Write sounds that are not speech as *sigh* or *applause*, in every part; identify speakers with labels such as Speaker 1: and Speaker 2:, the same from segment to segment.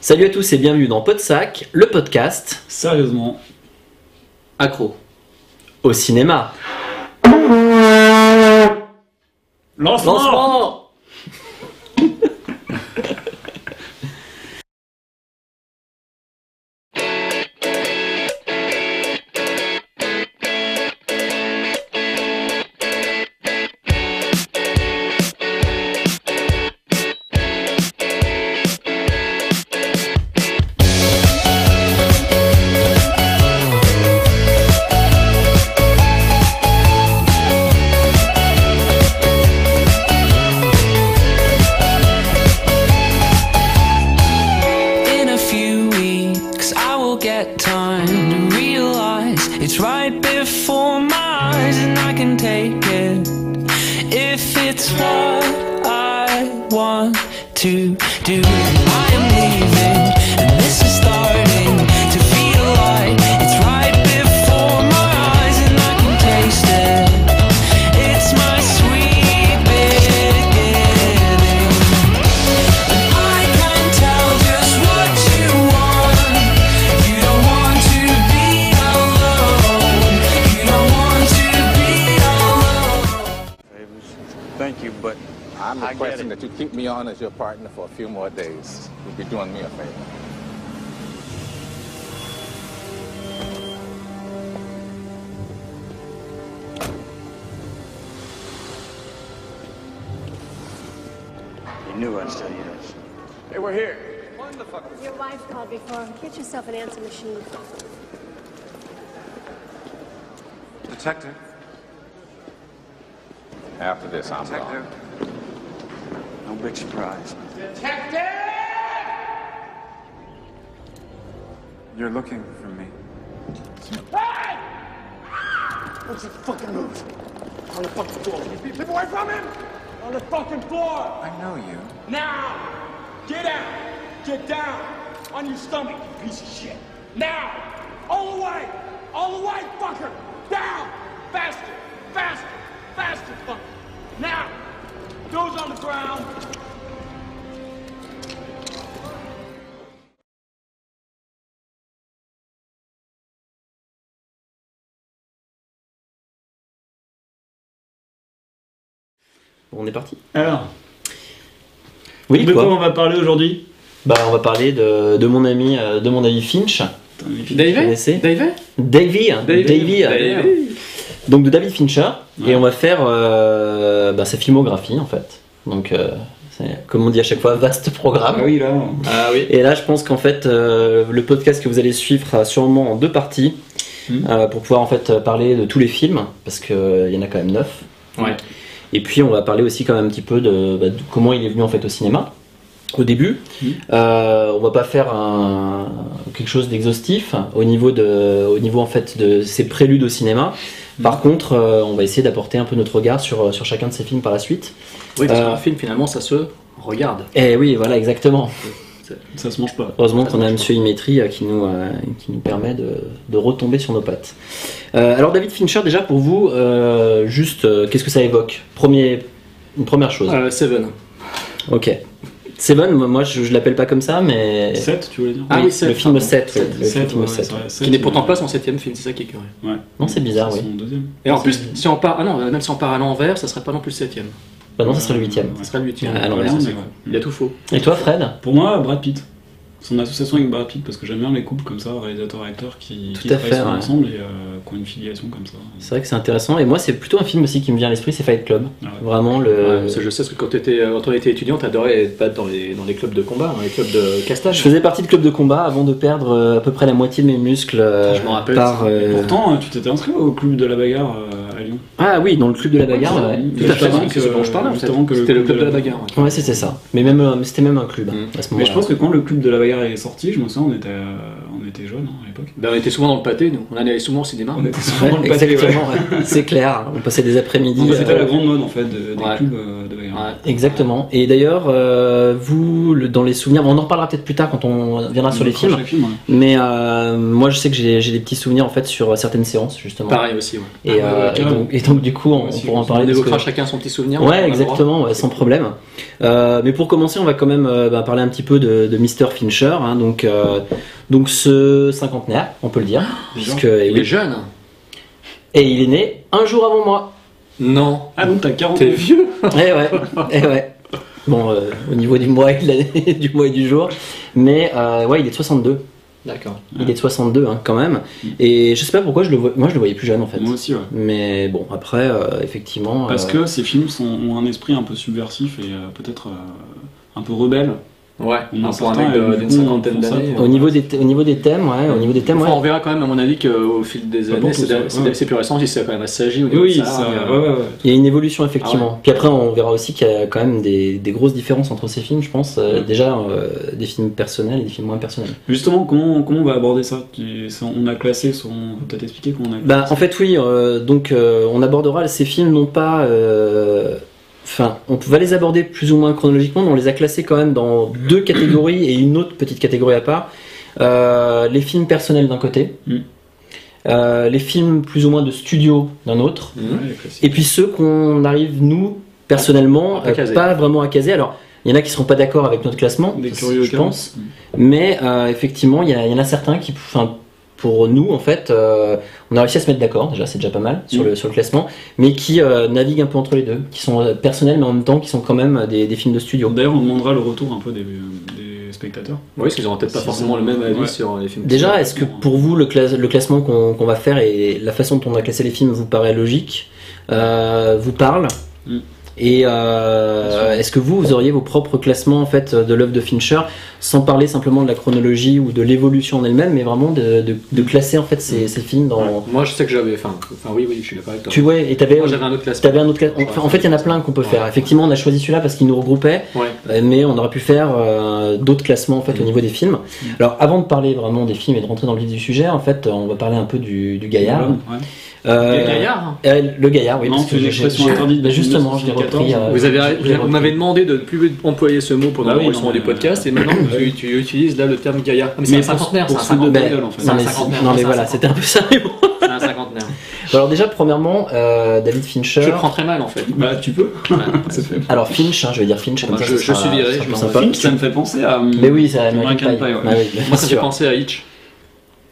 Speaker 1: Salut à tous et bienvenue dans Podsac, le podcast
Speaker 2: Sérieusement.
Speaker 3: Accro.
Speaker 1: au cinéma.
Speaker 2: Lancement
Speaker 1: Lancement
Speaker 4: Detective,
Speaker 5: After this, I'm
Speaker 4: detective.
Speaker 5: gone.
Speaker 4: No big surprise. Detective! You're looking for me. Hey!
Speaker 6: What's the fucking move? On the fucking floor. Keep keep away from him! On the fucking floor!
Speaker 4: I know you.
Speaker 6: Now! Get out! Get down! On your stomach, you piece of shit! Now! All the way! All the way, fucker! Down! Faster! Faster! Faster! Now! Those on the ground!
Speaker 1: Bon, on est parti.
Speaker 2: Alors,
Speaker 1: Oui,
Speaker 2: de
Speaker 1: quoi
Speaker 2: quoi on va parler aujourd'hui?
Speaker 1: Bah, on va parler de, de mon ami, euh, de mon ami Finch.
Speaker 3: David? David?
Speaker 1: Hein, Davey, euh, donc de David Fincher,
Speaker 2: Ouais.
Speaker 1: et on va faire euh, bah, sa filmographie en fait. Donc, euh, comme on dit à chaque fois, vaste programme.
Speaker 2: Ah oui, là.
Speaker 3: Ah oui.
Speaker 1: Et là, je pense qu'en fait, euh, le podcast que vous allez suivre sera sûrement en deux parties euh, pour pouvoir en fait parler de tous les films parce qu'il y en a quand même neuf.
Speaker 3: Ouais.
Speaker 1: Et puis, on va parler aussi quand même un petit peu de, bah, de comment il est venu en fait au cinéma. Au début,
Speaker 2: Mhm.
Speaker 1: Euh, on va pas faire un- quelque chose d'exhaustif au niveau de, au niveau en fait de ses préludes au cinéma. Par contre, euh, on va essayer d'apporter un peu notre regard sur, sur chacun de ces films par la suite.
Speaker 3: Oui, parce
Speaker 1: Euh,
Speaker 3: qu'un film, finalement, ça se regarde.
Speaker 1: Et oui, voilà, exactement.
Speaker 2: Ça se mange pas.
Speaker 1: Heureusement qu'on a Monsieur Imetri euh, qui nous, euh, qui nous permet de, de retomber sur nos pattes. Euh, alors David Fincher, déjà pour vous, euh, juste, euh, qu'est-ce que ça évoque? Premier, Une première chose.
Speaker 3: Euh, Seven.
Speaker 1: Ok. Seven, moi moi, je, je l'appelle pas comme ça, mais...
Speaker 2: 7, tu voulais dire
Speaker 3: Ah oui, Sept,
Speaker 1: le film
Speaker 3: pardon.
Speaker 1: 7. ouais, le
Speaker 2: Sept,
Speaker 1: film
Speaker 2: ouais,
Speaker 1: 7.
Speaker 2: c'est vrai, sept,
Speaker 3: Qui n'est pourtant
Speaker 2: euh,
Speaker 3: pas son septième film, c'est ça qui est curieux.
Speaker 2: Ouais.
Speaker 1: Non, c'est bizarre,
Speaker 2: C'est
Speaker 1: oui.
Speaker 2: son deuxième.
Speaker 3: Et en
Speaker 2: C'est-
Speaker 3: plus, si on part, ah non, même si on part à l'envers, ça serait pas non plus le septième.
Speaker 1: Bah non, ça serait le huitième.
Speaker 3: Ça serait le huitième.
Speaker 1: À l'envers.
Speaker 2: C'est
Speaker 3: c'est. Il y a tout faux.
Speaker 1: Et toi, Fred?
Speaker 2: Pour moi, Brad Pitt. Son association avec Brad Pitt, parce que j'aime bien les couples comme ça, réalisateurs-acteurs qui,
Speaker 1: Tout
Speaker 2: qui
Speaker 1: à
Speaker 2: travaillent
Speaker 1: fait,
Speaker 2: souvent
Speaker 1: ouais.
Speaker 2: ensemble et euh, qui ont une filiation comme ça.
Speaker 1: C'est vrai que c'est intéressant. Et moi, c'est plutôt un film aussi qui me vient à l'esprit, c'est Fight Club.
Speaker 2: Ah ouais.
Speaker 1: Vraiment le.
Speaker 3: Ouais, parce que je sais parce que quand, t'étais- quand on était étudiant, t'adorais être battre dans les, dans les clubs de combat, dans les clubs de castage.
Speaker 1: Je faisais partie de club de combat avant de perdre euh, à peu près la moitié de mes muscles euh,
Speaker 3: Je m'en rappelle,
Speaker 1: par. euh,
Speaker 2: Pourtant, euh, tu t'étais inscrit au club de la bagarre euh.
Speaker 1: Ah oui, dans le club de la bagarre. ouais.
Speaker 2: Tout
Speaker 3: Tout à
Speaker 2: à
Speaker 3: fait,
Speaker 2: fait,
Speaker 3: c'est ce dont je parlais. en fait. C'était le
Speaker 2: club
Speaker 3: de la bagarre. ouais.
Speaker 1: Ouais, c'était ça. Mais même, euh, c'était même un club
Speaker 3: Mm.
Speaker 1: à ce
Speaker 2: Mais
Speaker 1: moment-là.
Speaker 2: je pense que quand le club de la bagarre est sorti, je me souviens, on était, euh, on était jeunes hein, à l'époque.
Speaker 3: Ben, on était souvent dans le pâté, nous. On allait souvent au cinéma.
Speaker 2: On était souvent dans le pâté,
Speaker 1: exactement, ouais. c'est clair. On passait des après-midi.
Speaker 2: C'était
Speaker 1: euh,
Speaker 2: la grande mode en fait de- des
Speaker 3: Ouais.
Speaker 2: clubs euh, de
Speaker 1: Exactement. Et d'ailleurs, euh, vous, le- dans les souvenirs, on en reparlera peut-être plus tard quand on viendra sur les films.
Speaker 2: Ouais.
Speaker 1: Mais euh, moi, je sais que j'ai des petits souvenirs en fait sur certaines séances justement.
Speaker 3: Pareil aussi, ouais.
Speaker 1: Et,
Speaker 2: Ah ouais,
Speaker 1: euh, et donc, et donc, du coup, on,
Speaker 2: si,
Speaker 1: pourra en parler.
Speaker 3: On évoquera
Speaker 1: que-
Speaker 3: chacun son petit souvenir.
Speaker 1: Ouais, exactement, sans problème. Euh, mais pour commencer, on va quand même euh, bah, parler un petit peu de, de Mr. Fincher, hein, donc, euh, donc ce cinquantenaire, on peut le dire, puisque et,
Speaker 3: Il
Speaker 1: oui.
Speaker 3: est jeune.
Speaker 1: Et il est né un jour avant moi.
Speaker 3: Non.
Speaker 2: Ah donc t'as 40
Speaker 3: T'es vieux
Speaker 1: Eh ouais, eh ouais. Bon, euh, au niveau du mois et de l'année, *laughs* du mois et du jour, mais euh, ouais, il est de 62.
Speaker 3: D'accord.
Speaker 1: Il est de 62 hein, quand même. Et je sais pas pourquoi je le vois. Moi, je le voyais plus jeune en fait.
Speaker 2: Moi aussi, ouais.
Speaker 1: Mais bon, après, euh, effectivement.
Speaker 2: Parce
Speaker 1: euh,
Speaker 2: que ces films sont- ont un esprit un peu subversif et euh, peut-être euh, un peu rebelle.
Speaker 3: Ouais,
Speaker 2: On a
Speaker 3: pour un
Speaker 2: du
Speaker 3: d'une cinquantaine
Speaker 2: ça
Speaker 3: d'années.
Speaker 1: Au niveau des, au niveau des thèmes, ouais, au niveau des thèmes,
Speaker 3: Enfin,
Speaker 1: ouais.
Speaker 3: on verra quand même, à mon avis, qu'au fil des années, c'est
Speaker 2: ouais.
Speaker 3: plus récent, si c'est quand même assagi au niveau
Speaker 2: Oui,
Speaker 3: de ça.
Speaker 2: ça,
Speaker 3: mais, euh,
Speaker 2: ouais, ouais, ouais.
Speaker 1: Il y a une évolution effectivement.
Speaker 3: Ah
Speaker 1: Puis après, on verra aussi qu'il y a quand même des, des grosses différences entre ces films, je pense. Euh,
Speaker 2: Ouais.
Speaker 1: Déjà, euh, des films personnels et des films moins personnels.
Speaker 2: Justement, comment, comment on va aborder ça? Tu- ça- On a classé, son... on peut peut-être expliquer comment on a
Speaker 1: Bah,
Speaker 2: classé
Speaker 1: en fait, oui. euh, donc, euh, on abordera ces films non pas. Enfin, on va les aborder plus ou moins chronologiquement, mais on les a classés quand même dans deux catégories et une autre petite catégorie à part. Euh, les films personnels d'un côté,
Speaker 2: Mm.
Speaker 1: euh, les films plus ou moins de studio d'un autre,
Speaker 2: classiques.
Speaker 1: Et puis ceux qu'on arrive, nous, personnellement,
Speaker 3: À pas
Speaker 1: euh, pas vraiment à caser. Alors, il y en a qui seront pas d'accord avec notre classement,
Speaker 2: Des
Speaker 1: je
Speaker 2: curieux cas.
Speaker 1: pense. Mais euh, effectivement, il y, en a certains qui, enfin, pour nous, en fait, euh, on a réussi à se mettre d'accord, déjà, c'est déjà pas mal sur,
Speaker 2: Mm.
Speaker 1: le, sur le classement, mais qui euh, naviguent un peu entre les deux, qui sont euh, personnels, mais en même temps qui sont quand même des, des films de studio.
Speaker 2: D'ailleurs, on demandera le retour un peu des, des spectateurs.
Speaker 3: Oui, parce qu'ils n'auront peut-être pas forcément le même avis
Speaker 2: ouais.
Speaker 3: sur les films.
Speaker 1: Déjà, est-ce que pour vous, le, clas- le classement qu'on qu'on va faire et la façon dont on a classé les films vous paraît logique euh, Vous parle?
Speaker 2: Mm.
Speaker 1: Et euh, est-ce que vous, vous auriez vos propres classements en fait de l'œuvre de Fincher, sans parler simplement de la chronologie ou de l'évolution en elle-même, mais vraiment de, de- de classer en fait ces, ces films dans.
Speaker 3: Moi, je sais que j'avais. Enfin, enfin, oui, oui, je suis d'accord avec toi.
Speaker 1: Tu vois, et t'avais,
Speaker 3: Moi, j'avais un autre classement.
Speaker 1: t'avais un autre classement. Enfin, en fait, il y en a plein qu'on peut faire. Effectivement, on a choisi celui-là parce qu'il nous regroupait.
Speaker 3: Ouais.
Speaker 1: Euh, mais on aurait pu faire euh, d'autres classements en fait
Speaker 3: Mm.
Speaker 1: au niveau des films. Alors avant de parler vraiment des films et de rentrer dans le vif du sujet, en fait, on va parler un peu du, du gaillard.
Speaker 2: Ouais.
Speaker 1: Euh,
Speaker 3: Les gaillards
Speaker 1: euh, le gaillard, oui.
Speaker 2: Non,
Speaker 1: parce que j'ai-
Speaker 2: interdite
Speaker 1: bah, justement, je l'ai
Speaker 2: 1974.
Speaker 1: repris. euh,
Speaker 3: Vous, avez, m'avez
Speaker 1: repris.
Speaker 3: demandé de ne plus employer ce mot pendant
Speaker 2: oui,
Speaker 3: l'enregistrement des podcasts et maintenant tu, tu utilises là le terme gaillard. Ah, Mais c'est un cinquantenaire, c'est
Speaker 2: pour
Speaker 3: un cinquantenaire.
Speaker 2: gueule, en fait.
Speaker 3: C'est
Speaker 1: Non mais, voilà, c'était un peu ça.
Speaker 3: C'est un cinquantenaire.
Speaker 1: Alors déjà, premièrement, euh, David Fincher.
Speaker 3: Je le prends très mal en fait.
Speaker 2: Bah, tu peux.
Speaker 3: Ouais. *laughs*
Speaker 2: Ça fait-
Speaker 1: Alors Finch, hein, je vais dire Finch comme
Speaker 3: Bah,
Speaker 1: ça.
Speaker 3: je-
Speaker 1: ça
Speaker 3: je
Speaker 1: sera-
Speaker 3: suis viré,
Speaker 1: ça
Speaker 3: je
Speaker 1: sympa.
Speaker 2: Finch, ça me fait penser à.
Speaker 1: Mais oui, c'est American, Pie.
Speaker 2: Pie, ouais.
Speaker 1: Bah oui,
Speaker 3: Moi, ça fait
Speaker 1: sûr.
Speaker 3: penser à Hitch.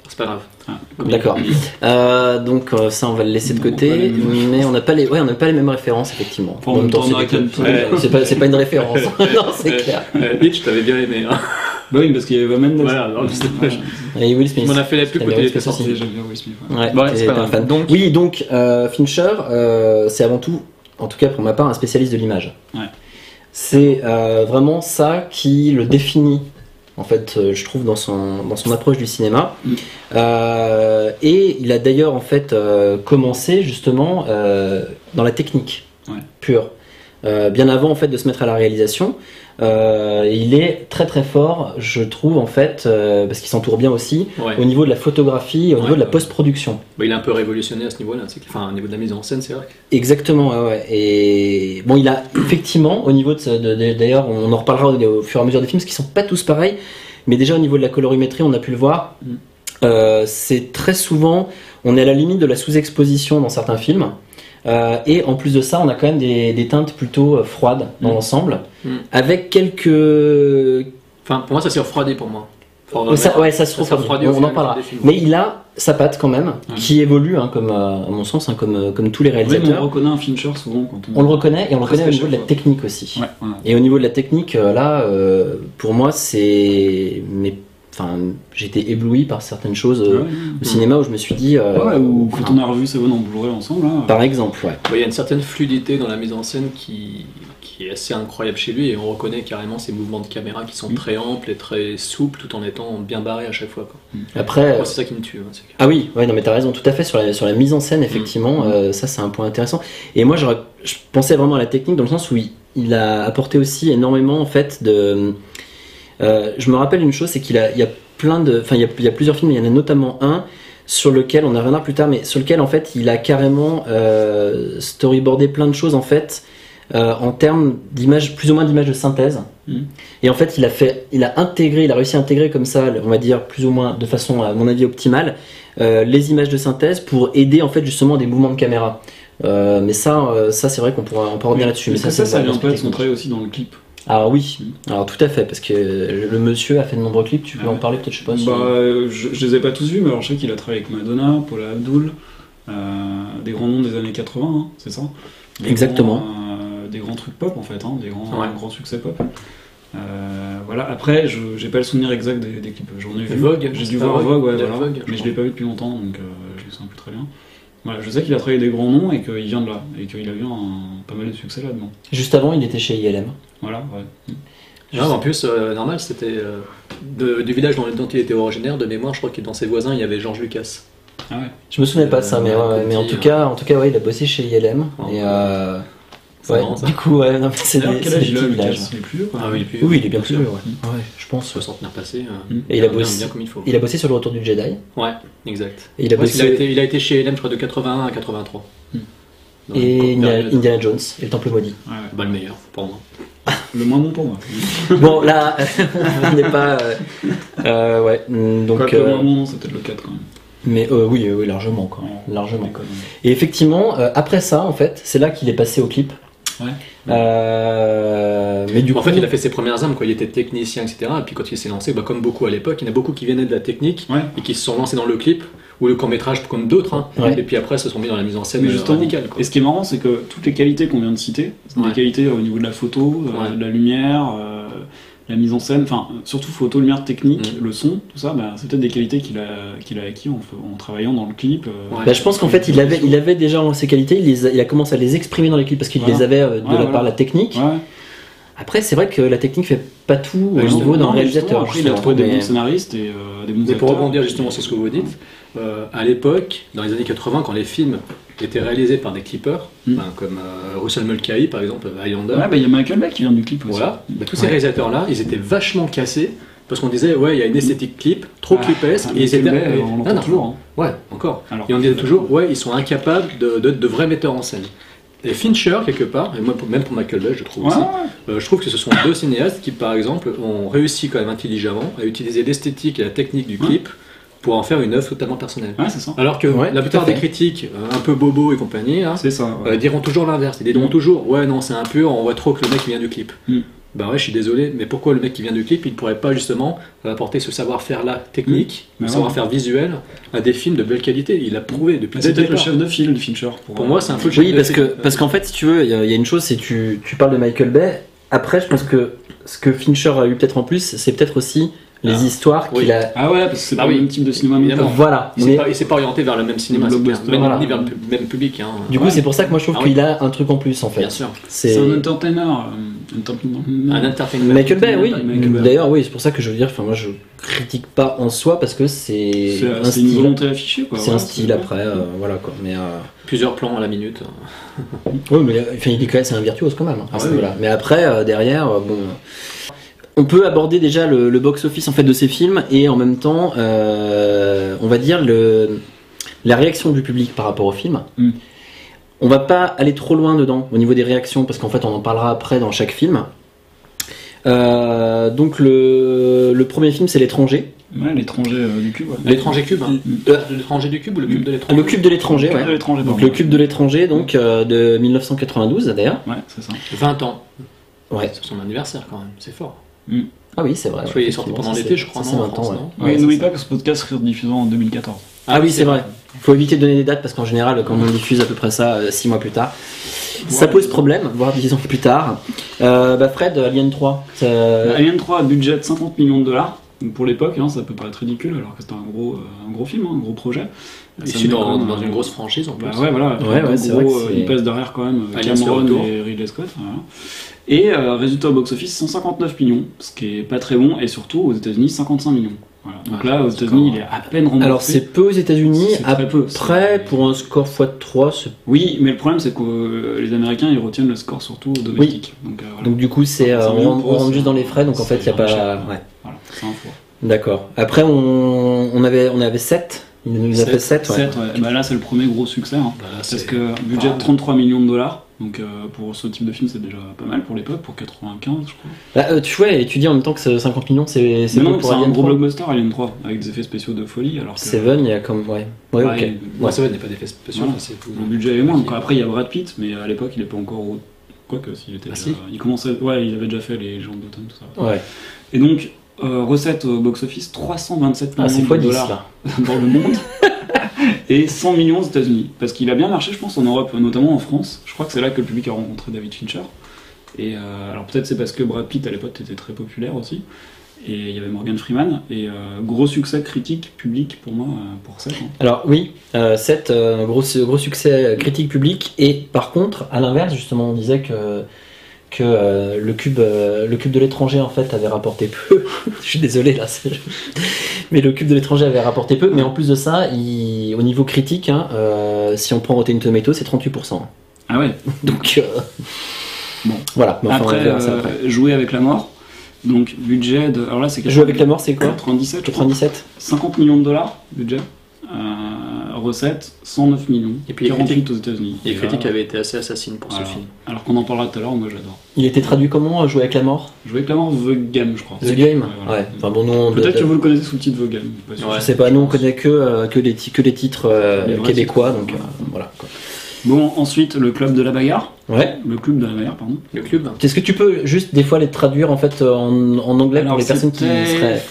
Speaker 3: C'est pas grave.
Speaker 2: Ah,
Speaker 1: D'accord. Euh, donc euh, ça, on va le laisser de
Speaker 2: On
Speaker 1: côté, mais on n'a pas les, ouais, on n'a pas les mêmes références effectivement.
Speaker 2: En même temps,
Speaker 1: c'est des- pas, c'est pas une référence. *laughs* *laughs* non, c'est clair.
Speaker 3: Hitch, t'avais bien aimé. Hein.
Speaker 2: Bah oui, parce qu'il y avait Mendes.
Speaker 3: Voilà, alors,
Speaker 2: Ouais.
Speaker 1: Et Will Smith.
Speaker 3: m'en as fait la pub téléphone.
Speaker 1: Smith aussi.
Speaker 2: J'aime bien Will Smith. ouais.
Speaker 1: Ouais,
Speaker 3: c'est pas grave.
Speaker 1: fan.
Speaker 3: Donc-
Speaker 1: oui, donc euh, Fincher, euh, c'est avant tout, en tout cas pour ma part, un spécialiste de l'image.
Speaker 2: Ouais.
Speaker 1: C'est euh, vraiment ça qui le définit, en fait, euh, je trouve, dans son, dans son approche du cinéma. Euh, et il a d'ailleurs, en fait, euh, commencé justement euh, dans la technique
Speaker 2: Ouais.
Speaker 1: pure. Bien avant en fait de se mettre à la réalisation, Euh, il est très très fort, je trouve en fait, euh, parce qu'il s'entoure bien aussi
Speaker 3: Ouais.
Speaker 1: au niveau de la photographie, au
Speaker 3: Ouais,
Speaker 1: niveau de la post-production.
Speaker 3: Bah, il est un peu révolutionné à ce niveau-là. Enfin, au niveau de la mise en scène, c'est vrai.
Speaker 1: Exactement, ouais, ouais. Et bon, il a effectivement, au niveau de, ce- de- de- d'ailleurs, on en reparlera au, au fur et à mesure des films, parce qu'ils sont pas tous pareils, mais déjà au niveau de la colorimétrie, on a pu le voir.
Speaker 2: Mm.
Speaker 1: Euh, c'est très souvent, on est à la limite de la sous-exposition dans certains films. Euh, et en plus de ça, on a quand même des, des teintes plutôt euh, froides dans
Speaker 2: Mm.
Speaker 1: l'ensemble,
Speaker 3: Mm.
Speaker 1: avec quelques.
Speaker 3: Enfin, pour moi, ça s'est refroidi pour moi. Enfin,
Speaker 1: ça, ouais, ça se
Speaker 3: ça s'est
Speaker 1: trouve.
Speaker 3: refroidi au
Speaker 1: On, en parlera. Mais il a sa patte quand même,
Speaker 2: Ouais.
Speaker 1: qui évolue, hein, comme euh, à mon sens, hein, comme, euh, comme tous les
Speaker 2: Oui, mais on
Speaker 1: réalisateurs.
Speaker 2: reconnaît un Fincher souvent quand on.
Speaker 1: On le reconnaît et on le reconnaît au niveau de la technique aussi.
Speaker 2: Ouais.
Speaker 1: Et au niveau de la technique, là, euh, pour moi, c'est. Mais, enfin, j'étais ébloui par certaines choses euh,
Speaker 2: Ouais,
Speaker 1: au cinéma où je me suis dit. euh,
Speaker 2: Ouais, ou quand on a revu Seven en Blu-ray ensemble, là.
Speaker 1: Par exemple, ouais.
Speaker 3: Ouais, Il y a une certaine fluidité dans la mise en scène qui, qui est assez incroyable chez lui et on reconnaît carrément ses mouvements de caméra qui sont
Speaker 2: Mm.
Speaker 3: très amples et très souples tout en étant bien barrés à chaque fois. Quoi.
Speaker 1: Après.
Speaker 3: Moi, c'est ça qui me tue. hein,
Speaker 1: Ah oui, ouais, non, mais t'as raison, tout à fait sur la, sur la mise en scène, effectivement,
Speaker 2: Mm.
Speaker 1: euh, ça c'est un point intéressant. Et moi, j'aurais- je pensais vraiment à la technique dans le sens où il, il a apporté aussi énormément en fait de. Euh, je me rappelle une chose, c'est qu'il a, il y a plein de. Enfin, il y a, il y a plusieurs films, il y en a notamment un sur lequel, on en reviendra plus tard, mais sur lequel en fait il a carrément euh, storyboardé plein de choses en fait. euh, en termes d'images, plus ou moins d'images de synthèse.
Speaker 2: Mhm.
Speaker 1: Et en fait, il a fait, il a intégré, il a réussi à intégrer comme ça, on va dire plus ou moins de façon, à mon avis, optimale, euh, les images de synthèse pour aider en fait justement des mouvements de caméra. Mais ça, ça c'est vrai qu'on pourra, on pourra revenir là-dessus. Mais ça,
Speaker 2: ça, ça
Speaker 1: c'est
Speaker 2: vient pas de son travail aussi dans le clip
Speaker 1: Alors oui, alors tout à fait, parce que le monsieur a fait de nombreux clips. Tu peux
Speaker 2: Ah
Speaker 1: en parler peut-être, je sais pas. si-
Speaker 2: Bah, je, je les ai pas tous vus, mais alors je sais qu'il a travaillé avec Madonna, Paula Abdul, euh, des grands noms des années 80, hein, c'est ça? Des
Speaker 1: Exactement.
Speaker 2: grands, euh, des grands trucs pop en fait, hein, des grands,
Speaker 3: Ouais.
Speaker 2: grands succès pop. Euh, voilà, après, je j'ai pas le souvenir exact des, des clips. J'en ai vu.
Speaker 3: Vogue,
Speaker 2: J'ai dû voir
Speaker 3: Vogue
Speaker 2: ouais, voilà.
Speaker 3: Vogue,
Speaker 2: mais je l'ai pas vu depuis longtemps, donc je me souviens plus très bien. Voilà, je sais qu'il a travaillé des grands noms et qu'il vient de là, et qu'il a eu un, pas mal de succès là-dedans.
Speaker 1: Juste avant, il était chez ILM.
Speaker 2: Voilà, ouais.
Speaker 3: Non, en plus, euh, normal, c'était euh, de- du village dont, dont il était originaire. De mémoire, je crois que dans ses voisins, il y avait Georges Lucas.
Speaker 2: Ah ouais.
Speaker 1: Je me souvenais pas de ça, mais,
Speaker 3: Euh,
Speaker 1: ouais, mais en
Speaker 3: petit,
Speaker 1: tout cas, en tout cas, ouais, il a bossé chez ILM.
Speaker 3: Oh,
Speaker 1: et euh, ouais,
Speaker 3: marrant, ça.
Speaker 1: du coup, ouais, non, mais c'est des,
Speaker 2: quel âge il a, Lucas. Il est plus vieux, quoi.
Speaker 3: Ah oui, plus,
Speaker 1: Oui, il est bien plus
Speaker 3: sûr.
Speaker 1: vieux, ouais. Ouais, je pense.
Speaker 3: 60 ans passé. euh.
Speaker 1: Et il a
Speaker 3: bien-
Speaker 1: bossé-
Speaker 3: bien comme il faut.
Speaker 1: Il a bossé sur le retour du Jedi.
Speaker 3: Ouais, exact.
Speaker 1: Et il a
Speaker 3: Ouais,
Speaker 1: bossé.
Speaker 3: il, a été, il a été chez LM, je crois, de 81 à 83.
Speaker 2: Hmm.
Speaker 3: Dans une
Speaker 1: Et Indiana, Jones et le Temple maudit.
Speaker 2: Ouais.
Speaker 3: Bah, le meilleur, pour moi. *laughs*
Speaker 2: Le moins bon pour moi. *laughs*
Speaker 1: bon, là, *laughs* on n'est pas. euh, euh, ouais, mm, donc. Euh,
Speaker 2: le moins bon, c'est peut-être le 4 quand même.
Speaker 1: mais euh, oui, euh, oui, largement, quoi. Largement. Et effectivement, euh, après ça, en fait, c'est là qu'il est passé au clip.
Speaker 2: Ouais.
Speaker 1: Euh, mais du
Speaker 3: en
Speaker 1: coup,
Speaker 3: fait, il a fait ses premières armes, quoi. Il était technicien, etc. Et puis quand il s'est lancé, bah, comme beaucoup à l'époque, il y en a beaucoup qui venaient de la technique
Speaker 2: Ouais.
Speaker 3: et qui se sont lancés dans le clip ou le court métrage comme d'autres. hein.
Speaker 1: Ouais.
Speaker 3: Et puis après, se sont mis dans la mise en scène
Speaker 2: Mais justement,
Speaker 3: radicale. Quoi.
Speaker 2: et ce qui est marrant, c'est que toutes les qualités qu'on vient de citer, c'est
Speaker 3: Ouais.
Speaker 2: des qualités au niveau de la photo, euh, de la lumière, euh, la mise en scène, enfin surtout photo, lumière, technique,
Speaker 3: Mm.
Speaker 2: le son, tout ça, bah, c'est peut-être des qualités qu'il a, qu'il a acquis en, travaillant dans le clip. euh,
Speaker 3: Ouais.
Speaker 1: Bah, je pense qu'en fait, il avait, il avait déjà ses qualités, il, les a, il a commencé à les exprimer dans les clips parce qu'il
Speaker 2: Voilà.
Speaker 1: les avait euh, de
Speaker 2: Ouais,
Speaker 1: la
Speaker 2: voilà.
Speaker 1: part de la technique.
Speaker 2: Ouais.
Speaker 1: Après, c'est vrai que la technique fait pas tout au niveau d'un réalisateur.
Speaker 2: Après, il a trouvé des bons scénaristes et euh, des bons
Speaker 3: Mais pour rebondir justement sur ce que vous dites, euh, à l'époque, dans les années 80, quand les films étaient réalisés par des clippers,
Speaker 2: Mm.
Speaker 3: ben, comme euh, Russell Mulcahy par exemple, Highlander,
Speaker 2: Ouais, bah, il y a Michael Bay qui vient du clip aussi.
Speaker 3: voilà, ben, tous ces
Speaker 1: Ouais.
Speaker 3: réalisateurs-là, ils étaient vachement cassés parce qu'on disait, ouais, il y a une esthétique clip, trop
Speaker 2: Ah,
Speaker 3: clipesque,
Speaker 2: ah,
Speaker 3: et et-
Speaker 2: on
Speaker 3: non,
Speaker 2: l'entend
Speaker 3: non,
Speaker 2: toujours. hein.
Speaker 3: Ouais, encore.
Speaker 2: Alors
Speaker 3: Et on disait toujours, ouais, ils sont incapables de, de, de vrais metteurs en scène. Et Fincher, quelque part, et moi, même pour Michael Bay, je trouve
Speaker 2: Ouais,
Speaker 3: aussi,
Speaker 2: ouais.
Speaker 3: euh, je trouve que ce sont deux cinéastes qui, par exemple, ont réussi quand même intelligemment à utiliser l'esthétique et la technique du
Speaker 2: Ouais.
Speaker 3: clip pour en faire une œuvre totalement personnelle.
Speaker 2: Ouais, c'est ça.
Speaker 3: Alors que
Speaker 1: Ouais,
Speaker 3: la plupart des critiques, euh, un peu bobo et compagnie, hein,
Speaker 2: C'est ça. ouais.
Speaker 3: euh, diront toujours l'inverse. Ils diront
Speaker 2: Mm.
Speaker 3: toujours, ouais, non, c'est impur, on voit trop que le mec vient du clip.
Speaker 2: Mm.
Speaker 3: Bah ouais, je suis désolé, mais pourquoi le mec qui vient du clip, il ne pourrait pas justement apporter ce savoir-faire-là technique,
Speaker 2: Mm.
Speaker 3: ce
Speaker 2: Mais
Speaker 3: savoir-faire visuel à des films de belle qualité? Il l'a prouvé depuis
Speaker 2: Bah, C'est
Speaker 3: le
Speaker 2: peut-être le chef de file de Fincher. Pour,
Speaker 3: Pour moi, c'est un peu le chef
Speaker 1: Oui,
Speaker 3: de
Speaker 1: parce que
Speaker 3: film.
Speaker 1: parce qu'en fait, si tu veux, il y, a il y a une chose, c'est tu tu parles de Michael Bay. Après, je pense que ce que Fincher a eu peut-être en plus, c'est peut-être aussi les
Speaker 3: Ah.
Speaker 1: histoires
Speaker 3: Oui.
Speaker 1: qu'il a.
Speaker 2: Ah ouais, parce que c'est
Speaker 3: Bah
Speaker 2: pas
Speaker 3: oui.
Speaker 2: le même type de cinéma. Plus.
Speaker 1: Voilà.
Speaker 3: Il
Speaker 1: Mais
Speaker 3: s'est pas orienté vers le même cinéma.
Speaker 2: Blockbuster.
Speaker 3: Même,
Speaker 1: Voilà.
Speaker 3: vers le même public. Hein.
Speaker 1: du coup,
Speaker 2: Ouais.
Speaker 1: c'est pour ça que moi je trouve
Speaker 3: Ah oui.
Speaker 1: qu'il a un truc en plus en fait.
Speaker 3: Bien sûr.
Speaker 1: C'est
Speaker 2: un entertainer. euh, entertainer.
Speaker 3: Un entertainment.
Speaker 1: Michael Bay, oui. D'ailleurs, oui, c'est pour ça que je veux dire, enfin moi je critique pas en soi parce que c'est
Speaker 2: C'est
Speaker 1: un
Speaker 2: une
Speaker 1: style.
Speaker 2: volonté affichée. quoi.
Speaker 1: C'est un style après, euh, voilà quoi. Mais euh,
Speaker 3: Plusieurs plans à la minute.
Speaker 1: Oui, mais enfin, il est quand même, c'est un virtuose quand même. hein,
Speaker 3: Ah oui.
Speaker 1: Mais après, derrière, bon, on peut aborder déjà le, le box-office en fait de ces films et en même temps, euh, on va dire le, la réaction du public par rapport au film.
Speaker 2: Mm.
Speaker 1: On va pas aller trop loin dedans au niveau des réactions parce qu'en fait, on en parlera après dans chaque film. Euh, donc le, le premier film c'est l'étranger,
Speaker 2: Ouais, l'étranger euh, du cube. ouais.
Speaker 3: L'étranger cube. hein.
Speaker 2: Mm.
Speaker 3: L'étranger du cube ou le cube de l'étranger
Speaker 1: le cube de l'étranger,
Speaker 2: Le cube
Speaker 1: ouais.
Speaker 2: de l'étranger,
Speaker 1: Donc le cube de l'étranger donc euh, de 1992 d'ailleurs.
Speaker 2: Ouais, c'est ça.
Speaker 3: 20 ans.
Speaker 1: Ouais.
Speaker 3: C'est son anniversaire quand même, c'est fort.
Speaker 1: Ah oui, c'est vrai.
Speaker 3: Qu'il est sorti pendant
Speaker 1: ça,
Speaker 3: l'été,
Speaker 1: c'est-
Speaker 3: je crois,
Speaker 1: ça,
Speaker 3: non,
Speaker 1: c'est
Speaker 3: en
Speaker 1: 20
Speaker 3: France,
Speaker 1: ans, ouais.
Speaker 3: non
Speaker 1: Ouais,
Speaker 2: Mais
Speaker 1: c'est
Speaker 2: n'oublie
Speaker 1: ça.
Speaker 2: pas que ce podcast sera diffusé en 2014.
Speaker 1: Ah oui, c'est vrai. Faut éviter de donner des dates parce qu'en général, quand on diffuse à peu près ça 6 mois plus tard, ça
Speaker 2: Ouais.
Speaker 1: pose problème, voire 10 ans plus tard. Euh, bah Fred, Alien 3, ça-
Speaker 2: Alien 3 a budget de 50 millions de dollars. Donc pour l'époque, hein, ça peut paraître ridicule alors que c'était un gros, euh, un gros film, hein, un gros projet. Ça
Speaker 3: Issu
Speaker 2: met
Speaker 3: dans, dans
Speaker 2: euh,
Speaker 3: une grosse franchise en plus.
Speaker 2: Bah ouais, voilà.
Speaker 1: Ouais, ouais, c'est
Speaker 2: gros,
Speaker 1: vrai que
Speaker 2: euh,
Speaker 1: c'est-
Speaker 2: il passe derrière quand même euh,
Speaker 3: Alien
Speaker 2: Cameron et Ridley Scott. voilà. Et euh, résultat au box-office 159 millions, ce qui est pas très bon, et surtout aux États-Unis 55 millions. Voilà. Donc là, aux États-Unis, il est à peine remboursé.
Speaker 1: Alors c'est peu aux États-Unis,
Speaker 2: très peu,
Speaker 1: après
Speaker 2: c'est-
Speaker 1: pour un score x3, c'est-
Speaker 2: Oui, mais le problème c'est que euh, les Américains ils retiennent le score surtout au domestique. Donc, euh, voilà.
Speaker 1: donc du coup c'est euh, on, rentre- on juste dans les frais, donc en fait il n'y a pas. ouais.
Speaker 2: Voilà, c'est un four.
Speaker 1: D'accord. Après, on, on avait, on avait 7. Il nous a
Speaker 2: Sept-
Speaker 1: fait 7. Ouais.
Speaker 2: sept, ouais. Bah là, c'est le premier gros succès. hein.
Speaker 3: Bah,
Speaker 2: Parce que budget de 33 millions de dollars. Donc euh, pour ce type de film, c'est déjà pas mal pour l'époque, pour 95, je crois.
Speaker 1: Bah, euh, tu vois, et tu dis en même temps que c'est 50 millions, c'est c'est
Speaker 2: non,
Speaker 1: pour
Speaker 2: c'est un
Speaker 1: Alien
Speaker 2: gros
Speaker 1: 3.
Speaker 2: blockbuster Alien 3 avec des effets spéciaux de folie. Alors que
Speaker 1: Seven, il y a comme. Ouais, ouais,
Speaker 2: Ouais,
Speaker 1: ok.
Speaker 2: il-
Speaker 3: Moi, ça va, il n'y a pas d'effet spéciaux.
Speaker 2: Voilà.
Speaker 3: c'est tout.
Speaker 2: le budget est moindre. quoi. Après, il y a Brad Pitt, mais à l'époque, il est pas encore. au- Quoique, s'il était
Speaker 3: Ah,
Speaker 2: déjà-
Speaker 3: si
Speaker 2: Il commençait. Ouais, il avait déjà fait les gens d'automne, tout ça.
Speaker 1: Ouais.
Speaker 2: Et donc, euh, recette au box-office 327
Speaker 1: Ah, c'est
Speaker 2: millions
Speaker 1: fois
Speaker 2: de
Speaker 1: 10
Speaker 2: dollars
Speaker 1: là. *laughs*
Speaker 2: dans le monde *laughs* et 100 millions aux États-Unis. Parce qu'il a bien marché, je pense, en Europe, notamment en France. Je crois que c'est là que le public a rencontré David Fincher. Et euh, alors peut-être c'est parce que Brad Pitt à l'époque était très populaire aussi. Et il y avait Morgan Freeman. Et euh, gros succès critique, public pour moi, euh, pour ça. hein.
Speaker 1: Alors oui, 7, gros, succès critique public. Et par contre, à l'inverse, justement, on disait que, que euh, le, cube, euh, le cube de l'étranger, en fait, avait rapporté peu. *laughs* Je suis désolé, là. c'est- *laughs* Mais le cube de l'étranger avait rapporté peu. Mais en plus de ça, il- au niveau critique, hein, euh, si on prend Rotten Tomatoes, c'est 38%.
Speaker 2: Ah ouais.
Speaker 1: Donc,
Speaker 2: Bon.
Speaker 1: voilà. Mais enfin,
Speaker 2: après, jouer avec la mort. Donc budget de. Alors là c'est
Speaker 1: Jouer avec la mort, c'est quoi?
Speaker 2: 97, je crois.
Speaker 1: 97
Speaker 2: 50 millions de dollars budget. Euh, recette 109 millions.
Speaker 3: Et puis les
Speaker 2: 48 aux États-Unis.
Speaker 3: Et les
Speaker 2: là,
Speaker 3: critiques avaient été assez assassines pour
Speaker 2: voilà.
Speaker 3: ce film.
Speaker 2: Alors qu'on en parlera tout à l'heure, moi j'adore.
Speaker 1: Il était traduit comment euh, Jouer avec la mort?
Speaker 2: Jouer avec la mort, The Game, je crois.
Speaker 1: The Game
Speaker 2: Ouais, voilà.
Speaker 1: Ouais. Enfin bon, nous, on-
Speaker 2: Peut-être que vous le connaissez sous le titre The Game. pas.
Speaker 3: Ouais.
Speaker 1: Je sais pas, nous on connaît que, euh, que, les, que les titres euh,
Speaker 2: Les
Speaker 1: québécois,
Speaker 2: titres.
Speaker 1: donc euh, voilà. quoi.
Speaker 2: Bon, ensuite, le club de la bagarre.
Speaker 1: Ouais.
Speaker 2: Le club de la bagarre, pardon.
Speaker 3: Le club
Speaker 1: Est-ce que tu peux juste des fois les traduire en fait euh, en, en anglais pour les personnes qui seraient.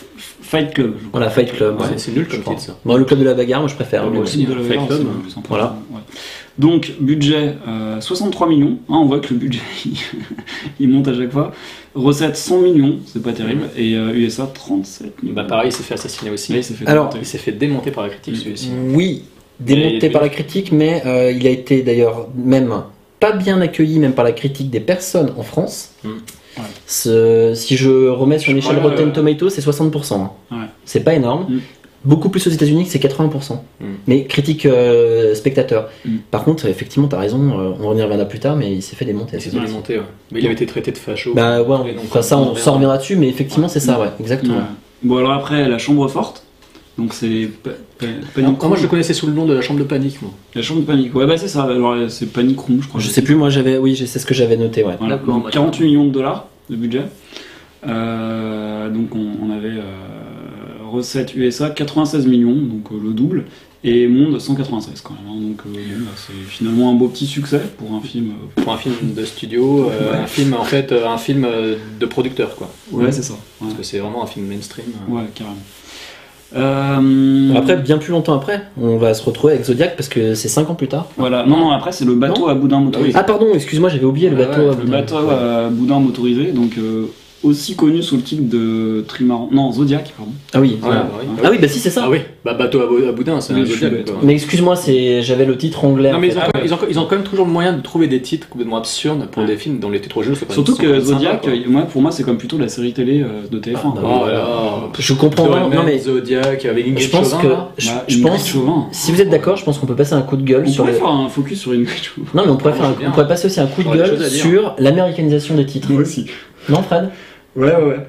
Speaker 2: Fight Club.
Speaker 1: Voilà, Fight Club.
Speaker 3: Ouais,
Speaker 1: ouais.
Speaker 3: c'est nul comme titre, ça.
Speaker 1: Bon, le club de la bagarre, moi je préfère.
Speaker 3: Ouais,
Speaker 1: bon.
Speaker 3: aussi.
Speaker 2: de la
Speaker 3: Fight
Speaker 2: bagarre,
Speaker 3: Club,
Speaker 2: c'est plus sympa.
Speaker 1: Voilà.
Speaker 2: Ouais. Donc, budget euh, 63 millions. Hein, on voit que le budget *laughs* il, il monte à chaque fois. Recette 100 millions, c'est pas terrible. Et euh, USA 37 millions.
Speaker 3: Bah pareil, il s'est fait assassiner aussi.
Speaker 2: Là, il s'est fait
Speaker 1: Alors,
Speaker 2: démonter.
Speaker 3: Il s'est fait démonter par la critique celui-ci.
Speaker 1: Oui, démonté par la critique, mais euh, il a été d'ailleurs même pas bien accueilli même par la critique des personnes en France.
Speaker 3: Mm.
Speaker 1: Si je remets sur l'échelle
Speaker 2: crois,
Speaker 1: Rotten
Speaker 2: euh,
Speaker 1: Tomatoes, c'est 60%. hein.
Speaker 2: Ouais.
Speaker 1: C'est pas énorme.
Speaker 2: Mm.
Speaker 1: Beaucoup plus aux États-Unis que c'est 80%.
Speaker 3: Mm.
Speaker 1: Mais critique euh, spectateur.
Speaker 2: Mm.
Speaker 1: Par contre, effectivement, t'as raison, euh, on reviendra plus tard, mais il s'est fait démonter.
Speaker 3: Il s'est
Speaker 1: c'est
Speaker 3: fait démonter, ouais. Mais il avait été traité de facho.
Speaker 1: Bah ouais,
Speaker 3: donc,
Speaker 1: enfin, ça, on s'en reviendra dessus, mais effectivement, c'est ça, ouais, exactement.
Speaker 2: Ouais. Bon, alors après, la chambre forte. Donc, c'est Panic
Speaker 3: moi je le connaissais sous le nom de la chambre de panique, moi.
Speaker 2: La chambre de panique. Ouais, bah c'est ça. Alors, c'est Panic Room, je crois.
Speaker 1: Je sais plus, moi j'avais, oui, c'est ce que j'avais noté, ouais.
Speaker 2: Voilà,
Speaker 3: D'accord,
Speaker 2: donc
Speaker 3: bah,
Speaker 2: 48 millions de dollars de budget. Euh, donc on, on avait euh, recette USA 96 millions, donc euh, le double, et monde 196 quand même. hein. donc euh, bah, c'est finalement un beau petit succès pour un film. euh,
Speaker 3: Pour un film de studio, euh,
Speaker 2: Ouais.
Speaker 3: un film en fait, un film de producteur quoi.
Speaker 2: ouais, c'est ça. Ouais,
Speaker 3: Parce que c'est vraiment un film mainstream.
Speaker 2: Ouais, carrément. Euh,
Speaker 1: Après, bien plus longtemps après, on va se retrouver avec Zodiac parce que c'est 5 ans plus tard.
Speaker 2: voilà. Non, non, après c'est le bateau à boudin motorisé.
Speaker 1: Ah pardon, excuse-moi, j'avais oublié le
Speaker 3: Ah
Speaker 1: bateau.
Speaker 3: ouais,
Speaker 1: à
Speaker 2: Le
Speaker 1: boudin.
Speaker 2: bateau à boudin motorisé, donc euh, aussi connu sous le titre de Trimaran. Non, Zodiac, pardon.
Speaker 1: Ah oui. Voilà.
Speaker 3: bah oui.
Speaker 1: Ah oui, bah si, c'est ça.
Speaker 3: Ah oui, bah bateau à, bou- à boudin, c'est un Zodiac.
Speaker 1: Mais excuse-moi, c'est j'avais le titre anglais.
Speaker 3: Non mais ils ont, quand même, ils, ont, ils ont quand même toujours le moyen de trouver des titres complètement absurdes pour
Speaker 2: Ouais.
Speaker 3: des films dont les titres originaux sont quand même-
Speaker 2: Surtout
Speaker 3: sont
Speaker 2: que
Speaker 3: même
Speaker 2: Zodiac, moi, pour moi, c'est comme plutôt la série télé euh, de TF1.
Speaker 1: Ah,
Speaker 2: quoi.
Speaker 1: bah
Speaker 3: Oh.
Speaker 1: Je comprends vraiment. Non mais
Speaker 3: Zodiac avec Ingrid
Speaker 1: je pense
Speaker 3: Chauvin,
Speaker 1: que je,
Speaker 2: Bah,
Speaker 1: je
Speaker 2: Ingrid
Speaker 1: pense.
Speaker 2: Chauvin.
Speaker 1: Si vous êtes d'accord, je pense qu'on peut passer un coup de gueule
Speaker 2: On
Speaker 1: sur
Speaker 2: pourrait
Speaker 1: le.
Speaker 2: faire un focus sur une Chauvin.
Speaker 1: Non mais on pourrait, faire on pourrait passer aussi un coup de gueule sur l'américanisation des titres.
Speaker 2: Moi aussi.
Speaker 1: Non, Fred?
Speaker 2: Ouais, ouais, ouais.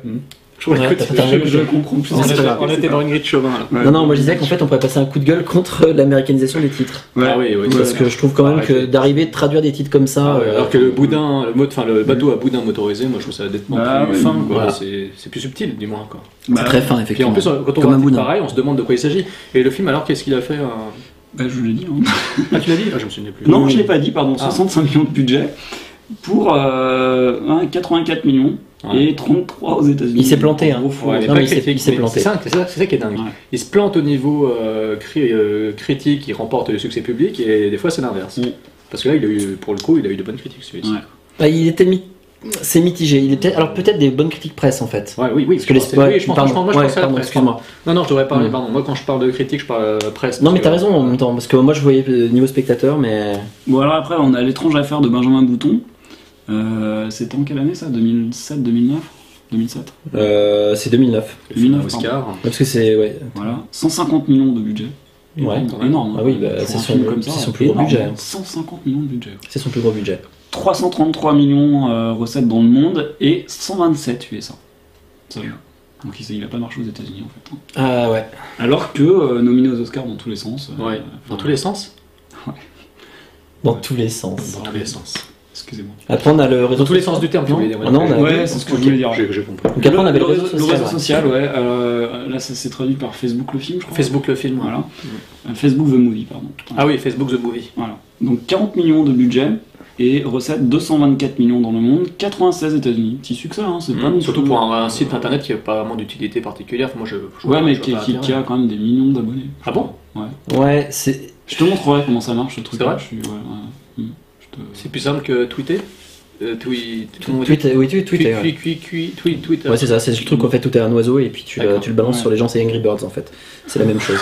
Speaker 3: Je vois
Speaker 1: Ouais, un-
Speaker 2: Je, je comprends plus.
Speaker 3: On était-
Speaker 1: pas grave.
Speaker 3: on était dans Ingrid Chauvin là.
Speaker 2: Ouais.
Speaker 1: Non, non, moi je disais qu'en fait on pourrait passer un coup de gueule contre l'américanisation des titres.
Speaker 2: Ouais.
Speaker 3: Ah oui, oui,
Speaker 1: Parce que je trouve quand même que d'arriver de traduire des titres comme ça.
Speaker 3: Ah ouais,
Speaker 1: euh,
Speaker 3: alors que le boudin, le, mot- enfin, le bateau à boudin motorisé, moi je trouve ça nettement
Speaker 2: Bah,
Speaker 3: plus fin.
Speaker 1: Voilà.
Speaker 3: C'est- c'est plus subtil du moins. Quoi.
Speaker 1: c'est
Speaker 2: Bah,
Speaker 1: très fin,
Speaker 3: Puis en
Speaker 1: effectivement.
Speaker 3: plus, quand on
Speaker 1: Comme
Speaker 3: voit
Speaker 1: un
Speaker 3: pareil, on se demande de quoi il s'agit. Et le film, alors qu'est-ce qu'il a fait euh,
Speaker 2: Bah, je vous l'ai dit. hein.
Speaker 3: Ah, tu l'as dit? Ah, je me souviens plus.
Speaker 2: Non, je l'ai pas dit, pardon.
Speaker 3: Ah.
Speaker 2: 65 millions de budget pour euh, hein, 84 millions
Speaker 3: Ouais.
Speaker 2: et 33 aux États-Unis.
Speaker 1: Il s'est planté, hein.
Speaker 2: Gros fou.
Speaker 3: Ouais, mais
Speaker 1: Non,
Speaker 3: pas
Speaker 1: mais il s'est-
Speaker 3: critique,
Speaker 1: il s'est
Speaker 3: mais
Speaker 1: planté.
Speaker 3: C'est ça, c'est ça- c'est ça qui est dingue.
Speaker 2: Ouais.
Speaker 3: Il se plante au niveau euh, cri- euh, critique, il remporte le succès public, et des fois c'est l'inverse.
Speaker 2: Mm.
Speaker 3: Parce que là, il a eu, pour le coup, il a eu de bonnes critiques celui-ci.
Speaker 2: Ouais.
Speaker 1: Bah, il était mi- c'est mitigé. Il était alors peut-être des bonnes critiques presse en fait.
Speaker 3: Ouais, oui, oui.
Speaker 1: Parce que les ouais,
Speaker 3: oui, je pense,
Speaker 1: pardon,
Speaker 3: je pense- moi, je
Speaker 1: ouais,
Speaker 3: à la
Speaker 1: pardon,
Speaker 3: presse,
Speaker 1: excuse-moi.
Speaker 3: Non, non, je devrais parler,
Speaker 1: Mm.
Speaker 3: pardon. Moi, quand je parle de critique, je parle euh, presse.
Speaker 1: Non mais
Speaker 3: parce
Speaker 1: t'as
Speaker 3: que-
Speaker 1: raison en même temps parce que moi je voyais euh, niveau spectateur mais
Speaker 2: Bon, alors après, on a l'étrange affaire de Benjamin Bouton. Euh, C'était en quelle année ça? 2007, 2009 2007
Speaker 1: euh, c'est 2009.
Speaker 3: Le film
Speaker 2: 2009,
Speaker 3: Oscar.
Speaker 1: Parce que c'est ouais.
Speaker 2: Voilà. 150 millions de budget.
Speaker 1: Ouais.
Speaker 2: Énorme.
Speaker 1: Ah oui, bah, c'est son-
Speaker 2: film comme
Speaker 1: c'est
Speaker 2: ça,
Speaker 1: son plus gros budget.
Speaker 2: 150 millions de budget.
Speaker 1: C'est son plus gros budget.
Speaker 2: 333 millions euh, recettes dans le monde et 127 USA. Ça, Donc il, il a pas marché aux États-Unis en fait. hein.
Speaker 1: Ah ouais.
Speaker 2: Alors que euh, nominé aux Oscars dans tous les sens. euh,
Speaker 3: Ouais. Dans tous les sens? *laughs*
Speaker 1: Dans tous les sens.
Speaker 3: Dans tous les sens.
Speaker 2: Excusez-moi.
Speaker 1: Après, on a le réseau
Speaker 3: Dans tous les
Speaker 1: social.
Speaker 3: sens du terme, tu
Speaker 1: Non
Speaker 3: dire.
Speaker 1: Ah non, on a-
Speaker 2: Ouais, c'est ce que je voulais dire.
Speaker 3: J'ai j'ai compris.
Speaker 1: Donc après, on avait
Speaker 2: le,
Speaker 1: le réseau social.
Speaker 2: le réseau
Speaker 1: ouais.
Speaker 2: social, ouais. euh, là, ça s'est traduit par Facebook le film, je crois.
Speaker 3: Facebook le film.
Speaker 2: Voilà. Euh, Facebook the movie, pardon.
Speaker 3: Ah oui, Facebook The Movie.
Speaker 2: Voilà. Donc 40 millions de budget et recettes 224 millions dans le monde, 96 États-Unis. Petit succès, hein, c'est pas
Speaker 3: Mmh. Surtout
Speaker 2: plus-
Speaker 3: pour un, un site internet qui n'a pas vraiment d'utilité particulière. Moi, je, je
Speaker 2: Ouais,
Speaker 3: vois-
Speaker 2: mais
Speaker 3: je
Speaker 2: qui,
Speaker 3: pas
Speaker 2: a quand même des millions d'abonnés.
Speaker 3: Ah bon?
Speaker 2: Ouais.
Speaker 1: Ouais, c'est.
Speaker 2: Je te montrerai comment ça marche ce truc.
Speaker 3: C'est vrai?
Speaker 2: Je suis, ouais, ouais.
Speaker 3: C'est plus simple que tweeter euh, tout dit-
Speaker 1: Twitter, oui, ouais.
Speaker 3: Tweet, tweet, tweet, tweet, Twitter.
Speaker 1: Ouais, c'est ça, c'est le truc en fait où t'es un oiseau et puis tu, le-
Speaker 3: D'accord.
Speaker 1: tu le balances
Speaker 2: Ouais.
Speaker 1: sur les gens, c'est Angry Birds en fait. C'est la même chose.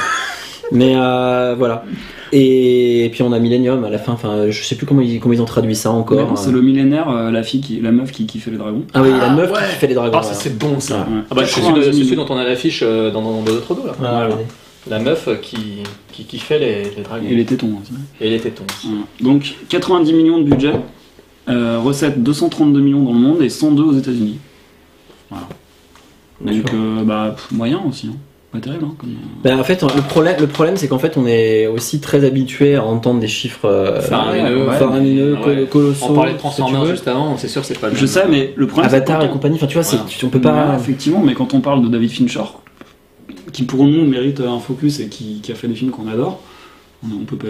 Speaker 1: Mais euh, voilà. Et, puis on a Millennium à la fin, enfin je sais plus comment ils, comment ils ont traduit ça encore.
Speaker 2: Bon, c'est le millénaire, euh, la fille qui, la meuf qui kiffait les dragons.
Speaker 1: Ah oui, la
Speaker 3: Ah,
Speaker 1: meuf
Speaker 3: ouais.
Speaker 1: qui fait les dragons.
Speaker 3: Ah, ça
Speaker 1: ouais.
Speaker 3: c'est bon ça.
Speaker 1: Ouais.
Speaker 2: Ouais.
Speaker 3: Ah bah, c'est
Speaker 2: 90
Speaker 3: celui, dont on a l'affiche euh, dans, dans, dans notre dos là.
Speaker 1: Ah,
Speaker 2: Voilà.
Speaker 1: ouais.
Speaker 3: La meuf euh, qui, qui, qui fait les, les dragons.
Speaker 2: Et les tétons aussi.
Speaker 3: Et les tétons.
Speaker 2: Voilà. Donc 90 millions de budget, euh, recettes 232 millions dans le monde et 102 aux États-Unis. Voilà. Donc euh, bah pff, moyen aussi. Hein. Pas terrible hein, comme.
Speaker 1: Ben, en fait, le problème, le problème c'est qu'en fait, on est aussi très habitué à entendre des chiffres euh,
Speaker 3: Faramineux,
Speaker 2: ouais,
Speaker 1: faramineux,
Speaker 3: ouais.
Speaker 1: col- colossaux.
Speaker 3: On parlait de Transformers juste avant, c'est sûr c'est pas le
Speaker 2: Je
Speaker 3: même.
Speaker 2: sais, mais le problème. c'est
Speaker 1: Avatar et
Speaker 2: on-
Speaker 1: compagnie, enfin tu vois, c'est-
Speaker 3: Voilà.
Speaker 1: tu- on peut pas.
Speaker 2: Ouais, effectivement, mais quand on parle de David Fincher, qui pour nous mérite un focus et qui, qui a fait des films qu'on adore, on, peut pas,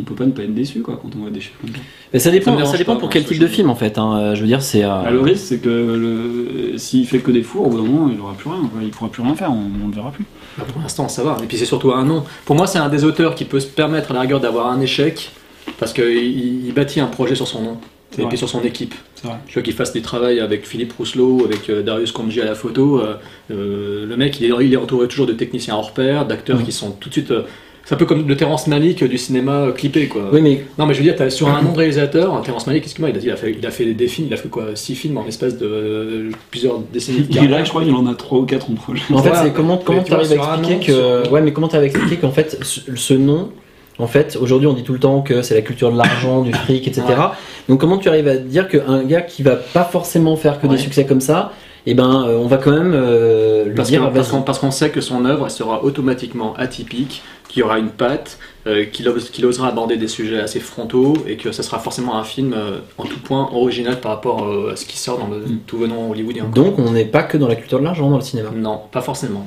Speaker 2: on peut pas ne pas être déçu quoi quand on voit des chiffres comme ça.
Speaker 1: Mais ça dépend, ça dépend
Speaker 3: pas,
Speaker 1: pour
Speaker 3: moi,
Speaker 1: quel type de film en fait. hein. Je veux dire, c'est. euh,
Speaker 2: Ah, le risque, c'est que le- s'il fait que des fours, au bout d'un moment, il aura plus rien. quoi. Il pourra plus rien faire, on, on le verra plus.
Speaker 3: Bah, pour l'instant, ça va. Et puis c'est surtout un nom. Pour moi, c'est un des auteurs qui peut se permettre à la rigueur d'avoir un échec parce qu'il il bâtit un projet sur son nom et puis sur son équipe. Je veux qu'il fasse des travaux avec Philippe Rousselot, avec euh, Darius Khondji à la photo. euh, euh, le mec, il est, il est entouré toujours de techniciens hors pair, d'acteurs qui sont tout de suite. euh, c'est un peu comme le Terrence Malick du cinéma clippé, quoi.
Speaker 1: Oui, mais
Speaker 3: Non, mais je veux dire, t'as sur un nom de réalisateur, Terrence Malick, excuse-moi, il a, il a fait, il a fait des films, il a fait quoi? Six films en espace de euh, plusieurs décennies de
Speaker 2: Il là, je crois qu'il en a 3 ou 4 en projet.
Speaker 1: En fait, c'est comment comment
Speaker 3: Mais tu vois,
Speaker 1: t'arrives à expliquer que ouais, mais comment t'arrives à expliquer qu'en fait ce, ce nom, en fait, aujourd'hui on dit tout le temps que c'est la culture de l'argent, du fric, etc.
Speaker 3: Ouais.
Speaker 1: Donc comment tu arrives à dire qu'un gars qui va pas forcément faire que
Speaker 3: Ouais.
Speaker 1: des succès comme ça, et ben euh, on va quand même euh, lui
Speaker 3: Parce
Speaker 1: dire
Speaker 3: qu'on parce qu'on- parce qu'on sait que son œuvre sera automatiquement atypique, qu'il y aura une patte, euh, qu'il ose- qu'il osera aborder des sujets assez frontaux et que ça sera forcément un film euh, en tout point original par rapport euh, à ce qui sort dans le
Speaker 2: Mm.
Speaker 3: tout venant hollywoodien.
Speaker 1: Donc on n'est pas que dans la culture de l'argent dans le cinéma.
Speaker 3: Non, pas forcément.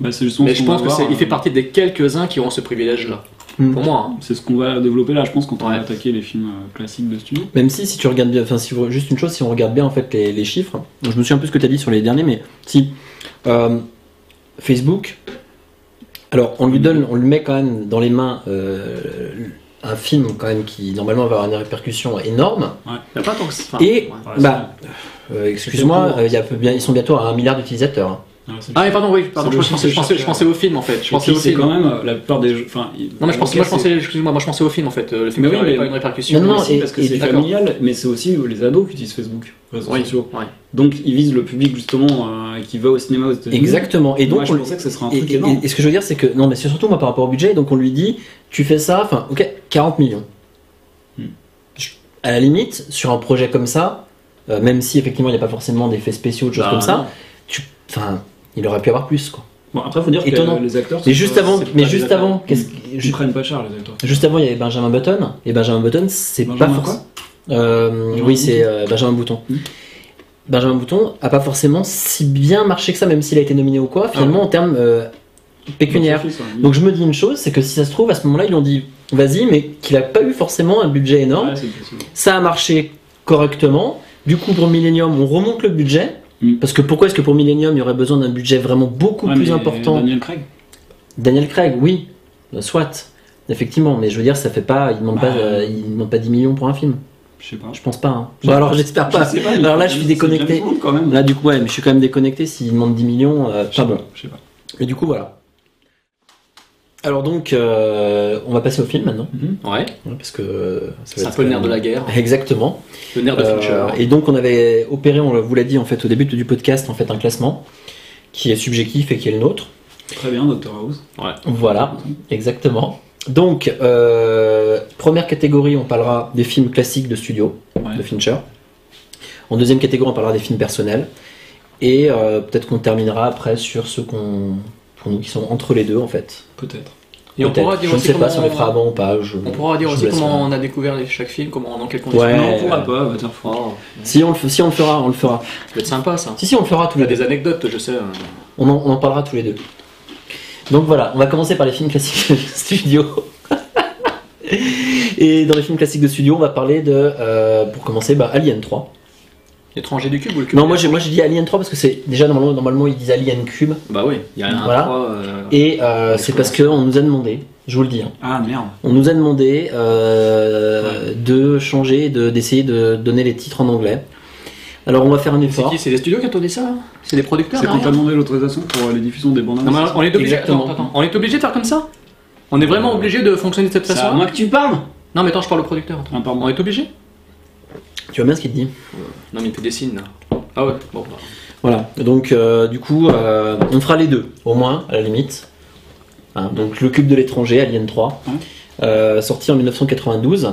Speaker 2: Bah,
Speaker 3: Mais je pense
Speaker 2: va
Speaker 3: que
Speaker 2: voir,
Speaker 3: c'est, il fait
Speaker 2: euh,
Speaker 3: partie des quelques-uns qui auront ce privilège-là.
Speaker 1: Mm.
Speaker 3: Pour moi. hein.
Speaker 2: C'est ce qu'on va développer là, je pense, quand on
Speaker 3: Ouais.
Speaker 2: va attaquer les films euh, classiques de studio.
Speaker 1: Même si, si tu regardes bien, enfin, si vous- juste une chose, si on regarde bien en fait les, les chiffres, je me souviens un peu ce que tu as dit sur les derniers, mais si euh, Facebook, alors on lui donne, on lui met quand même dans les mains euh, un film quand même qui normalement va avoir une répercussion énorme.
Speaker 3: Il y a pas tant que ça.
Speaker 1: Et
Speaker 2: Ouais,
Speaker 1: bah, euh, excuse-moi, euh, il ils sont bientôt à un milliard d'utilisateurs.
Speaker 3: Ah, mais pardon, oui, pardon,
Speaker 2: C'est
Speaker 3: je, pensais, je, pensais, je pensais au film en fait. Je
Speaker 2: Et
Speaker 3: pensais
Speaker 2: puis,
Speaker 3: au
Speaker 2: c'est
Speaker 3: film.
Speaker 2: quand même euh, la plupart des jeux. Enfin,
Speaker 3: Non, mais je pensais, moi, je pensais, excuse-moi, moi je pensais au film en fait. Le film
Speaker 2: Mais oui,
Speaker 3: n'avait
Speaker 2: mais-
Speaker 3: pas une répercussion.
Speaker 1: Non, non,
Speaker 2: aussi
Speaker 1: et-
Speaker 2: parce que c'est familial, mais c'est aussi les ados qui utilisent Facebook, réseaux
Speaker 3: Oui,
Speaker 2: sociaux.
Speaker 3: ouais.
Speaker 2: Donc ils visent le public justement euh, qui va au cinéma aux États-Unis.
Speaker 1: Exactement. Et donc,
Speaker 2: Moi, je
Speaker 1: on-
Speaker 2: pensais que ce serait un truc
Speaker 1: et-
Speaker 2: énorme.
Speaker 1: et ce que je veux dire, c'est que non, mais c'est surtout moi par rapport au budget. Donc on lui dit, tu fais ça, enfin, ok, 40 millions.
Speaker 2: Hmm.
Speaker 1: À la limite, sur un projet comme ça, euh, même si effectivement il n'y a pas forcément d'effets spéciaux ou de choses
Speaker 3: Bah,
Speaker 1: comme ça,
Speaker 3: non.
Speaker 1: tu, enfin, il aurait pu avoir plus quoi.
Speaker 2: Bon, après, faut dire que
Speaker 1: Étonnant.
Speaker 2: les acteurs.
Speaker 1: Mais juste avant, mais juste avant, qu'est-ce
Speaker 2: Ils
Speaker 1: que-
Speaker 2: prennent pas cher les acteurs.
Speaker 1: juste avant il y avait Benjamin Button et Benjamin Button c'est pas forcément. Euh, oui, c'est euh, Benjamin Bouton.
Speaker 2: Hmm.
Speaker 1: Benjamin Bouton a pas forcément si bien marché que ça, même s'il a été nominé ou quoi, finalement en termes euh, pécuniaires. Donc je me dis une chose, c'est que si ça se trouve, à ce moment-là, ils lui ont dit vas-y, mais qu'il a pas eu forcément un budget énorme.
Speaker 2: Ouais.
Speaker 1: Ça a marché correctement. Du coup, pour Millennium, on remonte le budget.
Speaker 2: Mm.
Speaker 1: Parce que pourquoi est-ce que pour Millennium, il y aurait besoin d'un budget vraiment beaucoup
Speaker 2: Ouais,
Speaker 1: plus
Speaker 2: mais
Speaker 1: important
Speaker 2: Daniel Craig.
Speaker 1: Daniel Craig, oui, euh, soit. Effectivement, mais je veux dire, ça fait pas, il demande
Speaker 2: Bah,
Speaker 1: pas, euh, il demande pas 10 millions pour un film.
Speaker 2: Je sais pas.
Speaker 1: Je pense pas. hein. Bon, alors j'espère pas.
Speaker 2: Je
Speaker 1: alors là, je suis déconnecté.
Speaker 2: Quand même.
Speaker 1: Là, du coup, ouais, mais je suis quand même déconnecté. S'il demande 10 millions, euh, pas bon.
Speaker 2: Je sais pas.
Speaker 1: Et du coup, voilà. Alors donc, euh, on va passer au film maintenant,
Speaker 3: Ouais,
Speaker 1: ouais, parce que euh,
Speaker 3: c'est un peu le nerf de la guerre.
Speaker 1: Exactement.
Speaker 3: Le nerf de
Speaker 1: Euh,
Speaker 3: Fincher.
Speaker 1: et donc on avait opéré, on vous l'a dit en fait au début du podcast, en fait un classement qui est subjectif et qui est le nôtre.
Speaker 2: Très bien, Dr House.
Speaker 1: Voilà, exactement. Donc euh, première catégorie, on parlera des films classiques de studio
Speaker 2: Ouais.
Speaker 1: de Fincher. En deuxième catégorie, on parlera des films personnels. Et euh, peut-être qu'on terminera après sur ceux qu'on, qui sont entre les deux en fait.
Speaker 2: Peut-être.
Speaker 3: Et on
Speaker 1: Peut-être.
Speaker 3: pourra dire
Speaker 1: je ne
Speaker 3: aussi
Speaker 1: sais pas
Speaker 3: comment
Speaker 1: si on les fera avant ou pas. je-
Speaker 3: On pourra dire
Speaker 1: je
Speaker 3: aussi comment on a découvert les- chaque film, comment, dans quelles conditions.
Speaker 1: Ouais.
Speaker 2: non, on pourra pas, va.
Speaker 3: Oh,
Speaker 1: Si on, le, f- si on le fera, on le fera.
Speaker 3: ça peut être sympa ça.
Speaker 1: Si, si, on le fera tous
Speaker 3: Il y
Speaker 1: les
Speaker 3: a
Speaker 1: deux.
Speaker 3: des anecdotes, je sais. euh.
Speaker 1: On en, on en parlera tous les deux. Donc voilà, on va commencer par les films classiques de *laughs* studio. Et dans les films classiques de studio, on va parler de, euh, pour commencer, bah, Alien 3.
Speaker 3: L'étranger du cube ou le cube
Speaker 1: Non, moi j'ai, moi j'ai dit Alien 3 parce que c'est déjà normalement, normalement ils disent Alien Cube.
Speaker 3: Bah oui, il y a un
Speaker 1: Voilà.
Speaker 3: 3, euh,
Speaker 1: Et euh, c'est parce qu'on nous a demandé, je vous le dis, hein,
Speaker 2: Ah merde.
Speaker 1: on nous a demandé euh, de changer, de, d'essayer de donner les titres en anglais. Alors on va faire un
Speaker 3: C'est
Speaker 1: effort.
Speaker 3: qui C'est les studios qui ont tourné ça C'est les producteurs
Speaker 2: C'est quand
Speaker 3: derrière
Speaker 2: t'as demandé l'autorisation pour euh, les diffusions des bandes
Speaker 3: Non, mais on est obligé.
Speaker 1: Exactement.
Speaker 3: Attends, attends, on est obligé de faire comme ça? On est vraiment obligé de fonctionner de cette
Speaker 2: C'est à
Speaker 3: façon
Speaker 2: moi que tu parles?
Speaker 3: Non, mais attends, je parle au producteur. attends.
Speaker 2: Ah, pardon.
Speaker 3: On est obligé?
Speaker 1: Tu vois bien ce qu'il te dit
Speaker 3: Non, mais il fait des signes là. Ah ouais, bon. bah.
Speaker 1: Voilà, donc euh, du coup, euh, on fera les deux, au moins, à la limite. Hein, donc le cube de l'étranger, Alien 3,
Speaker 2: Ouais.
Speaker 1: euh, sorti en 1992.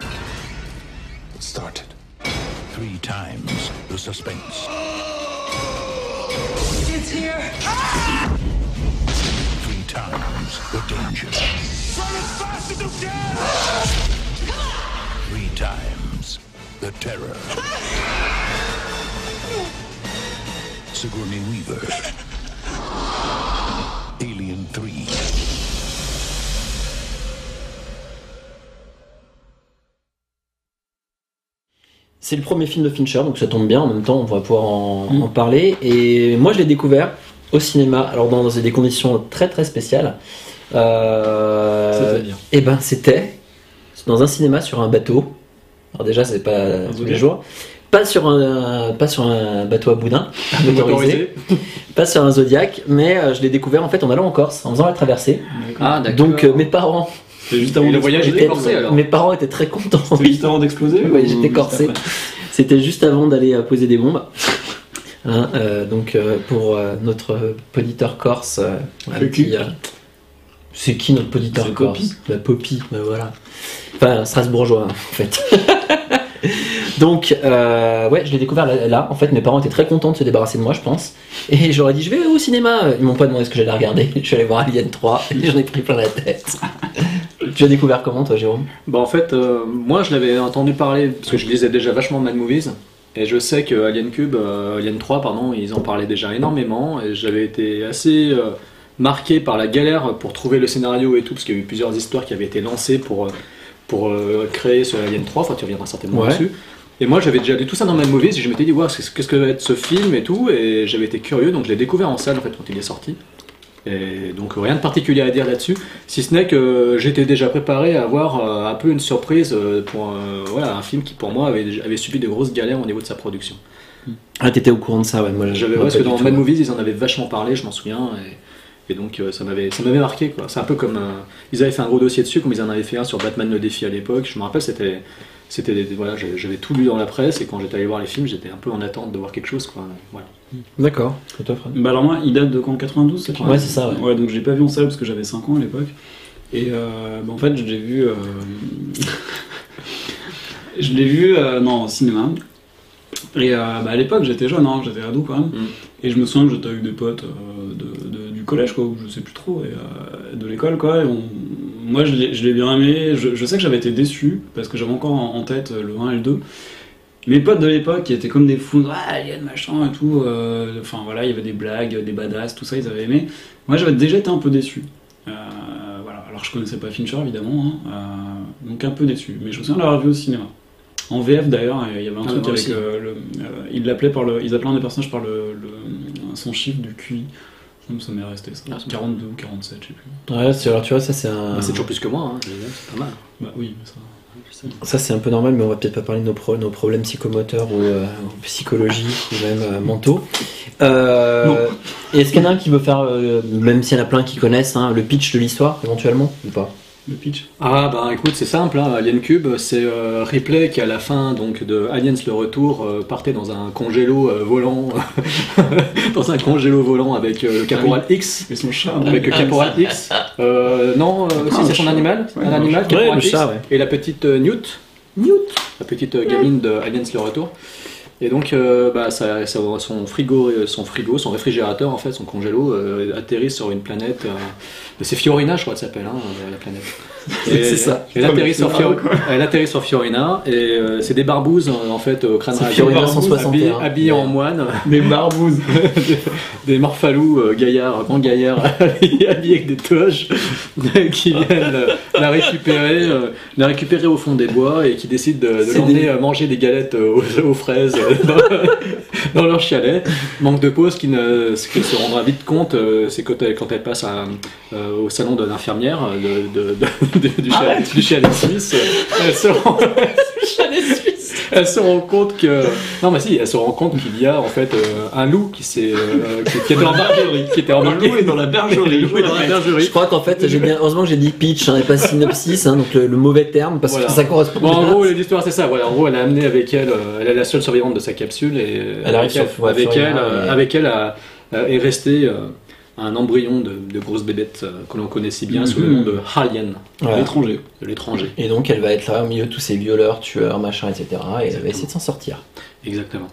Speaker 5: It started.
Speaker 7: Three times the suspense.
Speaker 6: It's here!
Speaker 7: Three times the danger.
Speaker 6: Run as fast as you can!
Speaker 7: Three times the terror. Sigourney Weaver. Alien 3.
Speaker 1: C'est le premier film de Fincher, donc ça tombe bien, en même temps on va pouvoir en,
Speaker 2: Mm.
Speaker 1: en parler. Et moi je l'ai découvert au cinéma, alors dans des conditions très très spéciales. Euh,
Speaker 2: C'est-à-dire
Speaker 1: et ben c'était dans un cinéma sur un bateau. Alors déjà c'est pas tous les jours. Pas sur un, pas sur un bateau à boudin, motorisé, *laughs* pas sur un Zodiac, mais euh, je l'ai découvert en fait en allant en Corse, en faisant la traversée.
Speaker 3: Ah, d'accord.
Speaker 1: Donc euh, mes parents,
Speaker 2: C'est juste avant *laughs*
Speaker 3: le voyage était corsé alors
Speaker 1: mes parents étaient très contents.
Speaker 2: C'était juste avant d'exploser
Speaker 1: Oui,
Speaker 2: ou
Speaker 1: j'étais corsé. C'était juste avant d'aller euh, poser des bombes. Hein, euh, donc euh, pour euh, notre auditeur corse, euh, euh, c'est qui notre auditeur
Speaker 2: C'est
Speaker 1: corse? La Poppy, ben voilà. Enfin, Strasbourgeois en fait. *laughs* *laughs* donc euh, ouais, je l'ai découvert là, là. En fait, mes parents étaient très contents de se débarrasser de moi, je pense. Et j'aurais dit je vais au cinéma. Ils m'ont pas demandé ce que j'allais regarder. *laughs* Je suis allé voir Alien 3 et *laughs* j'en ai pris plein la tête. tu as découvert comment toi, Jérôme?
Speaker 3: Bah en fait, euh, moi je l'avais entendu parler parce que je lisais déjà vachement Mad Movies et je sais que Alien Cube, euh, Alien 3 pardon, ils en parlaient déjà énormément et j'avais été assez marqué par la galère pour trouver le scénario et tout parce qu'il y a eu plusieurs histoires qui avaient été lancées pour pour euh, créer ce Alien 3. Enfin, tu reviendras certainement
Speaker 1: Ouais.
Speaker 3: dessus. Et moi j'avais déjà lu tout ça dans Mad Movies et je m'étais dit, wow, qu'est-ce que va être ce film et tout et j'avais été curieux donc je l'ai découvert en salle en fait quand il est sorti. Et donc rien de particulier à dire là-dessus, si ce n'est que j'étais déjà préparé à avoir euh, un peu une surprise euh, pour voilà, un film qui pour moi avait, avait subi de grosses galères au niveau de sa production.
Speaker 1: Ah, t'étais au courant de ça, ouais. Moi,
Speaker 3: J'avais parce que dans. Mad Movies ils en avaient vachement parlé, je m'en souviens, et, et donc euh, ça m'avait ça m'avait marqué quoi. C'est un peu comme euh, ils avaient fait un gros dossier dessus, comme ils en avaient fait un sur Batman le défi à l'époque. Je me rappelle c'était c'était voilà j'avais tout lu dans la presse et quand j'étais allé voir les films j'étais un peu en attente de voir quelque chose quoi. Voilà.
Speaker 1: D'accord. Et toi, Fred?
Speaker 2: Bah alors moi, il date de quand? 92 c'est
Speaker 1: Ouais, c'est ça, ouais.
Speaker 2: Ouais, donc j'ai pas vu en salle parce que j'avais 5 ans à l'époque. Et euh, bah, en fait, je l'ai vu. euh, *laughs* je l'ai vu euh, non, au cinéma. Et euh, bah, à l'époque, j'étais jeune, hein, j'étais ado quand même.
Speaker 3: Mm.
Speaker 2: Et je me souviens que j'étais avec des potes euh, de, collège, quoi, ou je sais plus trop, et, euh, de l'école, quoi. Et on- moi, je l'ai bien aimé. Je, je sais que j'avais été déçu parce que j'avais encore en, en tête euh, le 1 et le 2. Mes potes de l'époque qui étaient comme des fous, ah, Alien machin et tout, euh, enfin voilà, il y avait des blagues, des badass, tout ça, ils avaient aimé. Moi j'avais déjà été un peu déçu. Euh, voilà. Alors je connaissais pas Fincher évidemment, hein, euh, donc un peu déçu. Mais je me souviens de l'avoir vu au cinéma. En VF d'ailleurs, il y avait un
Speaker 3: Ah,
Speaker 2: truc avec le. ils l'appelaient par le. Ils appelaient un des personnages par le, le- son chiffre du QI. Ça, Ça m'est resté ça.
Speaker 3: Ah, c'est
Speaker 2: 42 ou 47, je sais plus.
Speaker 1: Ouais, c'est- alors tu vois, ça c'est un.
Speaker 3: Bah, c'est toujours plus que moi, hein, c'est pas mal.
Speaker 2: Bah oui, mais ça.
Speaker 1: Ça c'est un peu normal, mais on va peut-être pas parler de nos, pro- nos problèmes psychomoteurs ou euh, ou psychologiques ou même euh, mentaux. Euh, Est-ce qu'il y en a un qui veut faire, euh, même s'il y en a plein qui connaissent, hein, le pitch de l'histoire éventuellement ou pas?
Speaker 2: Le pitch.
Speaker 3: Ah bah écoute c'est simple, hein, Alien Cube c'est euh, Ripley qui à la fin donc de Aliens le retour euh, partait dans un congélo euh, volant. *laughs* Dans un congélo volant avec euh, le caporal X.
Speaker 2: Et son chat.
Speaker 3: avec le caporal X. Euh, non euh, si
Speaker 2: Ah,
Speaker 3: c'est
Speaker 2: le
Speaker 3: son
Speaker 2: chat.
Speaker 3: animal.
Speaker 2: Ouais,
Speaker 3: un animal caporal
Speaker 1: Ouais, le
Speaker 3: X.
Speaker 1: chat, ouais.
Speaker 3: et la petite euh, Newt. Newt. La petite euh, gamine de Aliens le retour Et donc, euh, bah, ça, ça- son frigo, son frigo, son réfrigérateur, en fait, son congélo, euh, atterrit sur une planète. euh, c'est Fiorina, je crois, que ça s'appelle, hein, euh, la planète.
Speaker 1: C'est ça.
Speaker 3: Elle atterrit, sur Fior- elle atterrit sur Fiorina et euh, c'est des barbouzes en fait au crâne
Speaker 1: Fiorina
Speaker 3: barbouzes
Speaker 1: 161.
Speaker 3: habillés, habillés en moine,
Speaker 2: Des barbouzes. *laughs*
Speaker 3: des, des morphalous euh, gaillards, grands gaillards *laughs* habillés avec des toges *laughs* qui viennent euh, la récupérer, euh, la récupérer au fond des bois et qui décident de, de l'emmener
Speaker 1: des-
Speaker 3: manger des galettes aux, aux fraises dans, dans leur chalet. Manque de pause qui ne, ce qu'elle se rendra vite compte, c'est quand elle, quand elle passe à, euh, au salon de l'infirmière de, de- de- de- *laughs* du, chalet, du chalet suisse. Elle se rend, *laughs* elle se rend compte que non mais si elle se rend compte qu'il y a en fait euh, un loup qui s'est euh, qui, qui était embarqué qui était embarqué
Speaker 2: loup est dans la bergerie.
Speaker 3: Le loup est dans la bergerie.
Speaker 1: Je crois qu'en fait, j'ai bien, heureusement que j'ai dit pitch hein, et pas synopsis, hein, donc le, le mauvais terme, parce
Speaker 3: Voilà.
Speaker 1: que ça correspond
Speaker 3: Bon, en gros, l'histoire c'est ça. Voilà, en gros, elle a amené avec elle, euh, elle est la seule survivante de sa capsule et
Speaker 1: Elle
Speaker 3: avec
Speaker 1: arrive
Speaker 3: elle,
Speaker 1: sur- ouais,
Speaker 3: avec
Speaker 1: Florina,
Speaker 3: elle, euh,
Speaker 1: et-
Speaker 3: avec elle a- a- est resté euh, un embryon de, de grosse bébête euh, que l'on connaît si bien sous le
Speaker 2: Mhm.
Speaker 3: nom de
Speaker 1: Voilà.
Speaker 2: L'étranger.
Speaker 3: de l'étranger.
Speaker 1: Et donc elle va être là au milieu de tous ces violeurs, tueurs, machin, etc. Et elle va essayer de s'en sortir.
Speaker 3: Exactement.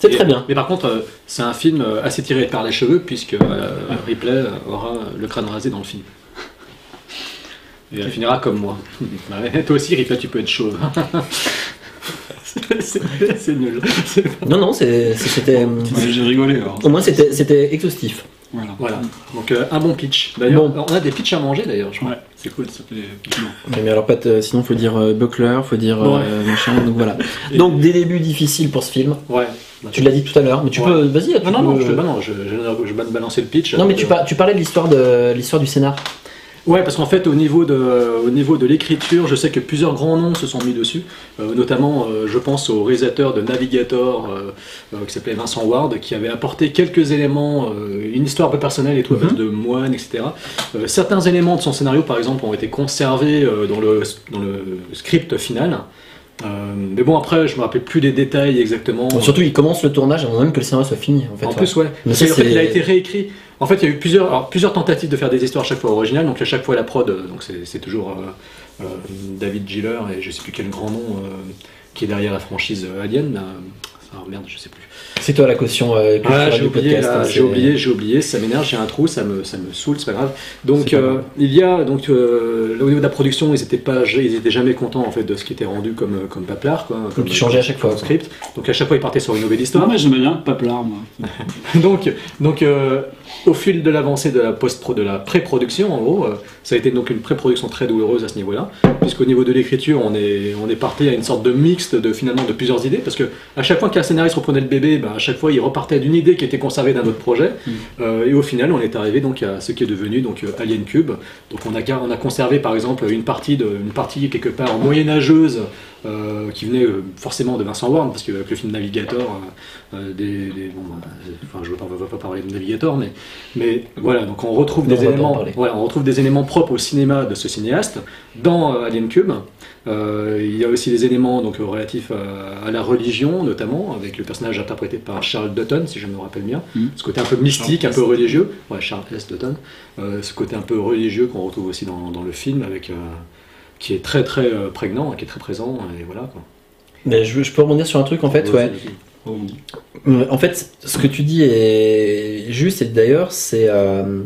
Speaker 1: C'est
Speaker 3: Et-
Speaker 1: très bien.
Speaker 3: Mais par contre, euh, c'est un film euh, assez tiré par les cheveux puisque euh, Ripley euh, aura le crâne rasé dans le film. Et elle finira comme moi. *laughs* Ouais, toi aussi, Ripley, tu peux être chauve. *laughs* c'est c'est nul. C'est-
Speaker 1: Non, non, c'est- c'est- c'était.
Speaker 2: Ouais, J'ai rigolé alors.
Speaker 1: Au moins, c'était c'était exhaustif.
Speaker 2: Voilà.
Speaker 3: Voilà. Donc euh, un bon pitch. D'ailleurs,
Speaker 1: Bon.
Speaker 3: on a des pitchs à manger d'ailleurs, je crois.
Speaker 2: Ouais, c'est cool, ça fait.
Speaker 1: Mais, alors, pas de- sinon, faut dire euh, Buckler, faut dire euh, machin, donc voilà. *laughs* Donc, des débuts difficiles pour ce film.
Speaker 3: Ouais.
Speaker 1: Tu l'as dit tout à l'heure, mais tu
Speaker 3: Ouais.
Speaker 1: peux. Vas-y,
Speaker 3: Non, non, non, je, bah non, je, je, je vais te balancer le pitch.
Speaker 1: Non, mais
Speaker 3: Euh,
Speaker 1: tu, par- tu parlais de l'histoire de l'histoire du scénar.
Speaker 3: Ouais, parce qu'en fait, au niveau de, au niveau de l'écriture, je sais que plusieurs grands noms se sont mis dessus. Euh, notamment, euh, je pense au réalisateur de Navigator, euh, qui s'appelait Vincent Ward, qui avait apporté quelques éléments, une histoire un peu personnelle et tout, à base de moines, etc. Certains éléments de son scénario, par exemple, ont été conservés dans, le, dans le script final. Euh, mais bon, après, je me rappelle plus des détails exactement.
Speaker 1: Bon, surtout, il commence le tournage avant même que le scénario soit fini. En, fait,
Speaker 3: En
Speaker 1: ouais.
Speaker 3: plus, ouais.
Speaker 1: Mais ça,
Speaker 3: qu'en fait, il a été réécrit. En fait, il y a eu plusieurs, tentatives de faire des histoires à chaque fois originales. Donc, à chaque fois, la prod, euh, c'est toujours euh, euh, David Giller et je sais plus quel grand nom qui est derrière la franchise Alien. Euh, ah merde, je sais plus.
Speaker 1: C'est toi la caution euh,
Speaker 3: Ah, j'ai oublié,
Speaker 1: hein,
Speaker 3: j'ai oublié, j'ai oublié, ça m'énerve, j'ai un trou, ça me, ça me saoule, c'est pas grave. Donc
Speaker 1: pas
Speaker 3: euh,
Speaker 1: grave.
Speaker 3: il y a donc euh, au niveau de la production, ils étaient pas, ils étaient jamais contents en fait de ce qui était rendu comme comme paplard quoi. Comme,
Speaker 1: ils changeaient à chaque fois,
Speaker 3: script. Donc à chaque fois ils partaient sur une nouvelle histoire.
Speaker 2: mais j'aimais bien Paplard, moi. *laughs*
Speaker 3: donc, donc euh, au fil de l'avancée de la post de la pré-production, en gros, euh, ça a été donc une pré-production très douloureuse à ce niveau-là, puisqu'au niveau de l'écriture, on est, on est parti à une sorte de mixte de finalement de plusieurs idées, parce que à chaque fois qu'un scénariste reprenait le bébé, bah, à chaque fois il repartait d'une idée qui était conservée d'un autre projet, Euh, et au final, on est arrivé donc à ce qui est devenu donc euh, Alien Cube. Donc on a, on a conservé par exemple une partie de, une partie quelque part moyenâgeuse. euh, qui venait euh, forcément de Vincent Ward, parce qu'avec le film Navigator, des, des- bon, bah, euh, enfin, je ne veux, pas- veux pas parler de Navigator, mais, mais voilà, donc on retrouve,
Speaker 1: Non,
Speaker 3: des
Speaker 1: on
Speaker 3: éléments, voilà, on retrouve des éléments propres au cinéma de ce cinéaste dans euh, Alien Cube. Euh, il y a aussi des éléments donc, euh, relatifs à, à la religion, notamment, avec le personnage interprété par Charles Dutton, si je me rappelle bien.
Speaker 2: Mhm.
Speaker 3: Ce côté un peu mystique,
Speaker 2: Charles
Speaker 3: un peu religieux. Ouais, Charles S. Dutton. Euh, ce côté un peu religieux qu'on retrouve aussi dans, dans le film, avec, euh, qui est très très euh, prégnant, qui est très présent, et voilà. Quoi.
Speaker 1: Mais je, je peux rebondir sur un truc en fait, ouais. Euh, En fait, ce que tu dis est juste, et d'ailleurs, c'est euh,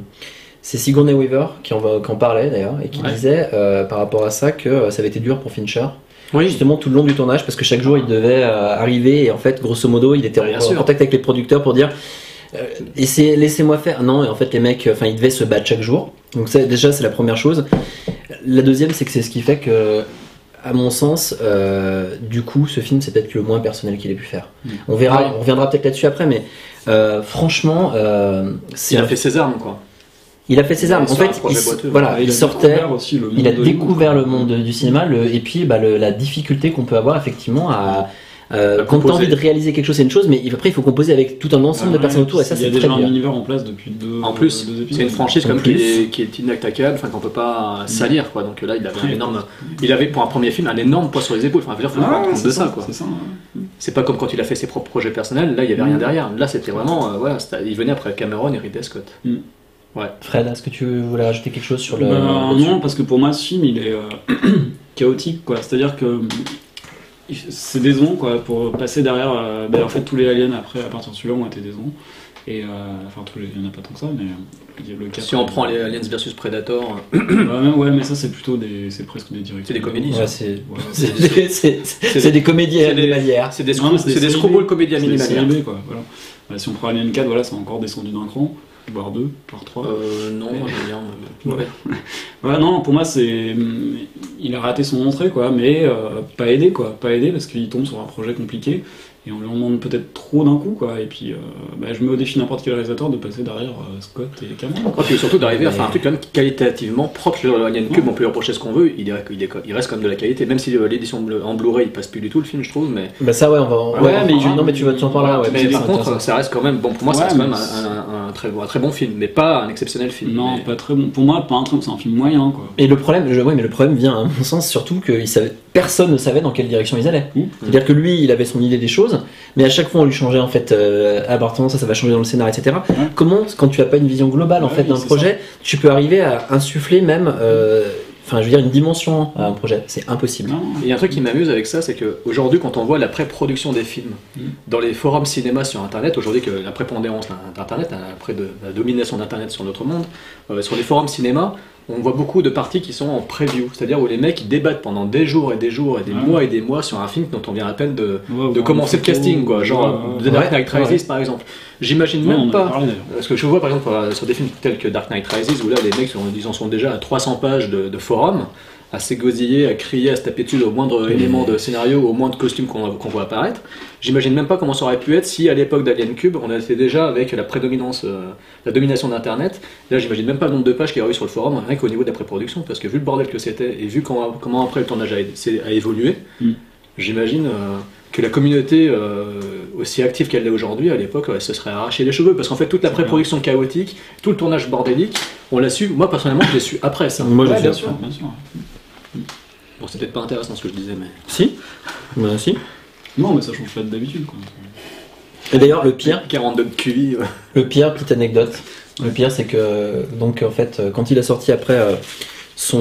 Speaker 1: Sigourney Weaver qui en, va- qui en parlait d'ailleurs, et qui
Speaker 3: Ouais.
Speaker 1: disait euh, par rapport à ça que euh, ça avait été dur pour Fincher,
Speaker 3: Oui,
Speaker 1: justement tout le long du tournage, parce que chaque jour il devait euh, arriver, et en fait, grosso modo, il était en,
Speaker 3: Bien
Speaker 1: en contact avec les producteurs pour dire euh, laissez-moi faire. Non, et en fait, les mecs, enfin, ils devaient se battre chaque jour. Donc, déjà, c'est la première chose. La deuxième, c'est que c'est ce qui fait que, à mon sens, euh, du coup, ce film, c'est peut-être le moins personnel qu'il ait pu faire.
Speaker 2: Mm.
Speaker 1: On verra,
Speaker 3: Ouais.
Speaker 1: on reviendra peut-être là-dessus après, mais euh, franchement, euh, c'est
Speaker 3: il a fait ses armes, quoi.
Speaker 1: il a fait ses armes.
Speaker 3: Il
Speaker 1: En fait, il,
Speaker 3: boiteux.
Speaker 1: voilà,
Speaker 2: Ah,
Speaker 1: il,
Speaker 2: a
Speaker 1: sortait.
Speaker 2: découvert aussi le monde
Speaker 1: Il découvert le monde du cinéma le- et puis bah, le- la difficulté qu'on peut avoir effectivement à. Euh, quand t'as
Speaker 3: composer.
Speaker 1: envie de réaliser quelque chose, c'est une chose, mais après il faut composer avec tout un ensemble de
Speaker 2: Ouais,
Speaker 1: personnes autour et ça
Speaker 2: Il y a
Speaker 1: c'est
Speaker 2: déjà
Speaker 1: très
Speaker 2: un univers en place depuis deux,
Speaker 3: En plus, c'est une franchise
Speaker 1: En
Speaker 3: comme
Speaker 1: plus.
Speaker 3: qui est, qui est inattaquable, enfin qu'on peut pas salir, quoi. Donc là, il avait un énorme, il avait pour un premier film un énorme poids sur les épaules. Enfin, je veux dire, faut
Speaker 2: Ah, c'est
Speaker 3: de ça, quoi.
Speaker 2: C'est ça. ouais.
Speaker 3: C'est pas comme quand il a fait ses propres projets personnels. Là, il y avait rien
Speaker 2: Mm.
Speaker 3: derrière. Là, c'était vraiment, euh, voilà, il venait après Cameron et Ridley Scott.
Speaker 1: Fred, est-ce que tu voulais rajouter quelque chose sur le.
Speaker 2: Ben, non, parce que pour moi, ce film, il est euh, *clears throat* chaotique, quoi. C'est-à-dire que c'est décevant quoi pour passer derrière. euh, ben, en fait, tous les aliens après, à partir de celui-là, ont été décevants. Et euh, enfin, tous les, il y en a pas tant que ça, mais euh, il y a le quatre-
Speaker 3: Si on prend les Aliens vs Predator,
Speaker 2: Ouais, mais, ouais, mais ça c'est plutôt des, c'est presque des directives.
Speaker 3: c'est des comédies.
Speaker 1: Ouais,
Speaker 3: ça. *laughs*
Speaker 1: c'est c'est des, c'est-
Speaker 3: C'est
Speaker 1: c'est des comédies
Speaker 3: c'est des-
Speaker 1: animalières.
Speaker 3: C'est des, des screwball comédies
Speaker 2: des B, quoi. Voilà. Bah, si on prend Alien 4, voilà, c'est encore descendu d'un cran, voire deux, voire trois.
Speaker 3: Euh, non,
Speaker 2: Mais-
Speaker 3: dire, euh, *laughs*
Speaker 2: Ouais.
Speaker 3: ouais.
Speaker 2: Non, pour moi, c'est. Il a raté son entrée, quoi, mais euh, pas aidé, quoi. Pas aidé parce qu'il tombe sur un projet compliqué et on lui en demande peut-être trop d'un coup, quoi. Et puis, euh, bah, je mets au défi n'importe quel réalisateur de passer derrière euh, Scott et Cameron.
Speaker 3: Et puis surtout d'arriver à faire un truc quand même qualitativement propre. Le Alien Cube, on peut lui reprocher ce qu'on veut, il, est- il, est- il reste quand même de la qualité. Même si euh, l'édition en Blu-ray il passe plus du tout le film, je trouve. Mais,
Speaker 1: Bah ça ouais, on va.
Speaker 2: Ouais, mais
Speaker 1: tu- non mais tu vas t'en parler là. Ouais,
Speaker 3: mais par contre, ça reste quand même, bon, pour moi, ça
Speaker 2: Ouais,
Speaker 3: reste quand
Speaker 2: mais
Speaker 3: même un, un- un très, bon- un très bon film, mais pas un exceptionnel film.
Speaker 2: Non,
Speaker 3: Mais-
Speaker 2: pas très bon. Pour moi, pas un truc, c'est un film moyen, quoi.
Speaker 1: Et le problème, je, ouais, mais le problème vient à mon sens surtout que il savait, personne ne savait dans quelle direction ils allaient.
Speaker 2: Mmh.
Speaker 1: C'est-à-dire que lui, il avait son idée des choses, mais à chaque fois on lui changeait en fait, euh, ah bah ça, ça va changer dans le scénario, etc. Comment, quand tu as pas une vision globale en
Speaker 2: Ouais,
Speaker 1: fait
Speaker 2: oui,
Speaker 1: d'un projet, tu peux arriver à insuffler même, euh, enfin je veux dire une dimension à un projet, c'est impossible.
Speaker 3: Il y a un truc qui m'amuse avec ça, c'est qu'aujourd'hui, quand on voit la pré-production des films
Speaker 2: Mm.
Speaker 3: dans les forums cinéma sur Internet, aujourd'hui que la prépondérance d'Internet, après de la domination d'Internet sur notre monde, euh, sur les forums cinéma, on voit beaucoup de parties qui sont en preview, c'est-à-dire où les mecs ils débattent pendant des jours et des jours et des
Speaker 2: Ouais.
Speaker 3: mois et des mois sur un film dont on vient à peine de,
Speaker 2: Ouais,
Speaker 3: de
Speaker 2: voir
Speaker 3: commencer le casting, quoi, genre The. Dark Knight. Rises par exemple. J'imagine même pas.
Speaker 2: parlé.
Speaker 3: Parce que je vois par exemple euh, sur des films tels que Dark Knight Rises où là les mecs ils en sont déjà à 300 pages de, de forum, à s'égosiller, à crier, à se taper dessus au moindre élément de scénario, au moindre costume qu'on voit apparaître. J'imagine même pas comment ça aurait pu être si à l'époque d'Alien Cube on était déjà avec la prédominance, euh, la domination d'Internet. Là j'imagine même pas le nombre de pages qu'il y aurait eu sur le forum, rien qu'au niveau de la pré-production, parce que vu le bordel que c'était et vu comment, comment après le tournage a, évolué,
Speaker 2: Mm.
Speaker 3: j'imagine euh, que la communauté euh, aussi active qu'elle l'est aujourd'hui, à l'époque, ouais, se serait arraché les cheveux. Parce qu'en fait, toute la pré-production chaotique, tout le tournage bordélique, on l'a su, moi personnellement, je l'ai su après ça.
Speaker 1: Moi je
Speaker 2: Ouais, bien sûr, bien sûr.
Speaker 3: Bon, c'est peut-être pas intéressant ce que je disais, mais.
Speaker 1: Si, bah, si.
Speaker 2: Non, mais ça change pas d'habitude, quoi.
Speaker 1: Et d'ailleurs le pire,
Speaker 3: 42 de QI, ouais.
Speaker 1: Le pire, petite anecdote, le pire c'est que donc en fait euh, quand il a sorti après euh, son,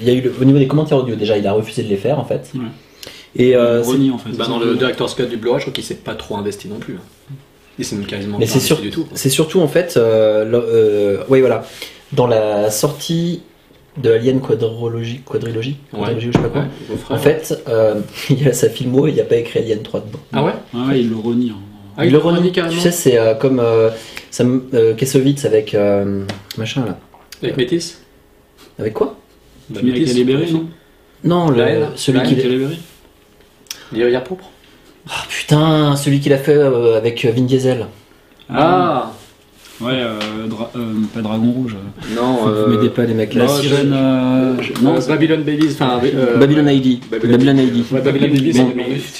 Speaker 1: il y a eu le- au niveau des commentaires audio déjà il a refusé de les faire en fait.
Speaker 2: Ouais.
Speaker 1: Et euh, c'est-
Speaker 2: Renie, en fait.
Speaker 3: Bah, dans le Director's Cut du Blu-ray, je crois qu'il s'est pas trop investi non plus. hein. Il s'est même quasiment
Speaker 1: Mais
Speaker 3: pas
Speaker 1: c'est
Speaker 3: investi
Speaker 1: sûr-
Speaker 3: du tout.
Speaker 1: c'est surtout en fait, euh, le- euh, voilà, dans la sortie de Alien Quadrilogie, quadrilogie, quadrilogie ou je sais pas quoi.
Speaker 3: Ouais, frères.
Speaker 1: En fait, euh, *laughs* il y a sa filmo et il n'y a pas écrit Alien 3 dedans.
Speaker 3: Ah ouais
Speaker 2: Ah ouais, il le renie. hein.
Speaker 3: Ah,
Speaker 1: il
Speaker 3: il
Speaker 1: le
Speaker 3: renie
Speaker 1: renie,
Speaker 3: carrément
Speaker 1: tu sais, c'est euh, comme euh, Sam euh, Kessovitz avec euh, machin là.
Speaker 3: Avec Métis
Speaker 1: Avec quoi
Speaker 3: Bah,
Speaker 2: avec
Speaker 3: Métis,
Speaker 2: non
Speaker 1: Non, le- celui qui
Speaker 3: haine,
Speaker 2: Halle Berry
Speaker 3: L'Iria pourpre
Speaker 1: Ah, putain, celui qu'il a fait euh, avec Vin Diesel.
Speaker 3: Ah
Speaker 2: Ouais, euh, dra- euh, pas Dragon Rouge. euh.
Speaker 3: Non,
Speaker 1: Vous
Speaker 3: euh,
Speaker 1: m'aidez pas les mecs là.
Speaker 2: La sirène. euh,
Speaker 3: non,
Speaker 2: non,
Speaker 3: Babylon Babies, enfin. euh,
Speaker 1: Babylon ID.
Speaker 3: Babylon-
Speaker 1: ID.
Speaker 3: Ouais, Babylon Babies, c'est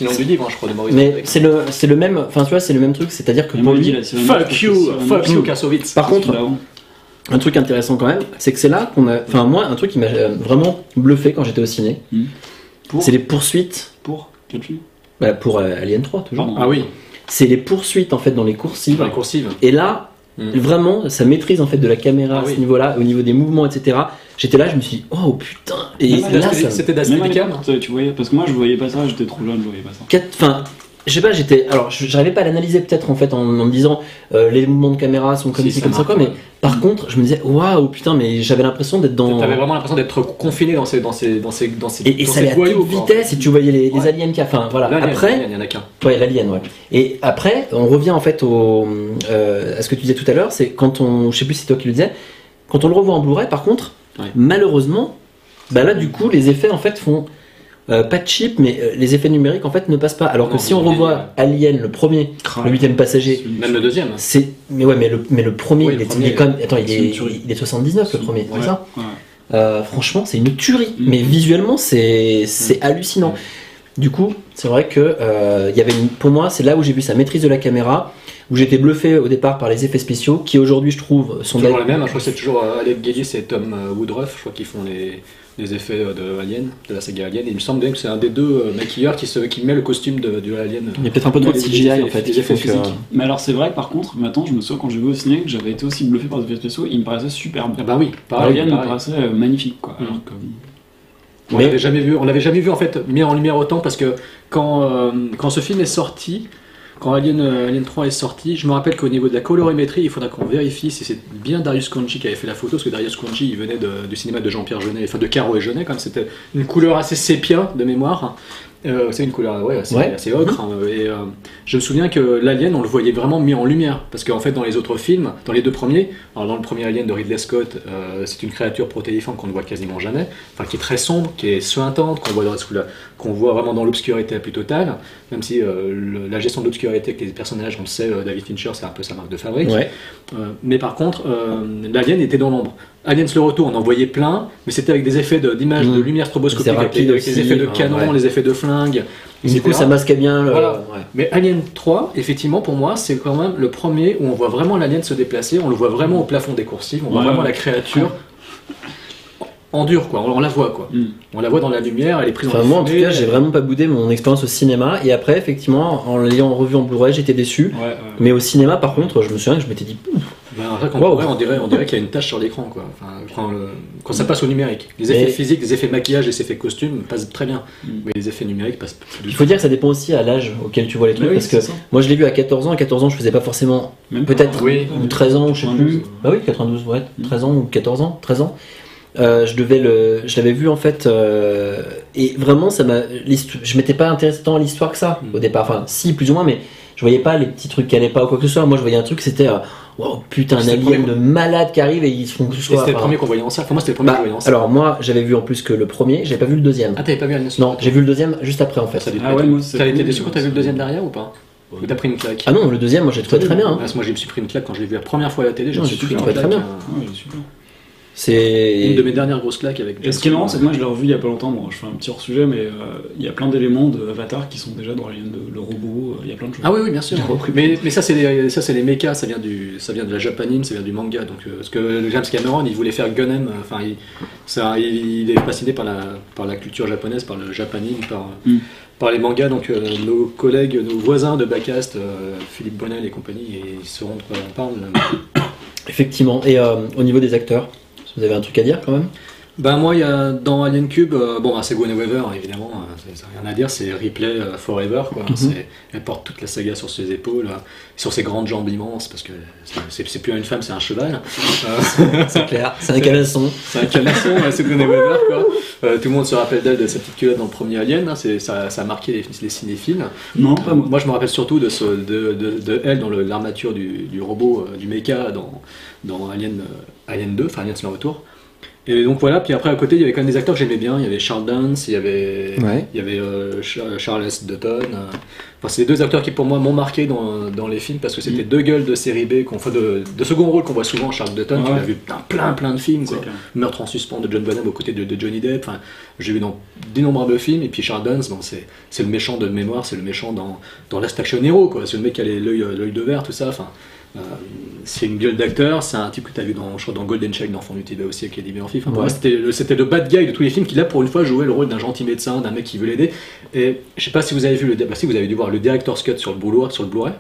Speaker 3: le nom du- livre, hein, je crois, de Maurice
Speaker 1: Mais c'est le, c'est le même, enfin tu vois, c'est le même truc, c'est-à-dire que pour lui,
Speaker 2: sirène,
Speaker 3: Fuck you, fuck
Speaker 2: un-
Speaker 3: you, Kassovitz.
Speaker 1: par contre, un truc intéressant quand même, c'est que c'est là qu'on a, enfin moi, un truc qui m'a vraiment bluffé quand j'étais au ciné,
Speaker 2: Pour
Speaker 1: c'est les poursuites,
Speaker 2: Pour Quel film?
Speaker 1: Bah, pour euh, Alien 3 toujours.
Speaker 2: Pardon.
Speaker 3: Ah oui,
Speaker 1: C'est les poursuites en fait dans les coursives.
Speaker 3: dans les coursives.
Speaker 1: Et là,
Speaker 3: Mm.
Speaker 1: vraiment, sa maîtrise en fait de la caméra
Speaker 3: Ah
Speaker 1: à ce
Speaker 3: oui.
Speaker 1: niveau-là, au niveau des mouvements, etc. J'étais là, je me suis dit, oh putain. Et là,
Speaker 2: la
Speaker 1: ça,
Speaker 3: C'était
Speaker 2: tu voyais, parce que moi je voyais pas ça, j'étais trop jeune, je voyais pas ça.
Speaker 1: Quatre- Enfin, je sais pas, j'étais. Alors, j'arrivais pas à l'analyser peut-être en fait en, en me disant euh, les mouvements de caméra sont comme
Speaker 3: Si,
Speaker 1: ci,
Speaker 3: ça
Speaker 1: comme ça, quoi. Mais par contre, je me disais, waouh, putain, mais j'avais l'impression d'être dans.
Speaker 3: T'avais vraiment l'impression d'être confiné dans ces, dans ces, dans ces, dans ces,
Speaker 1: Et, et
Speaker 3: dans
Speaker 1: ça allait à toute vitesse et tu voyais les, les
Speaker 3: Ouais.
Speaker 1: aliens qui. Enfin, voilà. Après,
Speaker 3: il y en a qu'un.
Speaker 1: Ouais, l'alien, ouais. Et après, on revient en fait au, euh, à ce que tu disais tout à l'heure, c'est quand on, je sais plus si c'est toi qui le disais, quand on le revoit en Blu-ray, par contre,
Speaker 3: Ouais.
Speaker 1: malheureusement, bah là du coup, les effets en fait font euh, pas de chip, mais euh, les effets numériques en fait ne passent pas. Alors que
Speaker 3: Non,
Speaker 1: si on revoit Alien, le premier, le huitième passager,
Speaker 3: Même le deuxième.
Speaker 1: c'est, mais ouais, mais le, mais le premier,
Speaker 3: Oui,
Speaker 1: il, est,
Speaker 3: premier,
Speaker 1: il est quand même, attends, il est,
Speaker 2: une tuerie.
Speaker 1: il est 79 le premier,
Speaker 2: Ouais,
Speaker 1: c'est ça
Speaker 2: ouais.
Speaker 1: euh, franchement, c'est une tuerie.
Speaker 2: Mm.
Speaker 1: Mais visuellement, c'est c'est
Speaker 3: Mm.
Speaker 1: hallucinant. Du coup, c'est vrai que euh, il y avait une- pour moi, c'est là où j'ai vu sa maîtrise de la caméra, où j'étais bluffé au départ par les effets spéciaux, qui aujourd'hui, je trouve, sont
Speaker 3: Toujours les mêmes, hein, je crois que c'est toujours euh, Alec Guinness et Tom euh, Woodruff, je crois qu'ils font les, les effets euh, de Alien, de la saga Alien. Et il me semble bien que c'est un des deux euh, maquilleurs qui, se, qui met le costume de, du Alien.
Speaker 1: Il y a peut-être un peu trop de CGI
Speaker 3: effets-
Speaker 1: en fait. qui
Speaker 3: effets
Speaker 1: que-
Speaker 3: physiques.
Speaker 2: Mais alors c'est vrai, par contre, maintenant je me souviens quand j'ai vu au ciné que j'avais été aussi bluffé par les effets spéciaux, ils me paraissaient superbes.
Speaker 3: Ah bah oui, pareil.
Speaker 2: Alien me
Speaker 3: pareil.
Speaker 2: paraissait euh, magnifique quoi.
Speaker 3: Mm.
Speaker 2: Alors que,
Speaker 3: On l'avait jamais vu, on l'avait jamais vu en fait mis en lumière autant parce que quand, euh, quand ce film est sorti, quand Alien, euh, Alien 3 est sorti, je me rappelle qu'au niveau de la colorimétrie, il faudra qu'on vérifie si c'est bien Darius Conchi qui avait fait la photo, parce que Darius Conchi il venait du cinéma de Jean-Pierre Jeunet, enfin de Caro et Jeunet, comme c'était une couleur assez sépia de mémoire. Euh, c'est une couleur ouais, assez,
Speaker 1: Ouais.
Speaker 3: assez ocre. hein, et euh, je me souviens que l'Alien, on le voyait vraiment mis en lumière. Parce qu'en fait, dans les autres films, dans les deux premiers, alors dans le premier Alien de Ridley Scott, euh, c'est une créature protéiforme qu'on ne voit quasiment jamais, enfin qui est très sombre, qui est suintante, qu'on voit, dans- sous la- qu'on voit vraiment dans l'obscurité la plus totale. Même si le- la gestion de l'obscurité avec les personnages, on le sait, David Fincher, c'est un peu sa marque de fabrique.
Speaker 1: Ouais.
Speaker 3: Mais par contre, l'Alien était dans l'ombre. Aliens le retour, on en voyait plein, mais c'était avec des effets de- d'images de,
Speaker 1: Mm.
Speaker 3: lumière stroboscopique, avec,
Speaker 1: rapide
Speaker 3: les- avec les
Speaker 1: aussi,
Speaker 3: effets de
Speaker 1: enfin,
Speaker 3: canon,
Speaker 1: ouais.
Speaker 3: les effets de flingue.
Speaker 1: Du coup,
Speaker 3: etc.
Speaker 1: ça masquait bien le.
Speaker 3: Voilà.
Speaker 1: ouais.
Speaker 3: Mais Alien 3, effectivement, pour moi, c'est quand même le premier où on voit vraiment l'alien se déplacer, on le voit vraiment au plafond des coursives, on voit vraiment la créature en dur, quoi. On, la voit, quoi.
Speaker 2: Mm.
Speaker 3: On la voit dans la lumière, elle est prise
Speaker 1: Enfin,
Speaker 3: dans
Speaker 1: moi, en tout cas, j'ai vraiment pas boudé mon expérience au cinéma. Et après, effectivement, en l'ayant revu en Blu-ray, j'étais déçu.
Speaker 2: Ouais, ouais.
Speaker 1: Mais au cinéma, par contre, je me souviens que je m'étais dit,
Speaker 3: Ben, en fait, quand
Speaker 1: Wow.
Speaker 3: on, dirait, on dirait qu'il y a une tache sur l'écran, quoi. Enfin, quand, le- quand ça passe au numérique. Les effets
Speaker 1: Mais-
Speaker 3: physiques, les effets maquillage, les effets costumes passent très bien.
Speaker 2: Mm.
Speaker 3: Mais les effets numériques passent plus
Speaker 1: il faut dire que ça dépend aussi à l'âge auquel tu vois les trucs.
Speaker 2: Oui,
Speaker 1: parce que
Speaker 2: ça.
Speaker 1: moi, je l'ai vu à 14 ans. À 14 ans, je faisais pas forcément.
Speaker 2: Même
Speaker 1: Peut-être.
Speaker 3: Oui.
Speaker 1: ou 13 ans, je sais
Speaker 2: 92.
Speaker 1: plus. Bah oui, 92, ouais.
Speaker 2: Mm.
Speaker 1: 13 ans ou 14 ans, 13 ans. Euh, je devais le, je l'avais vu en fait, euh, et vraiment ça m'a, je m'étais pas intéressé tant à l'histoire que ça
Speaker 3: Mm.
Speaker 1: au départ. Enfin, si plus ou moins, mais je voyais pas les petits trucs qui allaient pas ou quoi que ce soit. Moi, je voyais un truc, c'était, euh, wow, putain, un
Speaker 3: le
Speaker 1: alien
Speaker 3: premier-
Speaker 1: de malade qui arrive et ils se font que soit.
Speaker 3: c'était le premier qu'on voyait en salle. Enfin, moi, c'était le premier
Speaker 1: bah,
Speaker 3: que je voyais en salle.
Speaker 1: alors moi, j'avais vu en plus que le premier, j'avais pas vu le deuxième.
Speaker 3: Ah, t'avais pas vu Alien
Speaker 1: non, j'ai vu le deuxième juste après en fait.
Speaker 3: Ça,
Speaker 2: Ah ouais,
Speaker 3: T'as été déçu quand t'as vu le deuxième derrière ou pas Ou t'as pris une claque
Speaker 1: Ah non, le deuxième, moi j'ai trouvé très bien. hein.
Speaker 3: Ah, moi, je me suis pris une claque quand je l'ai vu la première fois à la télé. Je me
Speaker 1: j'ai
Speaker 3: suis pris une
Speaker 1: très
Speaker 3: claque.
Speaker 1: bien. C'est
Speaker 3: Une de mes dernières grosses claques avec.
Speaker 2: Et ce qui est marrant, c'est que moi je l'ai revu il y a pas longtemps. Bon, je fais un petit hors sujet, mais euh, il y a plein d'éléments de Avatar qui sont déjà dans Alien 2. Le robot, euh, il y a plein de choses.
Speaker 3: Ah oui, oui, bien sûr. Mais, mais ça, c'est les, ça, c'est les mechas, ça vient, du, ça vient de la japanime, ça vient du manga. Donc, euh, parce que James Cameron, il voulait faire euh, enfin, il, ça, il, il est fasciné par la, par la culture japonaise, par le japanime, par,
Speaker 2: Mm.
Speaker 3: par les mangas. Donc, euh, nos collègues, nos voisins de Bacast, euh, Philippe Bonnel et compagnie, ils sauront de quoi on parle. *coughs*
Speaker 1: effectivement. Et euh, au niveau des acteurs, vous avez un truc à dire quand même?
Speaker 3: Ben moi, il y a dans Alien Cube, euh, bon, c'est Gwen Weaver, évidemment, euh, c'est- c'est rien à dire, c'est Ripley euh, Forever, quoi. C'est- Elle porte toute la saga sur ses épaules, euh, sur ses grandes jambes immenses, parce que c'est- plus une femme, c'est un cheval. Euh,
Speaker 1: C'est clair, *laughs* c'est un canasson.
Speaker 3: c'est un canasson, ouais, c'est Gwen Weaver, quoi. Euh, tout le monde se rappelle d'elle, de sa petite culotte dans le premier Alien, hein, ça, ça a marqué les, les cinéphiles.
Speaker 2: Non, pas moi.
Speaker 3: Moi, je me rappelle surtout de, ce, de, de, de elle dans l'armature du, du robot, euh, du mecha dans, dans Alien, euh, Alien 2, enfin Aliens le retour. Et donc voilà, puis après à côté, il y avait quand même des acteurs que j'aimais bien. Il y avait Charles Dance, il y avait,
Speaker 1: Ouais.
Speaker 3: il y avait euh, Char- Charles S. Dutton. euh. Enfin, c'est les deux acteurs qui pour moi m'ont marqué dans, dans les films parce que c'était deux gueules de série B, qu'on fait de, de second rôle qu'on voit souvent. Charles Dutton,
Speaker 2: Ouais.
Speaker 3: l'as vu dans plein plein de films. Quoi. Meurtre en suspens de John Bonham aux côtés de, de Johnny Depp. Enfin, j'ai vu dans d'innombrables films. Et puis Charles Dance, bon, c'est, le méchant de mémoire, c'est le méchant dans, dans Last Action Hero. C'est le mec qui a les- l'œil, de verre, tout ça. Enfin, euh, c'est une gueule d'acteur. C'est un type que tu as vu dans, je crois, dans Golden Child d'Enfant du TV aussi avec. Enfin, pour
Speaker 1: Ouais.
Speaker 3: moi, c'était, le, c'était le bad guy de tous les films qui, là, pour une fois, jouait le rôle d'un gentil médecin, d'un mec qui veut l'aider. Et je sais pas si vous avez vu le. Bah, si vous avez dû voir le Director's Cut sur le Blu-ray. Sur le Blu-ray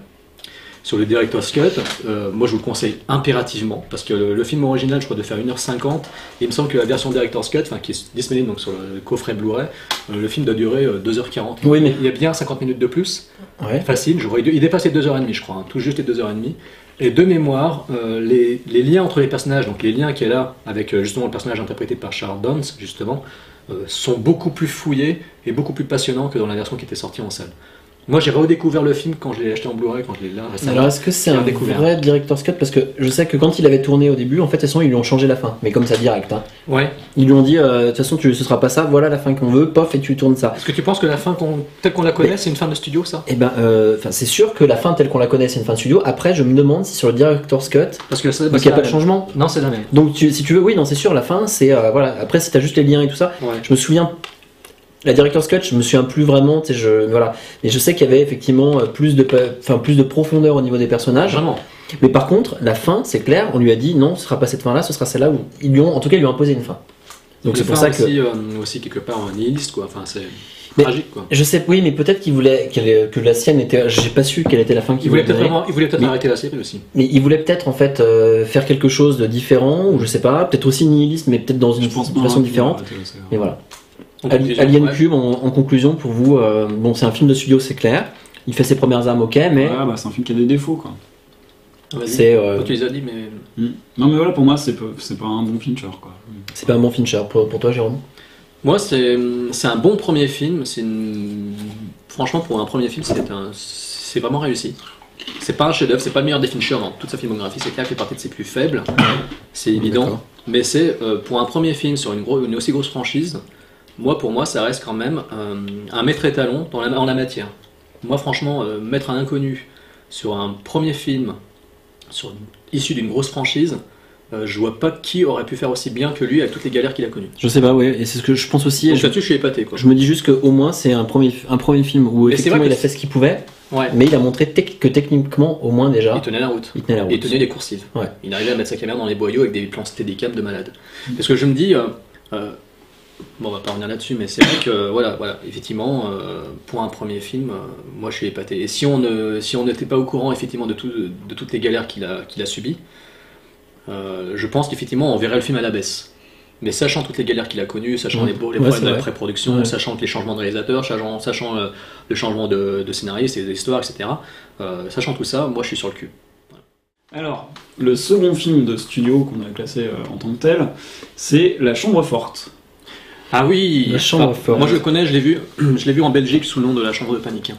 Speaker 3: sur le Director's Cut, euh, moi je vous le conseille impérativement parce que le, le film original je crois de faire 1h50 et il me semble que la version Director's Cut, enfin qui est disponible donc sur le coffret Blu-ray, euh, le film doit durer euh, 2h40.
Speaker 1: Oui, mais-
Speaker 3: Il y a bien 50 minutes de plus,
Speaker 1: Ouais.
Speaker 3: facile, je vois, il dépasse les 2h30 je crois, hein, tout juste les 2h30. Et de mémoire, euh, les, les liens entre les personnages, donc les liens qu'il y a là avec euh, justement le personnage interprété par Charles Dance, justement, euh, sont beaucoup plus fouillés et beaucoup plus passionnants que dans la version qui était sortie en salle. Moi j'ai redécouvert le film quand je l'ai acheté en Blu-ray, quand je l'ai là récemment.
Speaker 1: Alors est-ce que c'est un vrai director's cut? Parce que je sais que quand il avait tourné au début, en fait, de toute façon, ils lui ont changé la fin. Mais comme ça, direct. hein.
Speaker 3: Ouais.
Speaker 1: Ils lui ont dit, euh, de toute façon, tu, ce sera pas ça, voilà la fin qu'on veut, pof, et tu tournes ça.
Speaker 3: Est-ce que tu penses que la fin qu'on- telle qu'on la connaît, c'est une fin de studio ça?
Speaker 1: Et ben, euh, c'est sûr que la fin telle qu'on la connaît, c'est une fin de studio. Après, je me demande si sur le director's cut,
Speaker 3: Parce que ça,
Speaker 1: donc il n'y a pas de changement.
Speaker 3: Non, c'est la même.
Speaker 1: Donc tu- si tu veux, oui, non, c'est sûr, la fin, c'est euh, voilà. Après, si t'as juste les liens et tout ça,
Speaker 3: Ouais.
Speaker 1: je me souviens. La director's cut, je me souviens plus vraiment, je voilà. Mais je sais qu'il y avait effectivement euh, plus de, pa- enfin plus de profondeur au niveau des personnages.
Speaker 3: Vraiment.
Speaker 1: Mais par contre, la fin, c'est clair, on lui a dit non, ce sera pas cette fin-là, ce sera celle-là où ils lui ont, en tout cas, ils lui ont imposé une fin. Donc c'est pour ça que
Speaker 3: euh, aussi quelque part un nihiliste quoi. Enfin, c'est tragique quoi.
Speaker 1: je sais, oui, mais peut-être qu'il voulait que la sienne était, j'ai pas su quelle était la fin qu'il
Speaker 3: Il voulait peut-être il voulait peut-être arrêter la série aussi.
Speaker 1: Mais il voulait peut-être en fait euh, faire quelque chose de différent, ou je sais pas, peut-être aussi nihiliste, mais peut-être dans une façon
Speaker 2: hein,
Speaker 1: différente. Mais voilà. Alien
Speaker 3: ouais.
Speaker 1: Cube, en, en conclusion, pour vous, euh, bon, c'est un film de studio, c'est clair. Il fait ses premières armes, ok, mais
Speaker 2: Ouais, bah, c'est un film qui a des défauts, quoi.
Speaker 1: C'est euh,
Speaker 3: tu les as dit, mais.
Speaker 2: Mm. Non, mais voilà, pour moi, c'est pas, un bon Fincher, quoi.
Speaker 1: c'est pas un bon Fincher. Pour, pour toi, Jérôme?
Speaker 3: Moi, c'est c'est un bon premier film. C'est une- Franchement, pour un premier film, c'est un- c'est vraiment réussi. C'est pas un chef-d'œuvre, c'est pas le meilleur des Fincher dans toute sa filmographie. C'est clair qu'il fait partie de ses plus faibles, c'est évident. Mais c'est euh, pour un premier film sur une, gros- une aussi grosse franchise. Moi, pour moi, ça reste quand même euh, un maître étalon dans la, en la matière. Moi, franchement, euh, mettre un inconnu sur un premier film sur, issu d'une grosse franchise, euh, je vois pas qui aurait pu faire aussi bien que lui avec toutes les galères qu'il a connues.
Speaker 1: Je sais pas, oui, et c'est ce que je pense aussi. et
Speaker 3: Donc là-dessus, je suis épaté. Quoi.
Speaker 1: je me dis juste qu'au moins, c'est un premier, un premier film où
Speaker 3: c'est
Speaker 1: effectivement il a fait ce qu'il pouvait,
Speaker 3: Ouais.
Speaker 1: mais il a montré tec- que techniquement, au moins déjà,
Speaker 3: Il tenait la route.
Speaker 1: il tenait la route.
Speaker 3: Et il tenait des coursives.
Speaker 1: Ouais.
Speaker 3: Il arrivait à mettre sa caméra dans les boyaux avec des plans steadicam de malade. Parce que je me dis, euh, euh, bon, on va pas revenir là-dessus, mais c'est vrai que, euh, voilà, voilà, effectivement, euh, pour un premier film, euh, moi je suis épaté. Et si on ne, si on n'était pas au courant effectivement de, tout- de toutes les galères qu'il a, qu'il a subies, euh, je pense qu'effectivement on verrait le film à la baisse. Mais sachant toutes les galères qu'il a connues, sachant
Speaker 1: Ouais.
Speaker 3: les, les
Speaker 1: Ouais,
Speaker 3: problèmes de pré-production,
Speaker 1: Ouais.
Speaker 3: sachant que les changements de réalisateur, sachant, sachant euh, le changement de, de scénariste et d'histoire, etc., euh, sachant tout ça, moi je suis sur le cul.
Speaker 2: Alors, le second film de studio qu'on a classé euh, en tant que tel, c'est La Chambre Forte.
Speaker 3: Ah oui
Speaker 1: La chambre forte.
Speaker 3: Moi je le connais, je l'ai vu, *clears throat* je l'ai vu en Belgique sous le nom de la chambre de panique.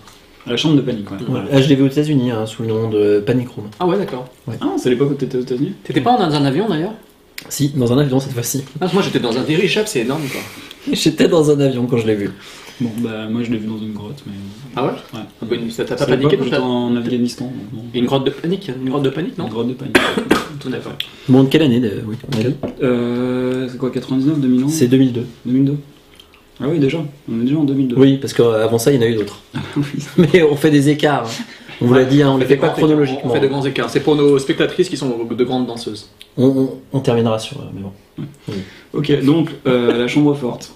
Speaker 2: La Chambre de panique, ouais.
Speaker 3: Ouais.
Speaker 2: Voilà.
Speaker 1: Ah, je l'ai vu aux États-Unis hein, sous le nom de Panic Room.
Speaker 3: Ah ouais d'accord.
Speaker 2: Ah, c'est l'époque où t'étais aux États-Unis?
Speaker 3: T'étais pas dans un avion d'ailleurs?
Speaker 1: Si, dans un avion cette fois-ci.
Speaker 3: ah, Moi j'étais dans un dirigeable, c'est énorme quoi. *laughs*
Speaker 1: J'étais dans un avion quand je l'ai vu.
Speaker 2: Bon, bah, moi je l'ai vu dans une grotte, mais.
Speaker 3: Ah ouais
Speaker 2: Ouais.
Speaker 3: Ah bah, t'as
Speaker 2: C'est
Speaker 3: pas paniqué t'as-
Speaker 2: en Afghanistan, non.
Speaker 3: Une grotte de panique Une grotte de panique non
Speaker 2: Une grotte de panique. *coughs*
Speaker 3: Tout d'accord.
Speaker 1: Bon, de quelle année de... oui,
Speaker 2: Euh, c'est quoi, 99, 2000
Speaker 1: C'est 2002.
Speaker 2: 2002 Ah oui, déjà. On est déjà en 2002.
Speaker 1: Oui, parce qu'avant ça, il y en a eu d'autres. *laughs*
Speaker 2: Oui.
Speaker 1: Mais on fait des écarts. hein. On vous l'a dit, hein, on les fait pas chronologiquement.
Speaker 3: On fait de grands écarts. C'est pour nos spectatrices qui sont de grandes danseuses.
Speaker 1: On, on- on terminera sur. euh, mais bon.
Speaker 2: Ok, donc, euh, La Chambre Forte.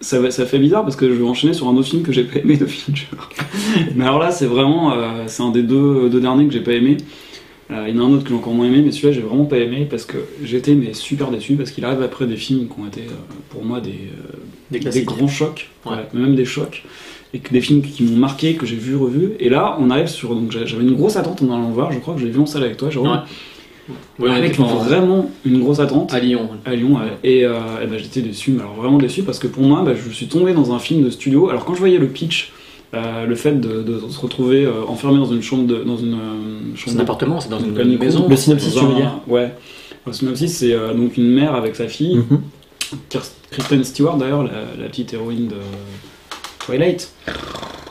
Speaker 2: Ça, fait bizarre parce que je vais enchaîner sur un autre film que j'ai pas aimé de Fincher. *laughs* mais alors là, c'est vraiment, euh, c'est un des deux, deux derniers que j'ai pas aimé. Euh, il y en a un autre que j'ai encore moins aimé, mais celui-là j'ai vraiment pas aimé parce que j'étais mais super déçu parce qu'il arrive après des films qui ont été euh, pour moi des,
Speaker 3: Des
Speaker 2: grands chocs,
Speaker 3: Ouais.
Speaker 2: ouais, même des chocs, et que des films qui m'ont marqué, que j'ai vu, revu. Et là, on arrive sur. Donc j'a- j'avais une grosse attente en allant le voir, je crois que je l'ai vu en salle avec toi, Jérôme.
Speaker 3: Ouais. Ouais,
Speaker 2: avec vraiment une grosse attente
Speaker 3: à Lyon.
Speaker 2: à Lyon ouais. et, euh, et ben, j'étais déçu mais alors vraiment déçu parce que pour moi bah, je suis tombé dans un film de studio alors quand je voyais le pitch euh, le fait de, de se retrouver euh, enfermé dans une chambre de, dans une euh,
Speaker 3: C'est
Speaker 2: chambre
Speaker 3: un appartement, c'est dans une
Speaker 2: panico,
Speaker 3: maison.
Speaker 1: Le synopsis, tu veux dire?
Speaker 2: Ouais le synopsis c'est euh, donc une mère avec sa fille
Speaker 1: Mhm.
Speaker 2: Kristen Stewart d'ailleurs la, la petite héroïne de Twilight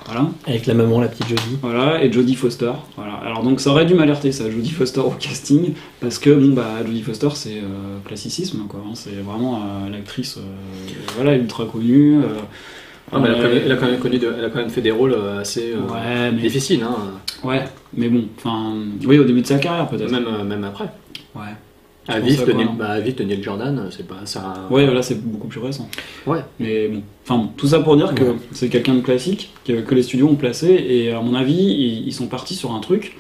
Speaker 2: voilà
Speaker 1: Avec la maman, la petite Jodie.
Speaker 2: voilà, et Jodie Foster. Voilà. Alors donc ça aurait dû m'alerter ça, Jodie Foster au casting, parce que bon bah Jodie Foster c'est euh, classicisme quoi, hein. c'est vraiment euh, l'actrice euh, voilà ultra connue. euh,
Speaker 3: Ah, mais elle, a quand même, elle a quand même connu de- elle a quand même fait des rôles assez euh,
Speaker 2: ouais, mais,
Speaker 3: difficiles, hein.
Speaker 2: ouais, mais bon, enfin, oui au début de sa carrière peut-être.
Speaker 3: même, euh, même après.
Speaker 2: Ouais.
Speaker 3: Neil,
Speaker 2: hein.
Speaker 3: bah, Jordan, c'est pas ça.
Speaker 2: Ouais, là c'est beaucoup plus récent.
Speaker 3: Ouais.
Speaker 2: Mais bon, enfin bon, tout ça pour dire que
Speaker 1: Ouais.
Speaker 2: c'est quelqu'un de classique que, que les studios ont placé et à mon avis ils, ils sont partis sur un truc.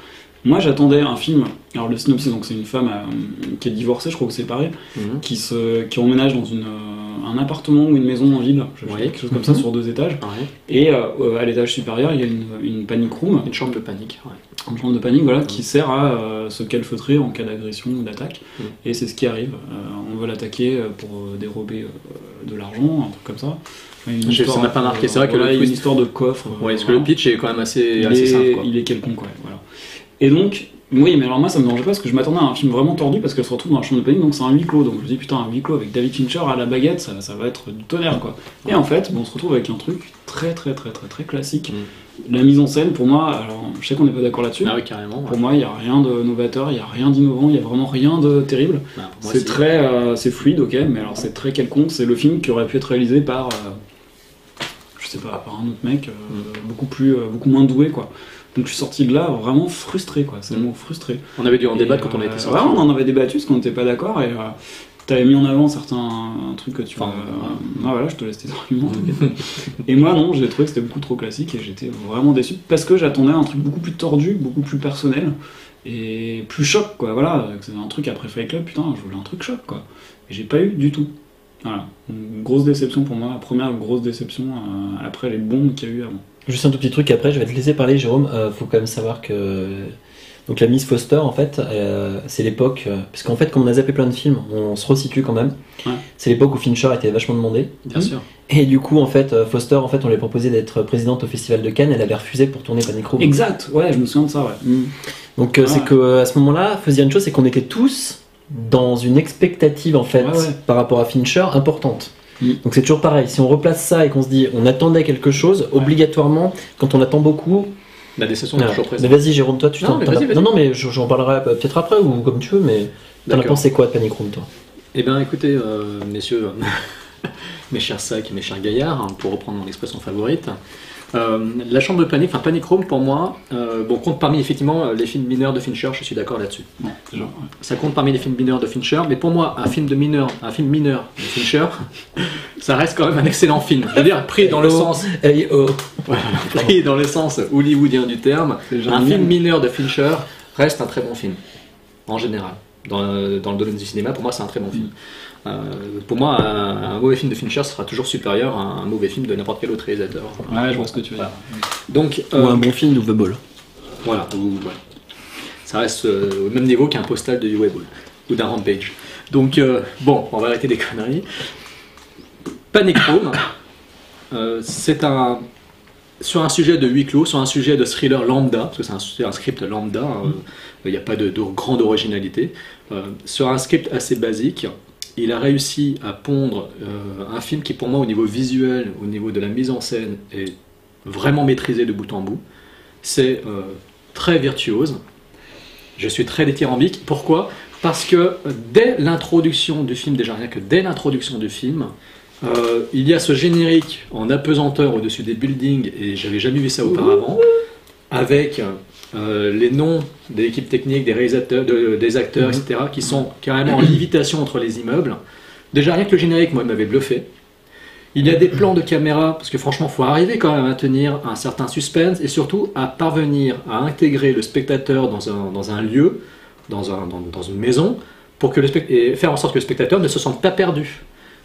Speaker 2: Moi j'attendais un film. Alors le synopsis donc c'est une femme euh, qui est divorcée, je crois que c'est pareil,
Speaker 3: Mhm.
Speaker 2: qui se qui emménage dans une euh, un appartement ou une maison en ville, je
Speaker 3: Ouais.
Speaker 2: quelque chose comme ça
Speaker 1: Mhm.
Speaker 2: sur deux étages.
Speaker 3: Ouais.
Speaker 2: Et euh, à l'étage supérieur il y a une, une panic room,
Speaker 3: Une chambre de panique. Ouais.
Speaker 2: une chambre de panique voilà, qui sert à euh, se calfeutrer en cas d'agression ou d'attaque.
Speaker 3: Mhm.
Speaker 2: Et c'est ce qui arrive. Euh, on veut l'attaquer pour dérober de l'argent, un truc comme ça. Une
Speaker 3: Je- ça
Speaker 2: histoire,
Speaker 3: m'a pas marqué. C'est vrai que
Speaker 2: voilà,
Speaker 3: le
Speaker 2: une
Speaker 3: twist-
Speaker 2: histoire de coffre.
Speaker 3: Ouais, parce que le pitch est quand même assez,
Speaker 2: il,
Speaker 3: assez
Speaker 2: est,
Speaker 3: simple. Quoi.
Speaker 2: il est quelconque, ouais, voilà. Et donc, oui, mais alors moi ça me dérangeait pas parce que je m'attendais à un film vraiment tordu parce qu'elle se retrouve dans la chambre de panique, donc c'est un huis clos. Donc je me dis putain, un huis clos avec David Fincher à la baguette, ça, ça va être du tonnerre quoi. Et en fait, bon, on se retrouve avec un truc très très très très très classique.
Speaker 3: Mm.
Speaker 2: La mise en scène, pour moi, alors je sais qu'on n'est pas d'accord là-dessus.
Speaker 3: Ah oui, carrément. ouais.
Speaker 2: Pour moi, il n'y a rien de novateur, il n'y a rien d'innovant, il n'y a vraiment rien de terrible.
Speaker 3: Ah, moi,
Speaker 2: C'est très, euh, c'est fluide, ok, mais alors c'est très quelconque. C'est le film qui aurait pu être réalisé par, euh, je sais pas, par un autre mec, euh,
Speaker 3: Mm.
Speaker 2: beaucoup plus, beaucoup moins doué, quoi. Donc je suis sorti de là vraiment frustré, quoi. C'est le
Speaker 3: Mm.
Speaker 2: mot frustré.
Speaker 3: On avait dû en
Speaker 2: Et,
Speaker 3: débattre quand on
Speaker 2: euh,
Speaker 3: était sorti.
Speaker 2: ouais, on en avait débattu parce qu'on n'était pas d'accord et euh, t'avais mis en avant certains trucs que tu.
Speaker 3: Enfin,
Speaker 2: euh, ah voilà, je te laisse tes arguments. et moi non, j'ai trouvé que c'était beaucoup trop classique et j'étais vraiment déçu parce que j'attendais un truc beaucoup plus tordu, beaucoup plus personnel et plus choc quoi. Voilà, c'est un truc après Fight Club, putain, je voulais un truc choc quoi. Et j'ai pas eu du tout. Voilà, une grosse déception pour moi, la première grosse déception euh, après les bombes qu'il y a eu avant.
Speaker 1: Juste un tout petit truc après, je vais te laisser parler, Jérôme. Euh, faut quand même savoir que. Donc la Miss Foster, en fait, euh, c'est l'époque. euh, parce qu'en fait, comme on a zappé plein de films, on se resitue quand même.
Speaker 2: Ouais.
Speaker 1: C'est l'époque où Fincher était vachement demandé.
Speaker 3: Bien sûr.
Speaker 1: Et du coup, en fait, euh, Foster, en fait, on lui a proposé d'être présidente au Festival de Cannes. Elle avait refusé pour tourner Panic Room.
Speaker 2: Exact, ouais, je me souviens de ça, ouais. Mm.
Speaker 1: Donc
Speaker 2: Ah
Speaker 1: c'est
Speaker 2: ouais.
Speaker 1: que à ce moment-là, dire une chose, c'est qu'on était tous dans une expectative en fait
Speaker 2: ouais.
Speaker 1: par rapport à Fincher importante.
Speaker 2: Mm.
Speaker 1: Donc c'est toujours pareil. Si on replace ça et qu'on se dit on attendait quelque chose, obligatoirement, quand on attend beaucoup.
Speaker 3: La déception est toujours
Speaker 1: Mais
Speaker 3: présente.
Speaker 1: vas-y Jérôme, toi tu
Speaker 3: Non,
Speaker 1: t'en
Speaker 3: mais
Speaker 1: as-
Speaker 3: vas-y.
Speaker 1: Non non mais je- j'en parlerai peut-être après ou comme tu veux, mais t'en as pensé quoi de Panic Room toi?
Speaker 3: Eh bien, écoutez, euh, messieurs, *laughs* mes chers sacs mes chers gaillards, hein, pour reprendre mon expression favorite, euh, la chambre de panique, enfin Panic Room pour moi, euh, bon, compte parmi effectivement euh, les films mineurs de Fincher, je suis d'accord là-dessus.
Speaker 2: Ouais.
Speaker 3: Ça compte parmi les films mineurs de Fincher, mais pour moi, un film de mineur, un film mineur de Fincher, *laughs* ça reste quand même un excellent film. Je veux dire, pris dans le sens, pris dans le sens hollywoodien du terme, un film mineur de Fincher reste un très bon film, en général. Dans, le- dans le domaine du cinéma, pour moi, c'est un très bon film. Euh, pour moi, un, un mauvais film de Fincher sera toujours supérieur à un mauvais film de n'importe quel autre réalisateur.
Speaker 2: Ouais, je vois ce que tu veux dire.
Speaker 3: Donc,
Speaker 1: Ou
Speaker 3: euh,
Speaker 1: un bon film d'Uwe Ball.
Speaker 3: voilà, ou- ouais. ça reste euh, au même niveau qu'un postal de UA Ball ou d'un Rampage. Donc, euh, bon, on va arrêter des conneries. Panic Room, *coughs* euh, c'est un. Sur un sujet de huis clos, sur un sujet de thriller lambda, parce que c'est un, script lambda, hein, il n'y a pas de, de grande originalité. Euh, sur un script assez basique, il a réussi à pondre euh, un film qui, pour moi, au niveau visuel, au niveau de la mise en scène, est vraiment maîtrisé de bout en bout. C'est euh, très virtuose. Je suis très dithyrambique. Pourquoi? Parce que dès l'introduction du film, déjà rien que dès l'introduction du film, euh, il y a ce générique en apesanteur au-dessus des buildings, et j'avais jamais vu ça auparavant, avec euh, les noms des équipes techniques, des réalisateurs, de- des acteurs, etc., qui sont carrément en lévitation entre les immeubles. Déjà rien que le générique, moi, m'avait bluffé. Il y a des plans de caméra, parce que franchement, il faut arriver quand même à tenir un certain suspense et surtout à parvenir à intégrer le spectateur dans un, dans un lieu, dans, un, dans, dans une maison, pour que le spect- et faire en sorte que le spectateur ne se sente pas perdu.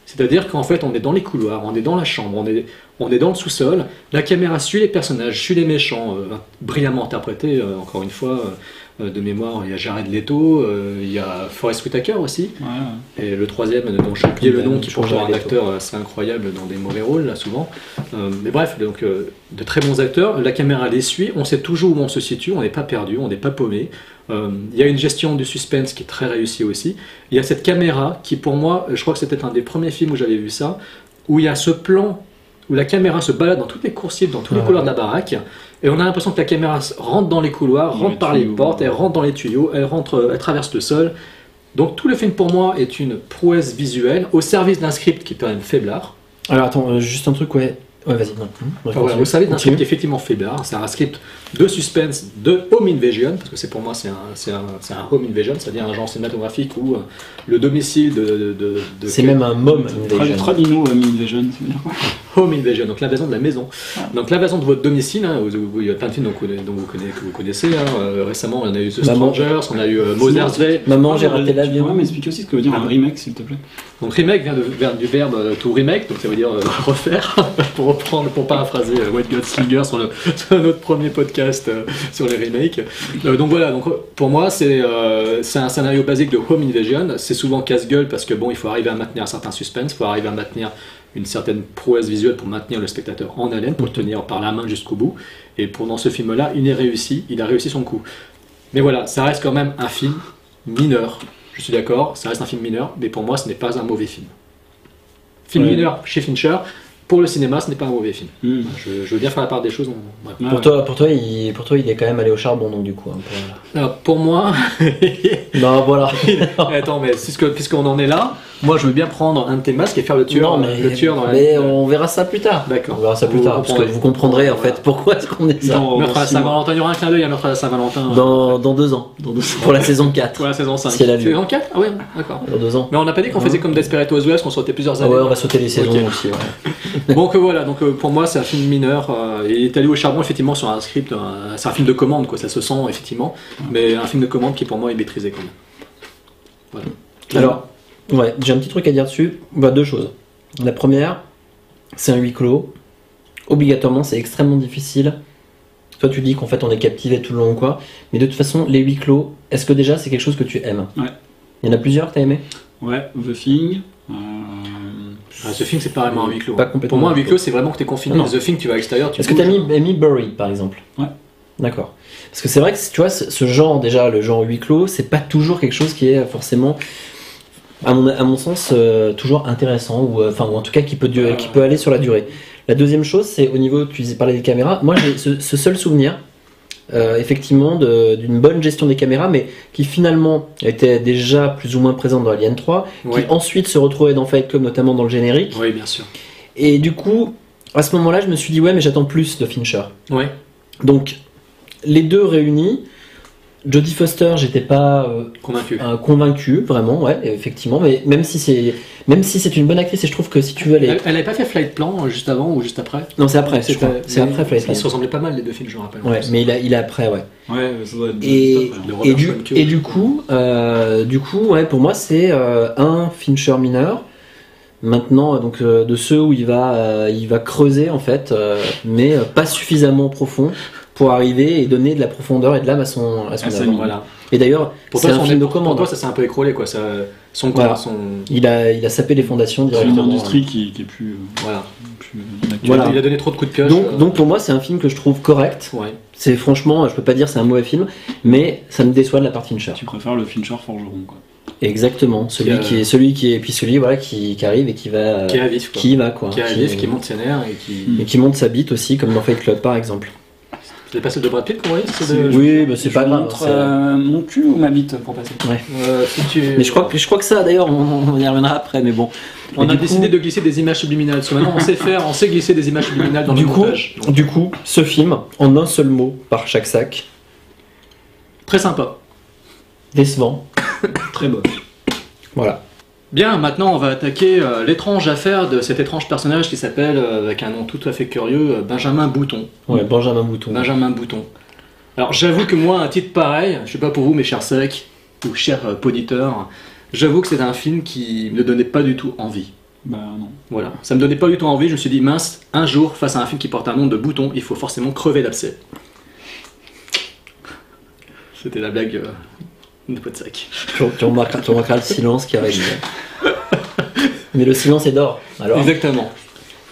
Speaker 3: C'est-à-dire qu'en fait, on est dans les couloirs, on est dans la chambre, on est, on est dans le sous-sol, la caméra suit les personnages, suit les méchants, euh, brillamment interprétés, euh, encore une fois, euh, de mémoire, il y a Jared Leto, euh, il y a Forrest Whitaker aussi,
Speaker 2: Ouais, ouais.
Speaker 3: et le troisième, dont j'ai oublié le nom, qui pourtant un acteur assez incroyable dans des mauvais rôles, là, souvent. Euh, mais bref, donc, euh, de très bons acteurs, la caméra les suit, on sait toujours où on se situe, on n'est pas perdu, on n'est pas paumé. Euh, Il y a une gestion du suspense qui est très réussie aussi. Il y a cette caméra qui, pour moi, je crois que c'était un des premiers films où j'avais vu ça, où il y a ce plan où la caméra se balade dans toutes les coursives, dans tous les
Speaker 1: Ouais.
Speaker 3: couloirs de la baraque, et on a l'impression que la caméra rentre dans les couloirs,
Speaker 2: Dans
Speaker 3: rentre
Speaker 2: les
Speaker 3: par les portes, elle rentre dans les tuyaux, elle rentre, euh, elle traverse le sol. Donc tout le film pour moi est une prouesse visuelle au service d'un script qui est quand même faiblard.
Speaker 1: Alors attends, euh, juste un truc, ouais. Ouais, vas-y, non.
Speaker 3: Enfin, au service d'un script effectivement faiblard. C'est un script de suspense, de home invasion, parce que c'est pour moi c'est un, c'est un, c'est un home invasion, c'est-à-dire un genre cinématographique où euh, le domicile de... de, de- de-
Speaker 1: C'est même un mom invasion.
Speaker 2: Traduis-nous, Ami Invasion, quoi?
Speaker 3: Home invasion, donc l'invasion de la maison. Donc l'invasion de votre domicile, hein, il y a plein de films dont, vous connaissez- dont vous, connaissez, que vous connaissez. hein. Euh, récemment, on a eu The
Speaker 1: Maman.
Speaker 3: Strangers, on a eu euh, Mother's Day.
Speaker 1: Maman, j'ai raté
Speaker 2: Tu
Speaker 1: l'avion.
Speaker 2: pourrais m'expliquer aussi ce que veut dire un remake, s'il te plaît
Speaker 3: Donc remake vient, de- vient du verbe euh, to remake, donc ça veut dire euh, *laughs* refaire, *laughs* pour reprendre, pour paraphraser euh, White God Slinger sur, le, *laughs* sur notre premier podcast euh, sur les remakes. Euh, donc voilà, donc pour moi c'est euh, c'est un scénario basique de Home Invasion. C'est souvent casse-gueule parce que bon, il faut arriver à maintenir un certain suspense, il faut arriver à maintenir une certaine prouesse visuelle pour maintenir le spectateur en haleine, pour le tenir par la main jusqu'au bout. Et pour dans ce film-là, il est réussi, il a réussi son coup. Mais voilà, ça reste quand même un film mineur. Je suis d'accord, ça reste un film mineur, mais pour moi, ce n'est pas un mauvais film. Film
Speaker 1: Ouais.
Speaker 3: mineur chez Fincher. pour le cinéma, ce n'est pas un mauvais film.
Speaker 2: Hmm.
Speaker 3: Je, je veux bien faire la part des choses. on- ouais.
Speaker 2: Ah
Speaker 1: Pour
Speaker 2: ouais.
Speaker 1: toi, pour toi, il, pour toi, il est quand même allé au charbon, donc du coup. peu,
Speaker 3: Alors, pour moi. *laughs*
Speaker 1: Non, voilà. *laughs*
Speaker 3: attends, mais puisqu'on en est là, moi je veux bien prendre un de tes masques et faire le tueur,
Speaker 1: non, mais,
Speaker 3: le tueur dans la
Speaker 1: mais on verra ça plus tard.
Speaker 3: D'accord.
Speaker 1: On verra ça plus
Speaker 3: Vous
Speaker 1: tard, parce que vous comprendrez en
Speaker 3: Voilà.
Speaker 1: fait pourquoi est-ce qu'on est ça.
Speaker 2: Dans-
Speaker 3: Meurtre à la. Saint-Valentin, il y aura un clin d'œil à Meurtre à la Saint-Valentin.
Speaker 1: Dans, dans deux ans. Pour la saison 4.
Speaker 3: Pour la saison 5.
Speaker 1: Si elle a lieu.
Speaker 3: Saison 4 Ah ouais, d'accord.
Speaker 1: Dans deux ans.
Speaker 3: Mais on n'a pas dit qu'on faisait comme Desperate Housewives, qu'on sautait plusieurs
Speaker 1: Ah
Speaker 3: années.
Speaker 1: ouais, on va sauter les saisons
Speaker 3: Ok.
Speaker 1: aussi. Ouais. *laughs* *laughs*
Speaker 3: Donc euh, voilà, donc euh, pour moi c'est un film mineur. euh, il est allé au charbon effectivement sur un script, c'est un film de commande quoi, ça se sent effectivement, mais un film de commande qui pour moi est maîtrisé quand même. Voilà.
Speaker 1: Alors, ouais, j'ai un petit truc à dire dessus. Bah, deux choses. La première, c'est un huis clos. Obligatoirement, c'est extrêmement difficile. Toi, tu dis qu'en fait, on est captivé tout le long ou quoi. Mais de toute façon, les huis clos, est-ce que déjà c'est quelque chose que tu aimes?
Speaker 2: Ouais.
Speaker 1: Il y en a plusieurs que t'as aimé?
Speaker 2: Ouais, The Thing. euh,
Speaker 3: Ah, ce film c'est pas vraiment un huis clos.
Speaker 1: Pas complètement
Speaker 3: Pour moi un
Speaker 1: huis
Speaker 3: clos c'est vraiment que t'es confiné.
Speaker 1: Non.
Speaker 3: The Thing tu vas à l'extérieur. tu
Speaker 1: Est-ce que t'as mis, mis Buried par exemple?
Speaker 2: Ouais.
Speaker 1: D'accord. Parce que c'est vrai que tu vois, ce ce genre déjà, le genre huis clos, c'est pas toujours quelque chose qui est forcément, à mon, à mon sens, euh, toujours intéressant ou, euh, enfin, ou en tout cas qui peut, qui peut aller sur la durée. La deuxième chose, c'est au niveau, tu disais parler des caméras. Moi, j'ai ce, ce seul souvenir, euh, effectivement, d'une bonne gestion des caméras, mais qui finalement était déjà plus ou moins présente dans Alien 3,
Speaker 3: Oui.
Speaker 1: qui ensuite se retrouvait dans Fight Club, notamment dans le générique.
Speaker 3: Oui bien sûr.
Speaker 1: Et du coup, à ce moment-là, je me suis dit, ouais, mais j'attends plus de Fincher.
Speaker 3: Ouais.
Speaker 1: Donc, les deux réunis, Jodie Foster, j'étais pas euh,
Speaker 3: Convaincu.
Speaker 1: euh, convaincu, vraiment, ouais, effectivement, mais même si c'est même si c'est une bonne actrice, et je trouve que si tu veux aller.
Speaker 3: Elle, elle avait pas fait Flight Plan euh, juste avant ou juste après?
Speaker 1: Non, c'est après. C'est après Flight
Speaker 3: Ils
Speaker 1: Plan.
Speaker 3: se ressemblaient pas mal les deux films, je me rappelle.
Speaker 1: Ouais, mais il a, il a après, ouais.
Speaker 2: Ouais, ça doit être
Speaker 1: Et,
Speaker 2: top,
Speaker 3: de
Speaker 2: ouais.
Speaker 3: Robert
Speaker 1: et, du,
Speaker 3: Schwentke.
Speaker 1: et du coup, euh, du coup, ouais, pour moi, c'est euh, un Fincher mineur. Maintenant, donc euh, de ceux où il va, euh, il va creuser en fait, euh, mais euh, pas suffisamment profond pour arriver et donner de la profondeur et de l'âme à son, à son
Speaker 2: À
Speaker 1: œuvre.
Speaker 3: Voilà.
Speaker 1: Et d'ailleurs,
Speaker 3: Pour
Speaker 1: c'est
Speaker 3: toi,
Speaker 1: un
Speaker 3: son-
Speaker 1: film de commande.
Speaker 3: Pour toi, ça s'est un peu écroulé, quoi. Ça, son,
Speaker 1: Voilà.
Speaker 3: son,
Speaker 1: Il a, il a sapé les fondations
Speaker 2: C'est une
Speaker 1: directement.
Speaker 2: industrie qui, qui est plus, euh,
Speaker 3: voilà.
Speaker 2: plus.
Speaker 1: Voilà.
Speaker 3: Il a donné trop de coups de pioche.
Speaker 1: Donc,
Speaker 3: euh,
Speaker 1: donc pour moi, c'est un film que je trouve correct.
Speaker 3: ouais.
Speaker 1: C'est franchement, je peux pas dire c'est un mauvais film, mais ça me déçoit de la part Fincher.
Speaker 2: Tu préfères le Fincher forgeron, quoi.
Speaker 1: Exactement, celui
Speaker 3: Qui a-
Speaker 1: qui est, celui qui est, puis celui voilà qui, qui arrive et qui va,
Speaker 3: Qui est à vif, quoi.
Speaker 1: qui va quoi,
Speaker 3: Qui a un livre, qui monte ses nerfs et qui.
Speaker 1: et qui monte sa bite aussi, comme dans Fight Club par exemple.
Speaker 3: C'est pas celle de Brad Pitt qu'on voyait de-
Speaker 1: Oui, c'est pas
Speaker 2: vous
Speaker 1: grave.
Speaker 2: montre euh, mon cul ou ma bite pour passer
Speaker 3: Euh, si tu-
Speaker 1: Mais je crois que je crois que ça d'ailleurs on, on y reviendra après, mais bon.
Speaker 3: On a décidé
Speaker 1: coup-
Speaker 3: de glisser des images subliminales. Parce que maintenant, on sait faire, on sait glisser des images subliminales dans
Speaker 1: du
Speaker 3: le
Speaker 1: coup,
Speaker 3: montage. Donc,
Speaker 1: du coup, ce film en un seul mot par chaque sac,
Speaker 3: Très sympa.
Speaker 1: décevant.
Speaker 2: Très bon.
Speaker 1: Voilà.
Speaker 3: Bien, maintenant, on va attaquer euh, l'étrange affaire de cet étrange personnage qui s'appelle, euh, avec un nom tout à fait curieux, euh, Benjamin Bouton.
Speaker 1: Ouais, Benjamin Bouton.
Speaker 3: Benjamin Bouton. Alors, j'avoue que moi, un titre pareil, je sais pas pour vous, mes chers secs ou chers poditeurs, j'avoue que c'est un film qui me donnait pas du tout envie.
Speaker 2: Bah non.
Speaker 3: Voilà, ça me donnait pas du tout envie. Je me suis dit, mince, un jour, face à un film qui porte un nom de bouton, il faut forcément crever l'abcès. C'était la blague euh, de Podsac.
Speaker 1: Tu, tu remarqueras, tu remarqueras le silence qui arrive. *laughs* Mais le silence est d'or. Alors.
Speaker 3: Exactement.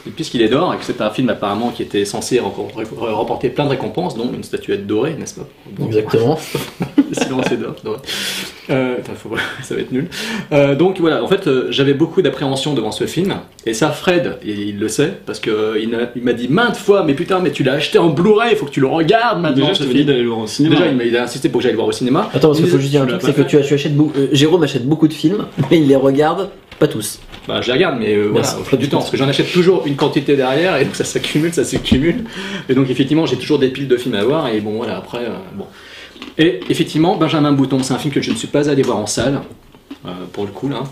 Speaker 3: Et puisqu'il est d'or, et que c'est un film apparemment qui était censé remporter plein de récompenses, dont une statuette dorée, n'est-ce pas? Bon,
Speaker 1: Exactement. *laughs*
Speaker 3: Sinon c'est d'or. doré. Euh, attends, faut- *laughs* ça va être nul. Euh, donc voilà, en fait, euh, j'avais beaucoup d'appréhension devant ce film, et ça, Fred, il, il le sait, parce qu'il m'a dit maintes fois, mais putain, mais tu l'as acheté en Blu-ray, il faut que tu le regardes maintenant.
Speaker 2: Déjà, je d'aller le voir au cinéma.
Speaker 3: Déjà, il a insisté pour que j'aille le voir au cinéma.
Speaker 1: Attends, parce qu'il faut juste dire un truc, c'est que tu, tu achètes beaucoup. euh, Jérôme achète beaucoup de films, mais il les regarde pas tous.
Speaker 3: Bah, je les regarde, mais euh, voilà, au fil du temps, parce que j'en achète toujours une quantité derrière, et donc ça s'accumule, ça s'accumule. Et donc, effectivement, j'ai toujours des piles de films à voir, et bon, voilà, après, euh, bon. Et effectivement, Benjamin Bouton, c'est un film que je ne suis pas allé voir en salle, euh, pour le coup, là.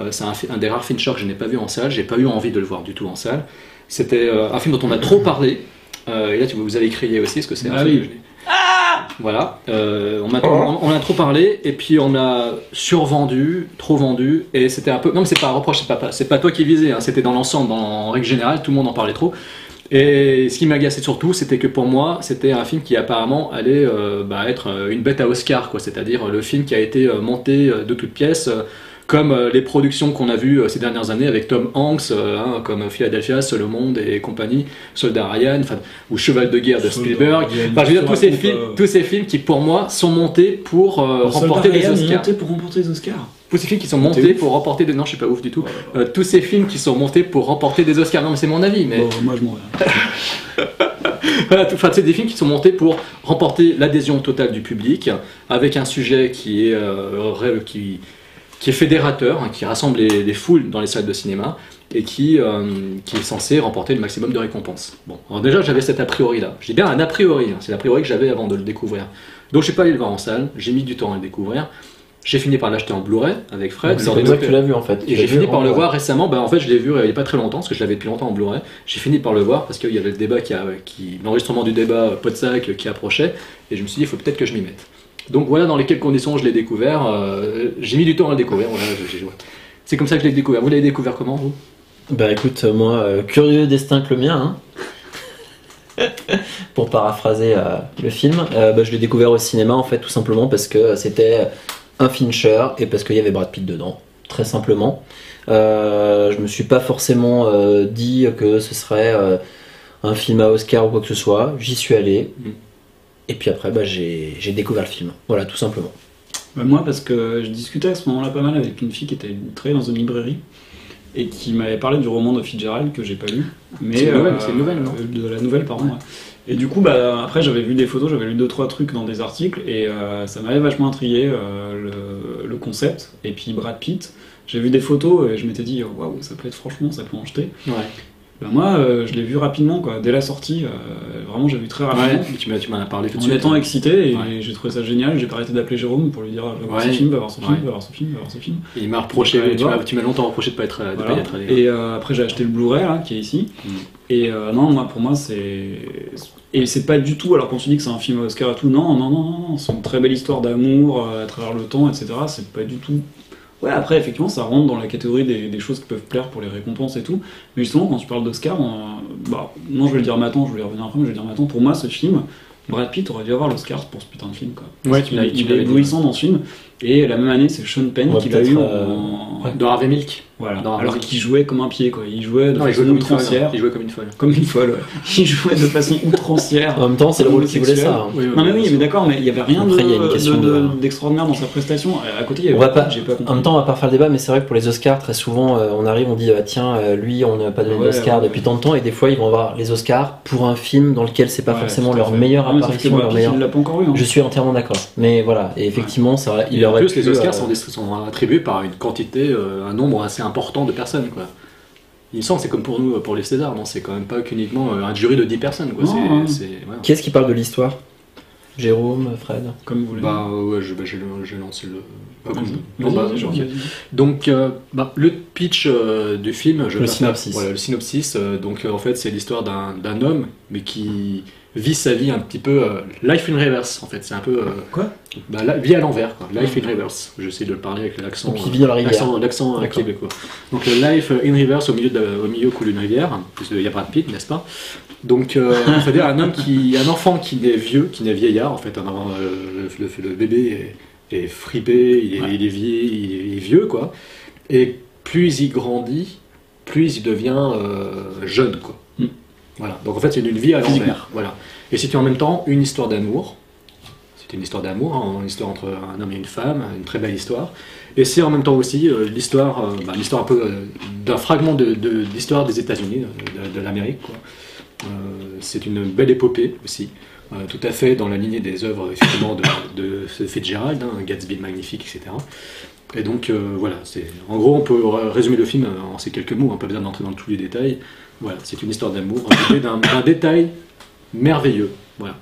Speaker 3: Euh, c'est un, des rares Fincher que je n'ai pas vu en salle, j'ai pas eu envie de le voir du tout en salle. C'était euh, un film dont on a trop parlé, euh, et là, tu, vous avez crié aussi, parce que c'est un
Speaker 2: Ah
Speaker 3: film
Speaker 2: oui.
Speaker 3: que je n'ai- voilà, euh, on, a, on, on a trop parlé et puis on a survendu, trop vendu et c'était un peu. Non mais c'est pas un reproche, c'est pas, c'est pas toi qui visais, hein, c'était dans l'ensemble, en règle générale, tout le monde en parlait trop. Et ce qui m'agaçait surtout, c'était que pour moi, c'était un film qui apparemment allait euh, bah, être euh, une bête à Oscar, quoi. C'est-à-dire le film qui a été monté de toutes pièces, comme euh, les productions qu'on a vues euh, ces dernières années avec Tom Hanks, euh, hein, comme Philadelphia, Seul au monde et compagnie, Soldat Ryan, ou Cheval de guerre de
Speaker 2: Soldat
Speaker 3: Spielberg. Enfin, je veux dire, tous ces, films, tous ces films qui, pour moi, sont montés pour euh, remporter les Oscars.
Speaker 2: pour remporter les Oscars.
Speaker 3: tous ces films qui sont montés pour remporter des. Non, je suis pas ouf du tout. Euh, tous ces films qui sont montés pour remporter des Oscars. Non, mais c'est mon avis. Mais
Speaker 2: Bon, moi je m'en vais. *laughs*
Speaker 3: voilà, enfin, c'est des films qui sont montés pour remporter l'adhésion totale du public, avec un sujet qui est, euh, qui, qui est fédérateur, hein, qui rassemble les, les foules dans les salles de cinéma, et qui, euh, qui est censé remporter le maximum de récompenses. Bon, alors déjà j'avais cet a priori là. Je dis bien un a priori, hein, c'est l'a priori que j'avais avant de le découvrir. Donc je suis pas allé le voir en salle, j'ai mis du temps à le découvrir. J'ai fini par l'acheter en Blu-ray avec Fred.
Speaker 1: C'est comme ça que tu l'as vu en fait. Tu
Speaker 3: Et
Speaker 1: l'as
Speaker 3: j'ai fini par le voir récemment. Bah, en fait, je l'ai vu euh, il n'y a pas très longtemps, parce que je l'avais depuis longtemps en Blu-ray. J'ai fini par le voir parce qu'il y avait le débat qui a, qui, l'enregistrement du débat euh, Podsac qui approchait, et je me suis dit, il faut peut-être que je m'y mette. Donc voilà dans lesquelles conditions je l'ai découvert. euh, j'ai mis du temps à le découvrir. Voilà. C'est comme ça que je l'ai découvert. Vous l'avez découvert comment vous?
Speaker 1: Bah écoute, euh, moi, euh, curieux destin que le mien, hein. *laughs* pour paraphraser euh, le film, bah, je l'ai découvert au cinéma en fait, tout simplement parce que c'était un Fincher et parce qu'il y avait Brad Pitt dedans, très simplement. Je me suis pas forcément dit que ce serait un film à Oscar ou quoi que ce soit, j'y suis allé.
Speaker 3: Mm.
Speaker 1: Et puis après, bah, j'ai découvert le film. Voilà, tout simplement.
Speaker 2: Bah, moi, parce que je discutais à ce moment-là pas mal avec une fille qui était travaillait dans une librairie et qui m'avait parlé du roman de Fitzgerald que j'ai pas lu. Mais
Speaker 3: C'est
Speaker 2: euh,
Speaker 3: c'est une nouvelle, non
Speaker 2: De la nouvelle, pardon. ouais. Et du coup, bah, après, j'avais vu des photos, j'avais lu deux trois trucs dans des articles et euh, ça m'avait vachement intrigué euh, le, le concept. Et puis Brad Pitt, j'ai vu des photos et je m'étais dit, waouh, ça peut être franchement, ça peut en jeter.
Speaker 3: Ouais.
Speaker 2: Bah, moi, euh, je l'ai vu rapidement, quoi, dès la sortie. euh, vraiment, j'ai vu très rapidement.
Speaker 3: tu m'as tu m'en as parlé tout de
Speaker 2: En
Speaker 3: suite.
Speaker 2: étant excité, et
Speaker 3: Ouais.
Speaker 2: j'ai trouvé ça génial, j'ai pas arrêté d'appeler Jérôme pour lui dire va voir
Speaker 3: Ouais.
Speaker 2: ce film, va voir ce film, va voir ce film, va voir ce film.
Speaker 3: Et il m'a reproché, tu m'as tu m'as longtemps reproché de pas être, de
Speaker 2: Voilà.
Speaker 3: pas y être allé.
Speaker 2: Et euh, après j'ai acheté le Blu-ray là, qui est ici.
Speaker 3: Mm.
Speaker 2: Et non, moi pour moi c'est et c'est pas du tout. Alors quand tu dis que c'est un film Oscar et tout, non, non, non, non, c'est une très belle histoire d'amour à travers le temps, etc. C'est pas du tout. Ouais, après effectivement ça rentre dans la catégorie des, des choses qui peuvent plaire pour les récompenses et tout. Mais justement quand tu parles d'Oscar, on- bah non je vais le dire maintenant, je vais y revenir après, mais je vais le dire maintenant. Pour moi ce film, Brad Pitt aurait dû avoir l'Oscar pour ce putain de film quoi.
Speaker 3: Ouais, tu
Speaker 2: il,
Speaker 3: l'as- tu
Speaker 2: il est éblouissant dans ce film. Et la même année, c'est Sean Penn qui l'a eu
Speaker 1: euh,
Speaker 2: en.
Speaker 1: ouais.
Speaker 3: Dans Harvey Milk.
Speaker 2: Voilà.
Speaker 3: Dans
Speaker 2: Alors qu'il jouait comme un pied, quoi. Il jouait de
Speaker 3: Non, il
Speaker 2: façon
Speaker 3: jouait comme
Speaker 2: outrancière.
Speaker 3: Il jouait comme une folle.
Speaker 2: Comme une folle, ouais. *laughs* Il jouait de façon outrancière.
Speaker 1: En même temps, c'est le rôle qui voulait ça. hein.
Speaker 3: Oui, oui,
Speaker 2: Non, mais
Speaker 3: oui,
Speaker 2: mais d'accord, mais il y avait rien de-
Speaker 1: Après, il y a une question
Speaker 2: de-
Speaker 1: de-
Speaker 2: de- d'extraordinaire dans sa prestation. À côté, il y
Speaker 1: On
Speaker 2: avait
Speaker 1: va pas, en même temps, on va pas refaire le débat, mais c'est vrai que pour les Oscars, très souvent, euh, on arrive, on dit, ah, tiens, euh, lui, on n'a pas donné
Speaker 2: Ouais,
Speaker 1: d'Oscar
Speaker 2: ouais,
Speaker 1: depuis tant de temps, et des fois, ils vont avoir les Oscars pour un film dans lequel c'est pas
Speaker 2: Ouais,
Speaker 1: forcément leur meilleure
Speaker 2: Ah,
Speaker 1: apparition, leur
Speaker 2: eu. hein.
Speaker 1: Je suis entièrement d'accord. Mais voilà, et effectivement, ça, aurait- il
Speaker 3: Et en
Speaker 1: aurait
Speaker 3: plus, les Oscars
Speaker 1: euh,
Speaker 3: sont, attribués par une quantité, un nombre assez important de personnes, quoi. Il me semble, c'est comme pour nous, pour les Césars, non C'est quand même pas qu'uniquement euh, un jury de 10 personnes, quoi.
Speaker 2: Non,
Speaker 3: C'est-
Speaker 2: hein.
Speaker 3: c'est-.
Speaker 1: Qui est-ce qui parle de l'histoire? Jérôme, Fred
Speaker 2: Comme vous voulez.
Speaker 3: Bah ouais, je- bah, j'ai j'ai lancé le. comme- Non, bah,
Speaker 2: vas-y,
Speaker 3: ok.
Speaker 2: vas-y.
Speaker 3: Donc, euh, bah, le pitch euh, du film, je
Speaker 1: Le synopsis.
Speaker 3: Voilà, le synopsis. euh, donc, euh, en fait, c'est l'histoire d'un d'un homme, mais qui vit sa vie un petit peu euh, life in reverse. En fait, c'est un peu euh,
Speaker 2: Quoi?
Speaker 3: bah, la- vie à l'envers, quoi. Life in reverse. J'essaie de le parler avec l'accent.
Speaker 1: Donc, il
Speaker 3: euh,
Speaker 1: vit dans la rivière.
Speaker 3: L'accent, l'accent euh, québécois. Donc, life in reverse, au milieu, de, au milieu coule une rivière. Il y a Brad Pitt, n'est-ce pas? Donc, euh, *laughs* c'est-à-dire un homme qui, un enfant qui naît vieux, qui naît vieillard. En fait, un, euh, le, le- le bébé est, est fripé, il est,
Speaker 2: Ouais.
Speaker 3: il est vieux, il est, il est vieux, quoi. Et plus il grandit, plus il devient euh, jeune, quoi. Voilà. Donc en fait, c'est une vie à l'envers. Voilà. Et c'est en même temps une histoire d'amour. C'est une histoire d'amour, hein, une histoire entre un homme et une femme, une très belle histoire. Et c'est en même temps aussi euh, l'histoire, euh, bah, l'histoire un peu euh, d'un fragment de, de- d'histoire des États-Unis, de, l'Amérique. c'est une belle épopée aussi, tout à fait dans la lignée des œuvres effectivement de, Fitzgerald, hein, Gatsby magnifique, etc. Et donc voilà, c'est en gros on peut résumer le film en ces quelques mots, on n'a pas besoin d'entrer dans tous les détails. Voilà, c'est une histoire d'amour, d'un, détail merveilleux. Voilà.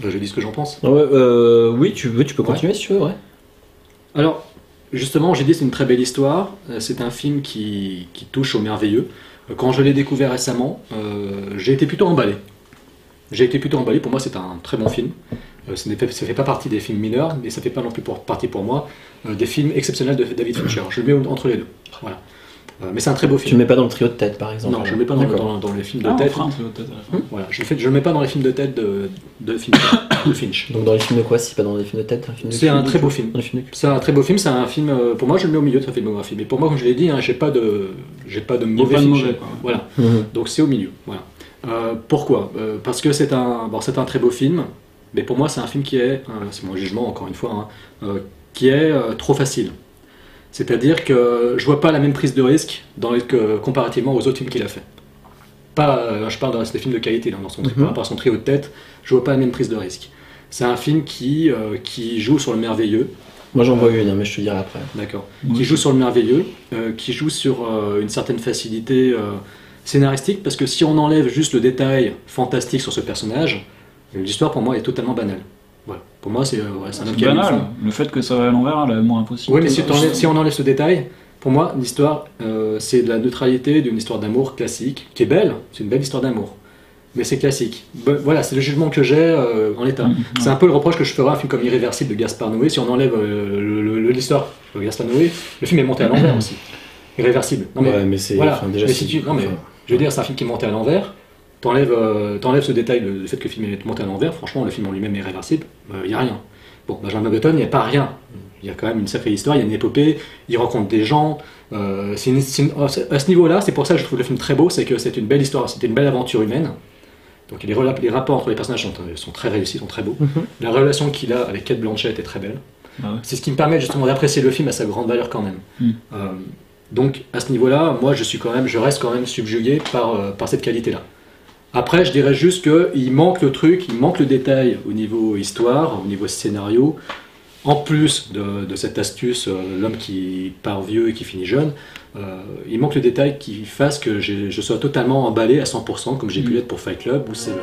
Speaker 3: Ben, je dis ce que j'en pense.
Speaker 1: Ouais, euh, oui, tu veux, tu peux
Speaker 3: Ouais.
Speaker 1: continuer si tu veux, ouais.
Speaker 3: Alors, justement, j'ai dit c'est une très belle histoire. Euh, C'est un film qui, qui touche au merveilleux. Euh, Quand je l'ai découvert récemment, euh, j'ai été plutôt emballé. J'ai été plutôt emballé. Pour moi, c'est un très bon film. Euh, ce ne fait, ça fait pas partie des films mineurs, mais ça fait pas non plus pour, partie pour moi euh, des films exceptionnels de David Fincher. Je le mets entre les deux. Voilà. Mais c'est un très beau
Speaker 1: Tu
Speaker 3: film.
Speaker 1: le mets pas dans le trio de tête, par exemple.
Speaker 3: Non, je le mets pas dans,
Speaker 1: D'accord.
Speaker 3: dans- dans les films de
Speaker 2: Ah,
Speaker 3: tête.
Speaker 2: à la fin.
Speaker 3: Voilà, je ne le mets pas dans les films de tête de, de Fincher. *coughs* de Finch.
Speaker 1: Donc dans les films de quoi si pas dans les films de tête film
Speaker 3: C'est un très beau film.
Speaker 1: Dans les films de cul.
Speaker 3: C'est un très beau film, c'est un film, euh, pour moi je le mets au milieu de sa filmographie, mais pour moi comme je l'ai dit, hein, j'ai pas de, j'ai pas de mauvais
Speaker 2: pas de
Speaker 3: Fincher.
Speaker 2: mauvais, quoi.
Speaker 3: Voilà,
Speaker 1: Mhm.
Speaker 3: donc c'est au milieu. Voilà. Euh, pourquoi? Euh, Parce que c'est un, bon, c'est un très beau film, Mais pour moi, c'est un film qui est, euh, c'est mon jugement encore une fois, hein, euh, qui est euh, trop facile. C'est-à-dire que je vois pas la même prise de risque dans les- que- comparativement aux autres films qu'il a fait. Pas, euh, je parle des films de qualité, là, dans son,
Speaker 1: Mhm.
Speaker 3: par son trio de tête, je vois pas la même prise de risque. C'est un film qui, euh, qui joue sur le merveilleux,
Speaker 1: Moi j'en vois une, hein, mais je te dirai après.
Speaker 3: D'accord.
Speaker 2: Oui.
Speaker 3: Qui joue sur le merveilleux, euh, qui joue sur euh, une certaine facilité euh, scénaristique, parce que si on enlève juste le détail fantastique sur ce personnage, l'histoire pour moi est totalement banale. Pour moi, c'est ouais, un homme
Speaker 2: C'est
Speaker 3: qui a mis le
Speaker 2: banal. Le fait que ça va à l'envers, là, moins impossible.
Speaker 3: Oui, mais si, on enlève ce détail, pour moi, l'histoire, euh, c'est de la neutralité d'une histoire d'amour classique, qui est belle, c'est une belle histoire d'amour. Mais c'est classique. Voilà, c'est le jugement que j'ai euh, en l'état.
Speaker 2: Mhm.
Speaker 3: C'est un peu le reproche que je ferai à un film comme Irréversible de Gaspard Noé. Si on enlève euh, le- le- le- l'histoire de Gaspard Noé, le film est monté à l'envers *coughs* aussi. Irréversible. Non, mais,
Speaker 1: ouais, mais c'est.
Speaker 3: voilà.
Speaker 1: enfin, déjà,
Speaker 3: Mais si tu- non, mais
Speaker 1: enfin,
Speaker 3: je veux dire, c'est un film qui est monté à l'envers. T'enlèves euh, ce détail, le, le fait que le film est monté à l'envers. Franchement, le film en lui-même est réversible. Il n'y a rien. Bon, Benjamin Button, il n'y a pas rien. Il y a quand même une sacrée histoire, il y a une épopée, il rencontre des gens. euh, une- une- à ce niveau-là, c'est pour ça que je trouve le film très beau, c'est que c'est une belle histoire, c'était une belle aventure humaine. Donc les, rapports entre les personnages sont, euh, sont très réussis, sont très beaux.
Speaker 1: Mhm.
Speaker 3: La relation qu'il a avec Kate Blanchett est très belle.
Speaker 2: Ah ouais.
Speaker 3: C'est ce qui me permet justement d'apprécier le film à sa grande valeur quand même.
Speaker 2: Mm.
Speaker 3: Euh, donc à ce niveau-là, moi je suis quand même, je reste quand même subjugué par, euh, par cette qualité-là. Après, je dirais juste qu'il manque le truc, il manque le détail au niveau histoire, au niveau scénario. En plus de, de cette astuce, euh, l'homme qui part vieux et qui finit jeune, euh, il manque le détail qui fasse que je sois totalement emballé à 100% comme j'ai pu
Speaker 2: Mm.
Speaker 3: l'être pour Fight Club ou Seven.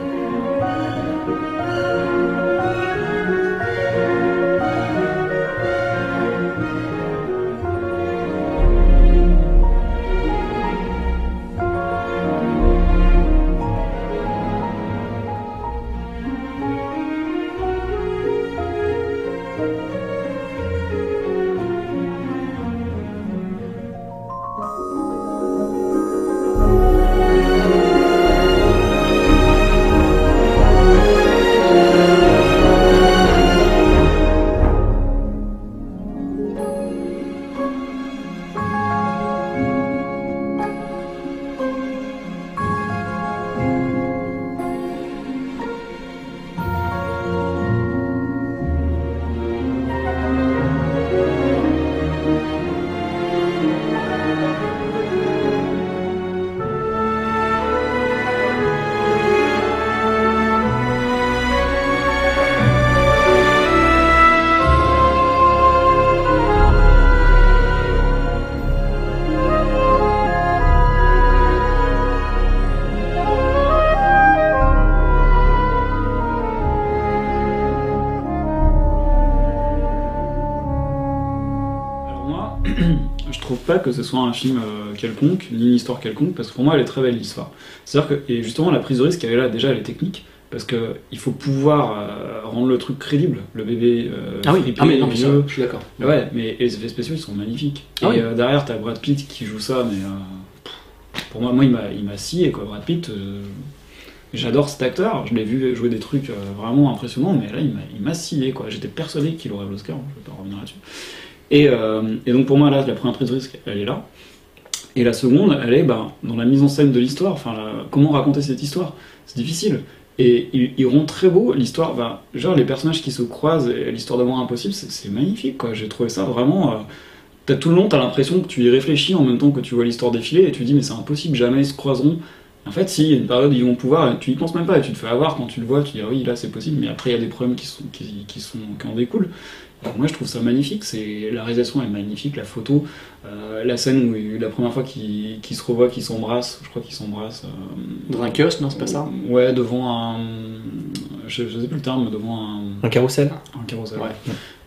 Speaker 2: Soit un film euh, quelconque, ni une histoire quelconque, parce que pour moi, elle est très belle l'histoire. C'est-à-dire que, et justement, la prise de risque, elle est là, déjà, elle est technique, parce que il faut pouvoir euh, rendre le truc crédible. Le bébé euh,
Speaker 3: Ah oui, ah mais non, mais ça,
Speaker 2: vieux.
Speaker 3: je suis d'accord.
Speaker 2: Ouais, mais et les effets spéciaux, ils sont magnifiques.
Speaker 3: Ah
Speaker 2: et
Speaker 3: oui.
Speaker 2: euh, derrière, t'as Brad Pitt qui joue ça, mais pour moi, moi, il m'a, scié, quoi. Brad Pitt, j'adore cet acteur, je l'ai vu jouer des trucs vraiment impressionnants, mais là, il m'a, il m'a scié, quoi. J'étais persuadé qu'il aurait l'Oscar, je vais pas revenir là-dessus. Et, euh, et donc, pour moi, là, la première prise de risque, elle est là. Et la seconde, elle est ben, dans la mise en scène de l'histoire, enfin, comment raconter cette histoire? C'est difficile. Et ils, rendent très beau l'histoire, genre les personnages qui se croisent et l'histoire d'amour impossible, c'est, magnifique. J'ai trouvé ça vraiment. euh, T'as tout le long, t'as l'impression que tu y réfléchis en même temps que tu vois l'histoire défiler et tu dis mais c'est impossible, jamais ils se croiseront. En fait, si, il y a une période où ils vont pouvoir, tu y penses même pas et tu te fais avoir quand tu le vois, tu dis ah oui là c'est possible, mais après il y a des problèmes qui sont qui en découlent. Moi je trouve ça magnifique, c'est la réalisation est magnifique, la photo, euh, la scène où la première fois qu'ils se revoient, qu'ils s'embrassent, je crois qu'ils s'embrassent. euh,
Speaker 3: Dans un kiosque, non, c'est pas ça
Speaker 2: Ouais, devant un, je, je sais plus le terme, mais devant un,
Speaker 1: Un carrousel
Speaker 2: un carrousel.
Speaker 3: Ouais.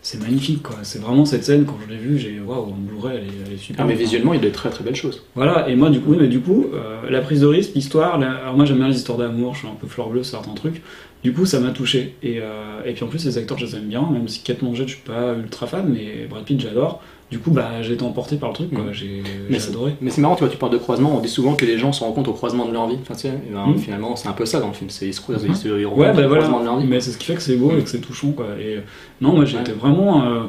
Speaker 2: C'est magnifique quoi. C'est vraiment cette scène quand je l'ai vue, j'ai waouh, en Blu-ray elle est, elle est super.
Speaker 3: Ah, mais visuellement, il y a de très très belles choses.
Speaker 2: Voilà, et moi du coup, mais du coup, euh, la prise de risque, l'histoire, la- alors moi j'aime bien les histoires d'amour, je suis un peu fleur bleue, certains trucs. Du coup, ça m'a touché. Et, euh, et puis en plus, les acteurs, je les aime bien, même si Kate Blanchett, je suis pas ultra fan, mais Brad Pitt, j'adore. Du coup, bah, j'ai été emporté par le truc, quoi. J'ai adoré.
Speaker 3: Mais c'est marrant, tu vois, tu parles de croisement, on dit souvent que les gens se rencontrent au croisement de leur vie. Enfin, tu sais, et ben,
Speaker 2: Mm.
Speaker 3: finalement, c'est un peu ça dans le film, c'est ils se croisent,
Speaker 2: Mhm.
Speaker 3: ils se ils rencontrent
Speaker 2: Ouais, bah
Speaker 3: au
Speaker 2: voilà.
Speaker 3: croisement de leur vie.
Speaker 2: Mais c'est ce qui fait que c'est beau et que c'est touchant, quoi. Et euh, non, moi j'étais vraiment. euh,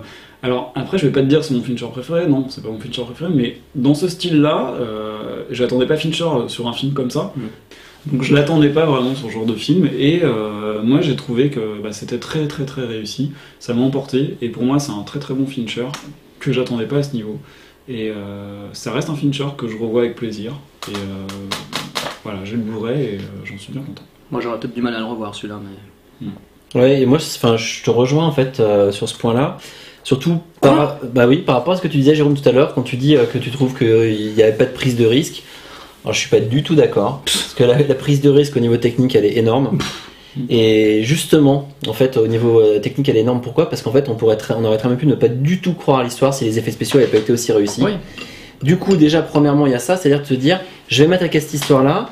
Speaker 2: Alors après, je vais pas te dire que c'est mon Fincher préféré, non, c'est pas mon Fincher préféré, mais dans ce style-là, euh, j'attendais pas Fincher sur un film comme ça. Donc je l'attendais pas vraiment sur ce genre de film et euh, moi j'ai trouvé que bah, c'était très très très réussi. Ça m'a emporté et pour moi c'est un très très bon Fincher que j'attendais pas à ce niveau. Et euh, ça reste un Fincher que je revois avec plaisir. Et euh, voilà, j'ai le Blu-ray et euh, j'en suis bien content.
Speaker 3: Moi j'aurais peut-être du mal à le revoir celui-là, mais.
Speaker 1: Ouais, et moi, je te rejoins en fait euh, sur ce point-là. Surtout par, bah oui, par rapport à ce que tu disais, Jérôme, tout à l'heure, quand tu dis euh, que tu trouves qu'il n'y avait pas de prise de risque. Alors, je suis pas du tout d'accord, parce que la, la prise de risque au niveau technique, elle est énorme. Et justement, en fait, au niveau euh, technique, elle est énorme. Pourquoi? Parce qu'en fait, on pourrait, on aurait très bien pu ne pas du tout croire à l'histoire si les effets spéciaux n'avaient pas été aussi réussis.
Speaker 3: Oui.
Speaker 1: Du coup, déjà, premièrement, il y a ça, c'est-à-dire de te dire, je vais mettre à cette histoire-là.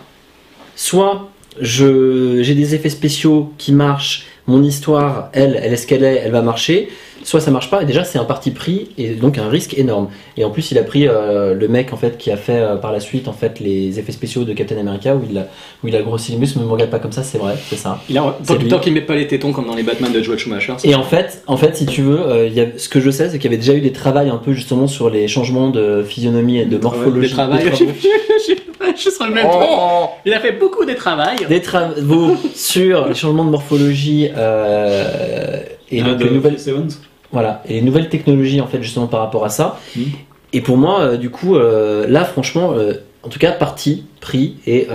Speaker 1: Soit j'ai des effets spéciaux qui marchent, mon histoire, elle, elle est ce qu'elle est, elle va marcher. Soit ça marche pas, et déjà c'est un parti pris et donc un risque énorme. Et en plus, il a pris euh, le mec en fait qui a fait euh, par la suite en fait les effets spéciaux de Captain America où il a, où il a grossi les muscles. Ne me regarde pas comme ça, c'est vrai, c'est ça.
Speaker 3: Il a,
Speaker 1: C'est
Speaker 3: tant, tant qu'il met pas les tétons comme dans les Batman de Joel Schumacher.
Speaker 1: Et en fait, en fait, si tu veux, euh, il y a, ce que je sais, c'est qu'il y avait déjà eu des travaux un peu justement sur les changements de physionomie et de morphologie.
Speaker 3: Des travails.
Speaker 1: des travaux. *laughs*
Speaker 3: je serais le même
Speaker 1: Oh.
Speaker 3: Il a fait beaucoup des travails.
Speaker 1: des travaux sur les changements de morphologie euh, et
Speaker 2: Ah,
Speaker 1: donc
Speaker 2: de
Speaker 1: les nouvelles,
Speaker 2: Evans
Speaker 1: voilà, et les nouvelles technologies en fait justement par rapport à ça.
Speaker 2: Mhm.
Speaker 1: Et pour moi, euh, du coup, euh, là, franchement, euh, en tout cas, parti, pris, et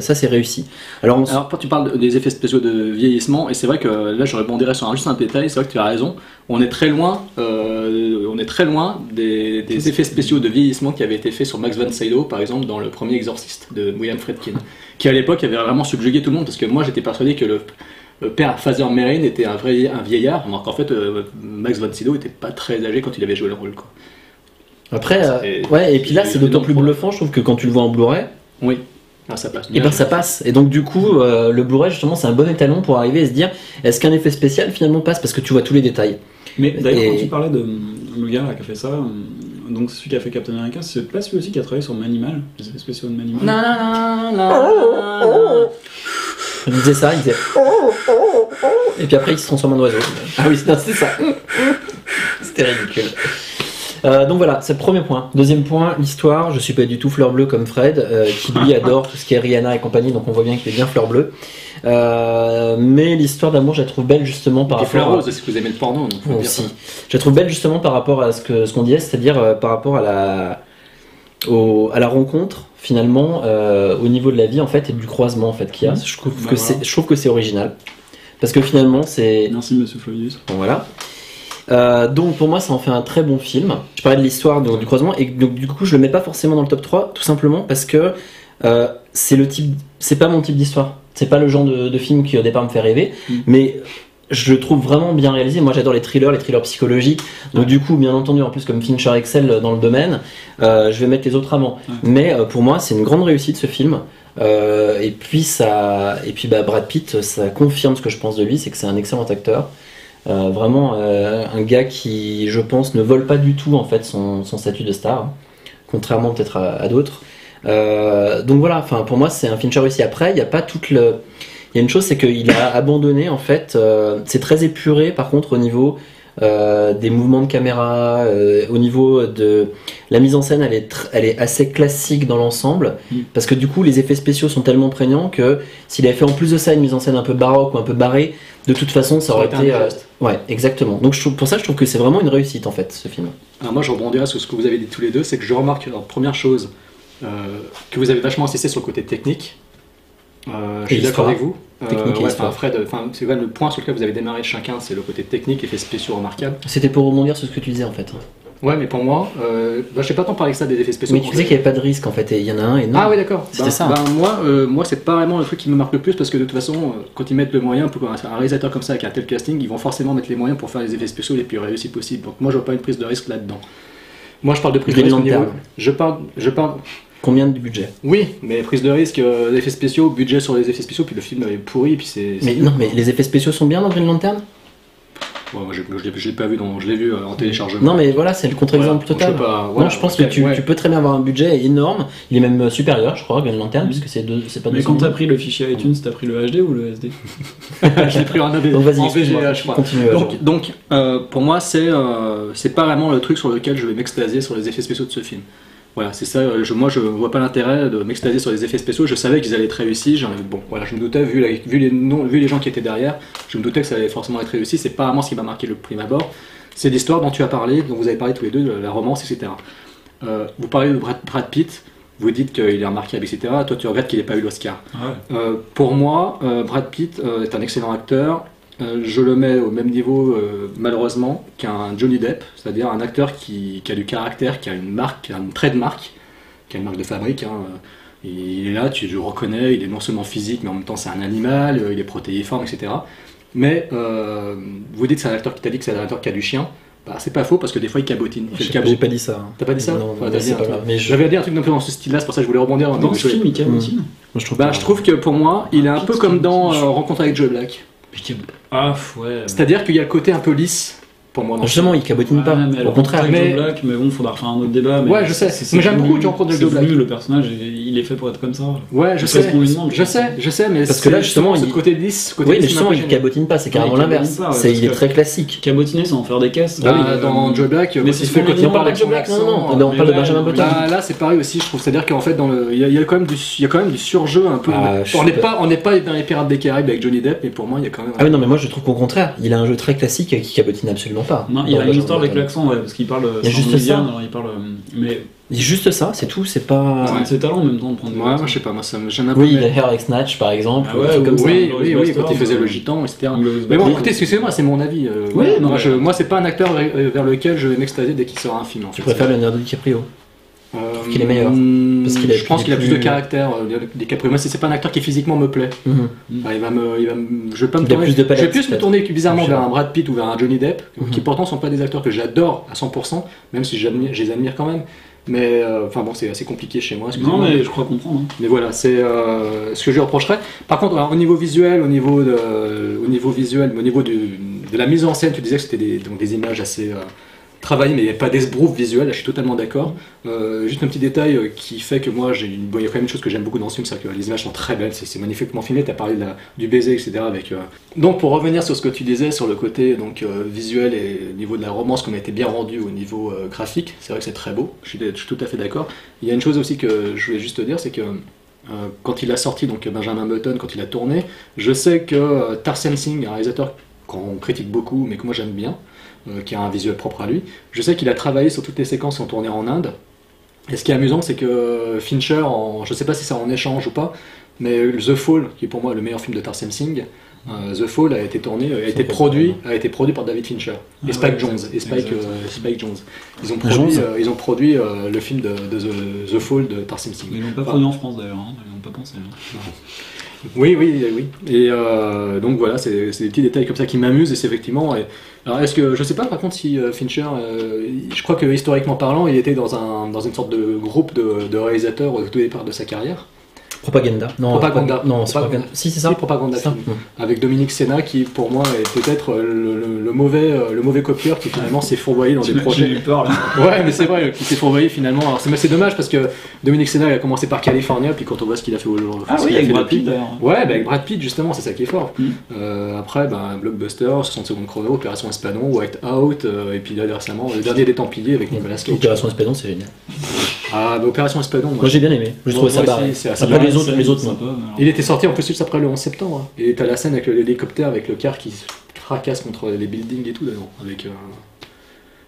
Speaker 1: ça, c'est réussi. Alors, on
Speaker 3: Alors, quand tu parles de- des effets spéciaux de vieillissement, et c'est vrai que là, je rebondirais sur un, juste un détail, c'est vrai que tu as raison, on est très loin, on est très loin des, des effets spéciaux de vieillissement qui avaient été faits sur Max von Sydow, par exemple, dans le premier Exorciste de William Friedkin, qui à l'époque avait vraiment subjugué tout le monde, parce que moi, j'étais persuadé que le père Father Merrin était un vrai un vieillard, alors qu'en fait, euh, Max von Sydow était pas très âgé quand il avait joué le rôle. Quoi.
Speaker 1: après, euh,
Speaker 3: Et-
Speaker 1: ouais, et puis là,
Speaker 3: et-
Speaker 1: c'est
Speaker 3: et
Speaker 1: d'autant plus bluffant, je trouve, que quand tu le vois en Blu-ray,
Speaker 3: Oui, ah, ça passe.
Speaker 1: et ben ça passe. Et donc, du coup, euh, le Blu-ray, justement, c'est un bon étalon pour arriver à se dire est-ce qu'un effet spécial finalement passe? Parce que tu vois tous les détails.
Speaker 2: Mais d'ailleurs,
Speaker 1: Et-
Speaker 2: quand tu parlais de euh, le gars là, qui a fait ça, euh, donc celui qui a fait Captain America, c'est pas celui aussi qui a travaillé sur Manimal, les effets spéciaux de Manimal?
Speaker 3: Non, non, non, non, non.
Speaker 1: Il disait ça, il disait. Et puis après, il se transforme en oiseau. Ah oui, c'était ça. C'était ridicule. Euh, donc voilà, c'est le premier point. Deuxième point, l'histoire. Je suis pas du tout fleur bleue comme Fred, euh, qui lui adore tout ce qui est Rihanna et compagnie, donc on voit bien qu'il est bien fleur bleue. Euh, mais l'histoire d'amour, je la trouve belle justement par
Speaker 3: Et
Speaker 1: rapport.
Speaker 3: Fleur
Speaker 1: à-
Speaker 3: Rose, est-ce que vous aimez le porno donc faut
Speaker 1: Bon,
Speaker 3: dire
Speaker 1: aussi. Je la trouve belle justement par rapport à ce que ce qu'on disait, c'est-à-dire euh, par rapport à la au- à la rencontre finalement euh, au niveau de la vie en fait et du croisement en fait qu'il y a.
Speaker 2: Mhm.
Speaker 1: Je trouve
Speaker 2: Bah,
Speaker 1: que
Speaker 2: voilà.
Speaker 1: c'est je trouve que c'est original parce que finalement c'est
Speaker 2: Merci Monsieur Flavius.
Speaker 1: bon, voilà. Euh, donc pour moi ça en fait un très bon film. Je parlais de l'histoire donc, du croisement et donc du coup je le mets pas forcément dans le top 3 tout simplement parce que euh, c'est le type c'est pas mon type d'histoire. C'est pas le genre de, de film qui au départ me fait rêver
Speaker 2: Mm.
Speaker 1: mais je le trouve vraiment bien réalisé. Moi j'adore les thrillers, les thrillers psychologiques. Donc
Speaker 2: Ouais.
Speaker 1: du coup bien entendu en plus comme Fincher excel dans le domaine, euh, je vais mettre les autres avant.
Speaker 2: Ouais.
Speaker 1: Mais euh, pour moi c'est une grande réussite ce film. Euh, et puis ça et puis bah, Brad Pitt ça confirme ce que je pense de lui, c'est que c'est un excellent acteur. Vraiment un gars qui, je pense, ne vole pas du tout en fait son, son statut de star, hein, contrairement peut-être à, à d'autres. Donc voilà, enfin pour moi c'est un Fincher réussi. Après, il n'y a pas toute le, il y a une chose, c'est qu'il a abandonné en fait. euh, c'est très épuré par contre au niveau euh, des mouvements de caméra, euh, au niveau de la mise en scène, elle est, tr- elle est assez classique dans l'ensemble,
Speaker 2: Mm.
Speaker 1: parce que du coup les effets spéciaux sont tellement prégnants que s'il avait fait en plus de ça une mise en scène un peu baroque ou un peu barrée, de toute façon ça
Speaker 3: Ça
Speaker 1: aurait
Speaker 3: été
Speaker 1: euh, ouais, exactement. Donc je trouve, pour ça, je trouve que c'est vraiment une réussite en fait ce film.
Speaker 3: Alors moi, je rebondirai sur ce que vous avez dit tous les deux, c'est que je remarque, alors, première chose, que vous avez vachement insisté sur le côté technique. Euh, je suis d'accord avec vous. Euh,
Speaker 1: Technique
Speaker 3: ouais, enfin, Fred, enfin, c'est quand même le point sur lequel vous avez démarré chacun, c'est le côté technique, effets spéciaux remarquables.
Speaker 1: C'était pour rebondir sur ce que tu disais en fait.
Speaker 3: Ouais, mais pour moi, euh, bah, je sais pas tant parler que ça des effets spéciaux.
Speaker 1: Mais tu disais qu'il n'y avait pas de risque en fait, et il y en a un et non.
Speaker 3: Ah oui d'accord.
Speaker 1: C'était
Speaker 3: Ben-
Speaker 1: ça.
Speaker 3: ben, moi, euh, moi c'est pas vraiment le truc qui me marque le plus parce que de toute façon, euh, quand ils mettent le moyen pour un réalisateur comme ça avec un tel casting, ils vont forcément mettre les moyens pour faire les effets spéciaux les plus réussis possibles. Donc moi, je vois pas une prise de risque là-dedans. Moi, je parle de prise de risque au niveau.
Speaker 1: Lantern.
Speaker 3: Je parle, je parle.
Speaker 1: Combien du budget
Speaker 3: Oui, mais prise de risque, euh, effets spéciaux, budget sur les effets spéciaux, puis le film est pourri, puis c'est.
Speaker 1: Mais
Speaker 3: c'est-
Speaker 1: non, mais les effets spéciaux sont bien dans Green Lantern
Speaker 3: Ouais, moi, je, je l'ai- pas vu, dans, je l'ai vu euh, en téléchargement.
Speaker 1: Non, mais voilà, c'est le contre-exemple
Speaker 3: Voilà,
Speaker 1: total.
Speaker 3: je sais pas,
Speaker 1: non, je pense que tu,
Speaker 3: ouais.
Speaker 1: tu peux très bien avoir un budget énorme. Il est même euh, supérieur, je crois, Green Lantern, puisque c'est deux, c'est pas
Speaker 2: Mais
Speaker 1: 200
Speaker 2: quand t'as
Speaker 1: 000.
Speaker 2: pris le fichier iTunes, t'as pris le HD ou le SD *laughs*
Speaker 3: je l'ai pris en, AV,
Speaker 1: Donc vas-y,
Speaker 3: en
Speaker 1: excuse-moi,
Speaker 3: VGA, je crois.
Speaker 1: continue.
Speaker 3: Donc, donc euh, pour moi, c'est euh, c'est pas vraiment le truc sur lequel je vais m'extasier sur les effets spéciaux de ce film. Voilà, c'est ça. Je, moi, je vois pas l'intérêt de m'extaser sur les effets spéciaux. Je savais qu'ils allaient être réussis. Bon, voilà, je me doutais, vu, la- vu, les vu les gens qui étaient derrière, je me doutais que ça allait forcément être réussi. C'est pas vraiment ce qui m'a marqué le prime abord. C'est l'histoire dont tu as parlé, dont vous avez parlé tous les deux, de la romance, etc. Euh, vous parlez de Brad, Brad Pitt. Vous dites qu'il est remarquable, etc. Toi, tu regrettes qu'il n'ait pas eu l'Oscar.
Speaker 2: Ouais.
Speaker 3: Euh, pour moi, euh, Brad Pitt euh, est un excellent acteur. Euh, je le mets au même niveau, euh, malheureusement, qu'un Johnny Depp, c'est-à-dire un acteur qui, qui a du caractère, qui a une marque, qui a un trait de marque, qui a une marque de fabrique. hein. Il est là, tu le reconnais, il est non seulement physique, mais en même temps c'est un animal, euh, il est protéiforme, etc. Mais euh, vous dites que c'est un acteur qui t'a dit que c'est un acteur qui a du chien. Bah, c'est pas faux parce que des fois il cabotine. Il fait
Speaker 1: J'ai pas,
Speaker 3: cabot.
Speaker 1: j'ai pas dit ça.
Speaker 3: T'as pas dit ça
Speaker 1: Non,
Speaker 3: Enfin, un
Speaker 1: mais je-
Speaker 3: J'avais dit un truc un peu dans ce style-là, c'est pour ça que je voulais rebondir.
Speaker 2: Dans ce film, il cabotine.
Speaker 1: Moi, je trouve
Speaker 3: Bah, je trouve que pour moi, il est un
Speaker 2: Pitt
Speaker 3: peu comme dans euh, Rencontre avec Joe Black.
Speaker 2: Ah, ouais.
Speaker 3: C'est-à-dire qu'il y a le côté un peu lisse pour moi. Dans ce
Speaker 1: Justement, il cabotine pas.
Speaker 2: Ouais, mais
Speaker 1: Au contraire.
Speaker 2: avec
Speaker 3: Mais-
Speaker 2: Joe Black, mais bon, faudra refaire un autre débat. Mais
Speaker 3: Ouais, je sais. Mais j'aime beaucoup avec
Speaker 2: c'est
Speaker 3: Joe Black.
Speaker 2: le personnage, il est fait pour être comme ça.
Speaker 3: Ouais, je sais. Je
Speaker 2: je
Speaker 3: sais, je sais, mais
Speaker 1: Parce que là, justement, il-
Speaker 3: côté lisse, ce côté
Speaker 1: Oui, mais justement, il cabotine pas, c'est carrément l'inverse. il est très classique.
Speaker 2: Cabotiner, c'est en faire des caisses.
Speaker 3: Bah, dans Joe Black,
Speaker 2: mais c'est
Speaker 3: on parle
Speaker 1: de Joe Black, non, non, on parle de Benjamin Button.
Speaker 3: Là, là, c'est pareil aussi, je trouve. C'est-à-dire qu'en fait, dans le, il y, a, quand même du, il y a quand même du surjeu un peu.
Speaker 1: Ah,
Speaker 3: on n'est pas, on n'est pas dans les Pirates des Caraïbes avec Johnny Depp, mais pour moi, il y a quand même.
Speaker 1: Ah oui, non, mais moi je trouve qu'au contraire, il a un jeu très classique qui cabotine absolument pas.
Speaker 2: Non, il y a une histoire avec l'accent, ouais, parce qu'il parle.
Speaker 1: Il y a juste ça.
Speaker 2: Louisiane, alors il parle. euh, Mais
Speaker 1: Juste ça, c'est tout, c'est pas.
Speaker 2: c'est un de ses talents en même temps de prendre des
Speaker 3: Ouais, moi,
Speaker 2: accents.
Speaker 3: je sais pas, moi, ça me gêne un peu.
Speaker 1: Oui, a Hair avec Snatch par exemple,
Speaker 2: Ah ouais,
Speaker 1: comme
Speaker 2: ou-
Speaker 1: ça.
Speaker 3: Oui, oui, oui, quand il faisait
Speaker 2: euh,
Speaker 3: le gitan, etc. Mais bon, écoutez, excusez-moi, c'est mon avis. euh,
Speaker 2: Oui, non,
Speaker 3: moi,
Speaker 2: mais-
Speaker 3: je, moi, c'est pas un acteur vers, vers lequel je vais m'extasier dès qu'il sort un film. En
Speaker 1: Tu
Speaker 3: fait.
Speaker 1: préfères Leonardo DiCaprio
Speaker 3: Euh,
Speaker 1: qu'il est meilleur. Parce qu'il a-
Speaker 3: je pense qu'il a plus
Speaker 1: plus-
Speaker 3: de caractère. euh. Moi, si c'est pas un acteur qui physiquement me plaît,
Speaker 1: Mhm.
Speaker 3: bah, il va me, il va me- je vais pas me tourner.
Speaker 1: plus de palette,
Speaker 3: je vais plus me tourner bizarrement
Speaker 1: Je
Speaker 3: vers un Brad Pitt ou vers un Johnny Depp,
Speaker 1: Mhm.
Speaker 3: qui pourtant sont pas des acteurs que j'adore à 100%, même si je les admire quand même. Mais euh, enfin bon, c'est assez compliqué chez moi.
Speaker 2: Non, mais je crois comprendre. hein.
Speaker 3: Mais voilà, c'est euh, ce que je lui reprocherais. Par contre, alors, au niveau visuel, au niveau, de, au niveau visuel, au niveau du- de la mise en scène, tu disais que c'était des, donc des images assez euh, travaillées, mais il n'y a pas d'esbrouf visuel. Là, je suis totalement d'accord. Euh, juste un petit détail euh, qui fait que moi, j'ai une, bon, il y a quand même une chose que j'aime beaucoup dans ce film, c'est que les images sont très belles, c'est magnifiquement filmé. Tu as parlé du baiser, etc. Avec, euh, Donc, pour revenir sur ce que tu disais sur le côté donc visuel et au niveau de la romance, qu'on a été bien rendu au niveau graphique, c'est vrai que c'est très beau. Je suis, tout à fait d'accord. Il y a une chose aussi que je voulais juste te dire, c'est que quand il a sorti donc Benjamin Button, quand il a tourné, je sais que Tarsem Singh, un réalisateur qu'on critique beaucoup, mais que moi j'aime bien, qui a un visuel propre à lui, je sais qu'il a travaillé sur toutes les séquences qui ont tourné en Inde. Et ce qui est amusant, c'est que Fincher, en, je sais pas si c'est en échange ou pas, mais The Fall, qui est pour moi le meilleur film de Tarsem Singh, euh, The Fall a été tourné, a été produit, a été produit par David Fincher et
Speaker 2: Ah
Speaker 3: Spike
Speaker 2: ouais,
Speaker 3: Jones et Spike, euh, Spike Jones. Ils ont
Speaker 1: Ah,
Speaker 3: produit, euh, ils ont produit euh, le film de, de The, The Fall de Tarsem Singh.
Speaker 2: Ils l'ont pas
Speaker 3: Enfin,
Speaker 2: produit en France d'ailleurs, hein. ils l'ont pas pensé. hein.
Speaker 3: Oui, oui, oui. Et euh, donc voilà, c'est des petits détails comme ça qui m'amusent et c'est effectivement. alors est-ce que je sais pas par contre si euh, Fincher, euh, je crois que historiquement parlant, il était dans un dans une sorte de groupe de réalisateurs au tout départ de sa carrière.
Speaker 1: Propaganda. Non,
Speaker 3: Propaganda.
Speaker 1: Non, c'est
Speaker 3: Propaganda.
Speaker 1: propaganda. Si, c'est ça.
Speaker 3: Si, propaganda
Speaker 1: Ça. Mm.
Speaker 3: Avec Dominique Senna qui pour moi est peut-être euh, le, le- le mauvais euh, le mauvais copieur qui finalement s'est fourvoyé dans des
Speaker 2: J'ai
Speaker 3: projets.
Speaker 2: eu peur là. *laughs*
Speaker 3: Ouais, mais c'est vrai, qui s'est fourvoyé finalement. Alors c'est mais c'est dommage parce que Dominique Senna il a commencé par California, puis quand on voit ce qu'il a fait au
Speaker 2: Ah oui, avec Brad Pitt d'ailleurs.
Speaker 3: Ouais, bah avec Brad Pitt justement, c'est ça qui est fort.
Speaker 2: Mm.
Speaker 3: Euh, après, ben, Blockbuster, 60 secondes chrono, Opération Espadon, White Out, euh, et puis là récemment, le dernier des Templiers avec Nicolas Cage.
Speaker 1: Opération Espadon, c'est génial.
Speaker 3: Ah, bah, Opération Espadon, moi,
Speaker 1: Moi j'ai bien aimé. Je trouvais ça barré.
Speaker 3: aussi, c'est assez
Speaker 1: Après les autres, les autres,
Speaker 2: sympa,
Speaker 1: non.
Speaker 3: Il était sorti en plus juste après le 11 septembre. hein. Et t'as la scène avec l'hélicoptère, avec le car qui se fracasse contre les buildings et tout dedans. Avec, euh,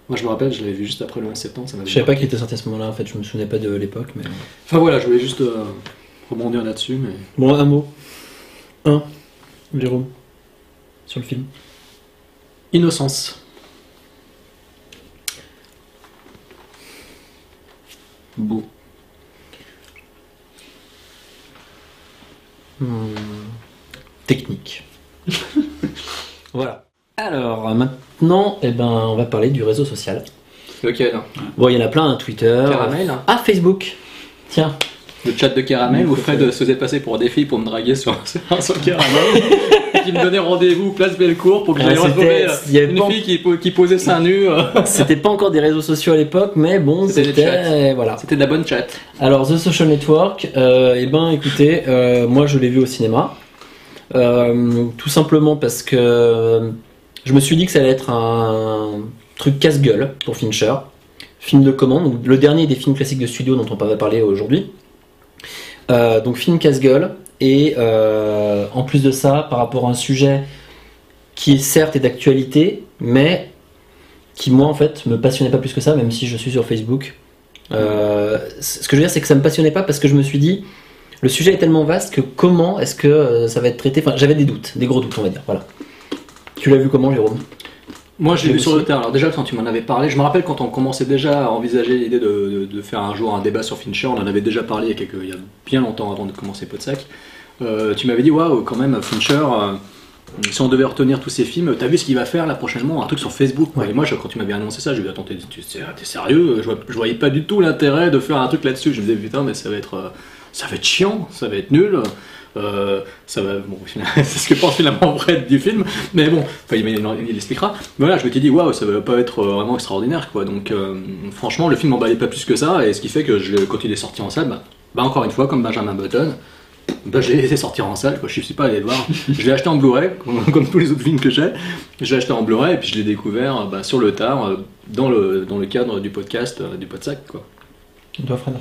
Speaker 3: Moi je me rappelle, je l'avais vu juste après le 11 septembre. Ça
Speaker 1: Je savais pas qu'il était sorti à ce moment-là, en fait, je me souvenais pas de l'époque. Mais...
Speaker 3: Enfin voilà, je voulais juste euh, rebondir là-dessus. Mais...
Speaker 1: Bon, un mot. Un. Jérôme. Sur le film.
Speaker 3: Innocence.
Speaker 2: Beau.
Speaker 1: Hmm. Technique. *laughs* voilà. Alors, maintenant, eh ben, on va parler du réseau social.
Speaker 3: Lequel
Speaker 1: Bon, il y en a plein, hein, Twitter.
Speaker 3: Caramel hein.
Speaker 1: Ah, Facebook. Tiens.
Speaker 3: Le chat de caramel où Fred se faisait passer pour des filles pour me draguer sur un *laughs* sur caramel. *laughs* qui me donnait rendez-vous place Bellecour pour que j'aille
Speaker 1: Ah,
Speaker 3: retrouver euh,
Speaker 1: il y avait
Speaker 3: une
Speaker 1: pas-
Speaker 3: fille qui, po- qui posait seins nus. euh. *laughs*
Speaker 1: C'était pas encore des réseaux sociaux à l'époque, mais bon,
Speaker 3: C'était.
Speaker 1: Voilà.
Speaker 3: C'était de la bonne chat.
Speaker 1: Alors, The Social Network, euh, eh ben, écoutez, euh, moi je l'ai vu au cinéma. Euh, tout simplement parce que je me suis dit que ça allait être un truc casse-gueule pour Fincher. film de commande, donc le dernier des films classiques de studio dont on va parler aujourd'hui. Donc film casse-gueule, et euh, en plus de ça, par rapport à un sujet qui certes est d'actualité, mais qui moi en fait me passionnait pas plus que ça, même si je suis sur Facebook. Euh, ce que je veux dire, c'est que ça me passionnait pas parce que je me suis dit, le sujet est tellement vaste que comment est-ce que euh, ça va être traité? Enfin, j'avais des doutes, des gros doutes, on va dire. Voilà. Tu l'as vu comment, Jérôme?
Speaker 3: Moi, je l'ai vu sur le terrain. Alors déjà, quand tu m'en avais parlé, je me rappelle quand on commençait déjà à envisager l'idée de, de- de faire un jour un débat sur Fincher, on en avait déjà parlé il y a, quelques- il y a bien longtemps avant de commencer Podsac. Euh, tu m'avais dit, waouh, quand même, Fincher, euh, si on devait retenir tous ses films, t'as vu ce qu'il va faire là prochainement Un truc sur Facebook.
Speaker 1: Ouais.
Speaker 3: Et moi, je- quand tu m'avais annoncé ça, je me dit, attends, t'es sérieux? Je, je voyais pas du tout l'intérêt de faire un truc là-dessus. Je me disais, putain, mais ça va être, euh, ça va être chiant, ça va être nul. Euh, ça va, bon, *laughs* c'est ce que pense finalement Brett du film, mais bon, il, il, il expliquera. Mais voilà, je m'étais dit, waouh, ça va pas être vraiment extraordinaire, quoi. Donc, euh, franchement, le film m'emballait pas plus que ça, et ce qui fait que je, quand il est sorti en salle, bah, bah, encore une fois, comme Benjamin Button, bah, j'ai laissé sortir en salle, quoi. je suis pas allé le voir. je l'ai acheté en Blu-ray, comme, *laughs* comme tous les autres films que j'ai. Je l'ai acheté en Blu-ray, et puis je l'ai découvert bah, sur le tard, euh, dans le, dans le cadre du podcast euh, du Podsac, quoi.
Speaker 1: Toi, Fred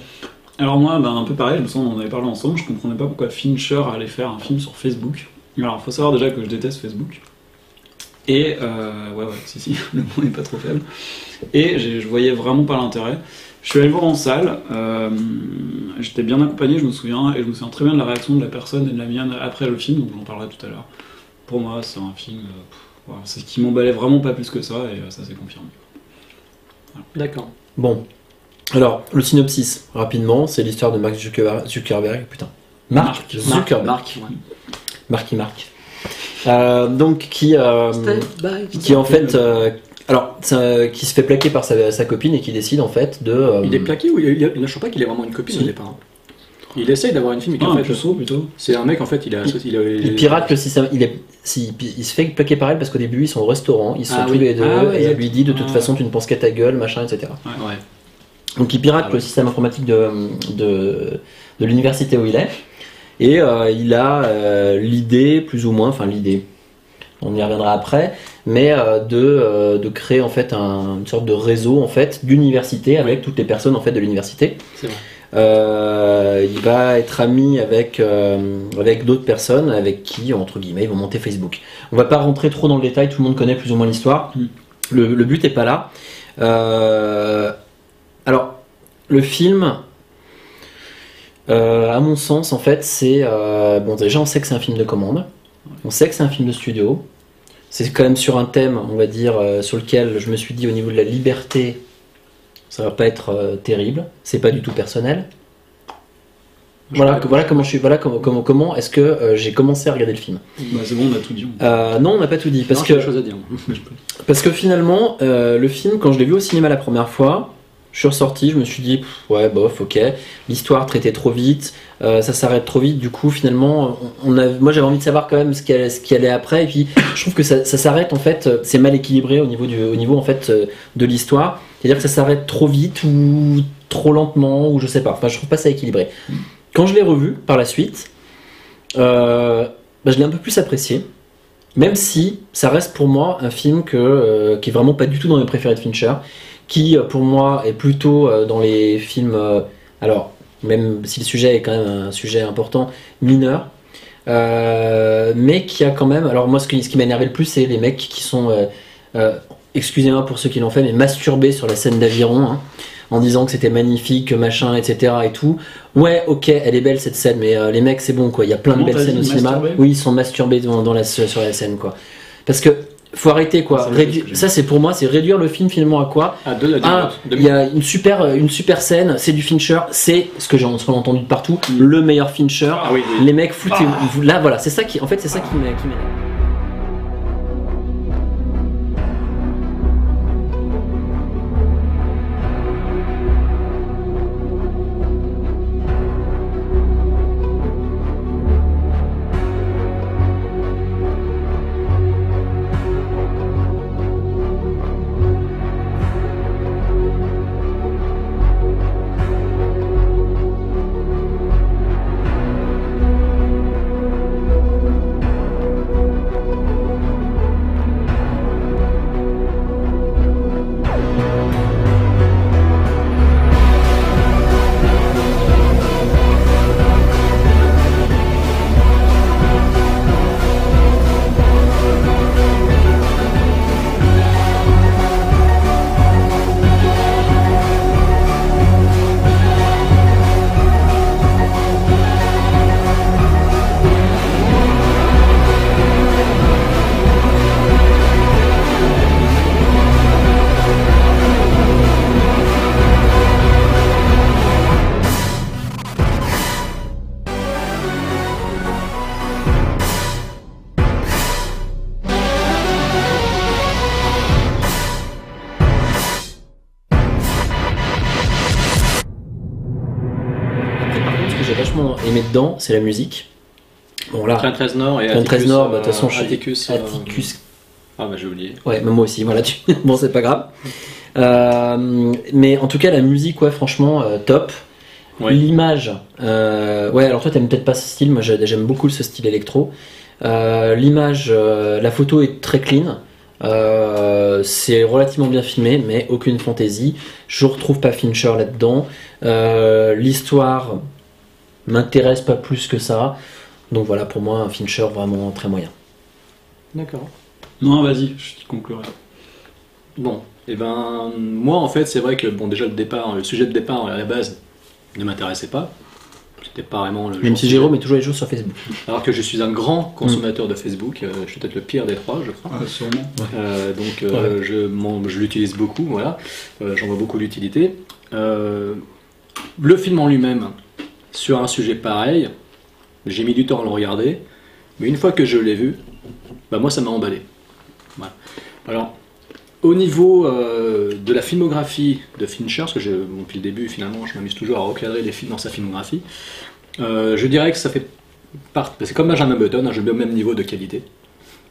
Speaker 2: Alors moi, ben, un peu pareil, je me sens on en avait parlé ensemble, je comprenais pas pourquoi Fincher allait faire un film sur Facebook. Alors, faut savoir déjà que je déteste Facebook. Et, euh, ouais, ouais, si, si, *laughs* le mot n'est pas trop faible. Et je voyais vraiment pas l'intérêt. Je suis allé le voir en salle, euh, j'étais bien accompagné, je me souviens, et je me souviens très bien de la réaction de la personne et de la mienne après le film, donc j'en parlerai tout à l'heure. Pour moi, c'est un film, euh, pff, voilà, c'est ce qui m'emballait vraiment pas plus que ça, et euh, ça s'est confirmé.
Speaker 3: D'accord.
Speaker 1: Bon. Alors, le synopsis, rapidement, c'est l'histoire de Mark Zuckerberg. Zuckerberg putain. Mark Zuckerberg.
Speaker 3: Marc,
Speaker 1: Marky Mark. Euh, donc, qui, euh, qui en fait. euh, alors, ça- qui se fait plaquer par sa, sa copine et qui décide en fait de. euh,
Speaker 3: Il est plaqué ou il, il, il- je crois pas qu'il est vraiment une copine
Speaker 1: Si.
Speaker 3: au départ. Il essaye d'avoir une fille, mais
Speaker 2: Ah,
Speaker 3: qu'en
Speaker 2: un
Speaker 3: fait,
Speaker 2: puceau plutôt.
Speaker 3: c'est un mec en fait, il a. Il, a-
Speaker 1: Il pirate le système. Il, est, si- il se fait plaquer par elle parce qu'au début ils sont au restaurant, ils sont
Speaker 3: Ah
Speaker 1: tous
Speaker 3: oui.
Speaker 1: les deux
Speaker 2: Ah ouais,
Speaker 1: et elle lui dit de toute
Speaker 2: Ah.
Speaker 1: façon tu ne penses qu'à ta gueule, machin, etc.
Speaker 3: Ouais.
Speaker 1: Donc il pirate
Speaker 3: Ah ouais.
Speaker 1: le système informatique de, de, de l'université où il est et euh, il a euh, l'idée plus ou moins, enfin l'idée, on y reviendra après, mais euh, de, euh, de créer en fait un- une sorte de réseau en fait d'université avec toutes les personnes en fait de l'université. Euh, il va être ami avec, euh, avec d'autres personnes avec qui, entre guillemets, ils vont monter Facebook. On va pas rentrer trop dans le détail, tout le monde connaît plus ou moins l'histoire.
Speaker 2: Mm.
Speaker 1: Le, le but est pas là. Euh, alors, le film, à mon sens, en fait, c'est. bon, déjà, on sait que c'est un film de commande. On sait que c'est un film de studio. C'est quand même sur un thème, on va dire, euh, sur lequel je me suis dit au niveau de la liberté, ça va pas être euh, terrible. C'est pas du tout personnel. Voilà, que- voilà comment je suis. Voilà comment, comment, comment est-ce que euh, j'ai commencé à regarder le film.
Speaker 2: Bah, c'est bon, on a tout dit.
Speaker 1: Non, on n'a pas tout dit parce
Speaker 3: Non,
Speaker 1: que
Speaker 3: des choses à dire. *laughs*
Speaker 1: parce que finalement, le film, quand je l'ai vu au cinéma la première fois, je suis ressorti, je me suis dit, ouais, bof, ok, l'histoire traitait trop vite, euh, ça s'arrête trop vite, du coup, finalement, moi j'avais envie de savoir quand même ce qui allait, après, et puis je trouve que ça, s'arrête, en fait, euh, c'est mal équilibré au niveau, du, au niveau en fait, euh, de l'histoire, c'est-à-dire que ça s'arrête trop vite ou trop lentement, ou je sais pas, enfin, je trouve pas ça équilibré. Quand je l'ai revu par la suite, bah, je l'ai un peu plus apprécié. Même si ça reste pour moi un film qui est vraiment pas du tout dans mes préférés de Fincher, qui euh, pour moi est plutôt euh, dans les films, euh, alors même si le sujet est quand même un sujet important, mineur, euh, mais qui a quand même, alors moi ce qui, ce qui m'a énervé le plus c'est les mecs qui sont, euh, euh, excusez-moi pour ceux qui l'ont fait, mais masturbés sur la scène d'aviron, hein, en disant que c'était magnifique, que machin, etc. et tout. Ouais, ok, elle est belle cette scène, mais les mecs c'est bon quoi, il y a plein
Speaker 2: Comment
Speaker 1: de belles scènes au cinéma. Oui, ils sont masturbés dans, dans la, sur la scène quoi. Parce que faut arrêter quoi.
Speaker 2: Ça, c'est
Speaker 1: Rédu-
Speaker 2: ce que j'ai
Speaker 1: ça c'est pour moi, c'est réduire le film finalement à quoi?
Speaker 3: À deux,
Speaker 1: ah, il y a une super, une super scène, c'est du Fincher, c'est ce que j'ai entendu de partout, le meilleur Fincher.
Speaker 3: Ah oui, oui.
Speaker 1: Les mecs, foutez vous là, voilà, c'est ça qui, en fait, c'est ça qui m'énerve. Dedans, c'est la musique. Bon là,
Speaker 3: Train 13 Nord et
Speaker 1: Train 13
Speaker 3: Atticus,
Speaker 1: Nord, bah, de toute
Speaker 3: euh,
Speaker 1: façon, je suis-
Speaker 3: Atticus, euh,
Speaker 1: Atticus.
Speaker 3: Ah bah j'ai oublié.
Speaker 1: Ouais, moi aussi, voilà. Tu... *laughs* bon, c'est pas grave. Euh, mais en tout cas, la musique, ouais, franchement, euh, top.
Speaker 3: Ouais.
Speaker 1: L'image, euh, ouais, alors toi, t'aimes peut-être pas ce style, moi j'ai- j'aime beaucoup ce style électro. L'image, la photo est très clean. Euh, c'est relativement bien filmé, mais aucune fantaisie. Je retrouve pas Fincher là-dedans. Euh, L'histoire m'intéresse pas plus que ça. Donc voilà, pour moi, un Fincher vraiment très moyen.
Speaker 3: D'accord.
Speaker 2: Non, vas-y, je t'y conclurai.
Speaker 3: Bon, et ben moi en fait c'est vrai que bon déjà le départ, le sujet de départ à la base ne m'intéressait pas. C'était pas vraiment le.
Speaker 1: Même si Jérôme est toujours les jours sur Facebook.
Speaker 3: Alors que je suis un grand consommateur de Facebook, euh, je suis peut-être le pire des trois, je crois.
Speaker 2: Ah, sûrement.
Speaker 3: Euh, donc euh, je, m'en- je l'utilise beaucoup, voilà. Euh, J'en vois beaucoup l'utilité. Euh, le film en lui-même, sur un sujet pareil, j'ai mis du temps à le regarder, mais une fois que je l'ai vu, bah moi ça m'a emballé. Alors, au niveau euh, de la filmographie de Fincher, parce que depuis le début finalement je m'amuse toujours à recadrer les films dans sa filmographie, euh, je dirais que ça fait part, c'est comme Benjamin Button, hein, je mets au même niveau de qualité.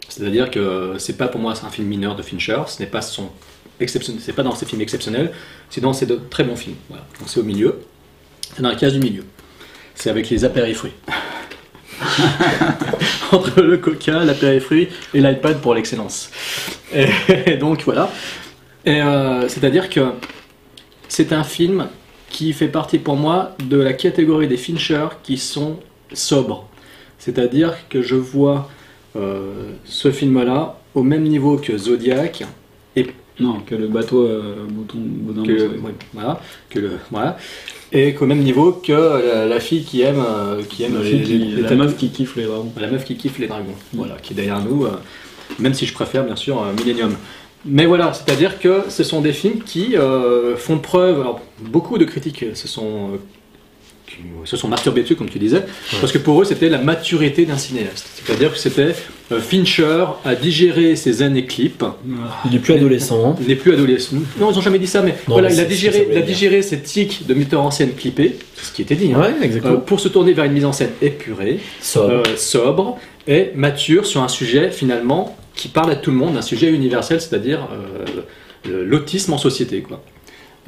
Speaker 3: C'est-à-dire que c'est pas pour moi un film mineur de Fincher, ce n'est pas son c'est pas dans ses films exceptionnels, c'est dans ses de très bons films. Donc c'est au milieu, c'est dans la case du milieu. C'est avec les apérifruits. *laughs* Entre le coca, l'apérifruit et l'iPad pour l'excellence. Et, *laughs* donc voilà. Et euh, c'est-à-dire que c'est un film qui fait partie pour moi de la catégorie des Fincher qui sont sobres. C'est-à-dire que je vois euh, ce film-là au même niveau que Zodiac et
Speaker 2: Non, que le bateau euh, bouton,
Speaker 3: que,
Speaker 2: bouton.
Speaker 3: ouais, voilà, que le, voilà, et qu'au même niveau que la, la fille qui aime, euh, qui aime
Speaker 2: La,
Speaker 3: les-
Speaker 2: qui-
Speaker 3: les-
Speaker 2: la meuf qui kiffe les dragons.
Speaker 3: la meuf qui kiffe les dragons, voilà, qui est derrière nous, euh, même si je préfère bien sûr euh, Millennium. Mais voilà, c'est-à-dire que ce sont des films qui font preuve. Alors, beaucoup de critiques se sont, qui se sont masturbés dessus, comme tu disais, parce que pour eux, c'était la maturité d'un cinéaste. C'est-à-dire que c'était Fincher a digéré ses années clips,
Speaker 1: Il est plus adolescent. hein.
Speaker 3: il n'est plus adolescent. Non, ils n'ont jamais dit ça, mais
Speaker 1: Non,
Speaker 3: voilà,
Speaker 1: mais
Speaker 3: il a digéré, il a digéré ses tics de metteur en scène clippé, c'est ce qui était dit, hein,
Speaker 1: Ouais,
Speaker 3: euh, pour se tourner vers une mise en scène épurée,
Speaker 1: Sobre.
Speaker 3: euh, sobre et mature sur un sujet finalement qui parle à tout le monde, un sujet universel, c'est-à-dire euh, l'autisme en société. Quoi.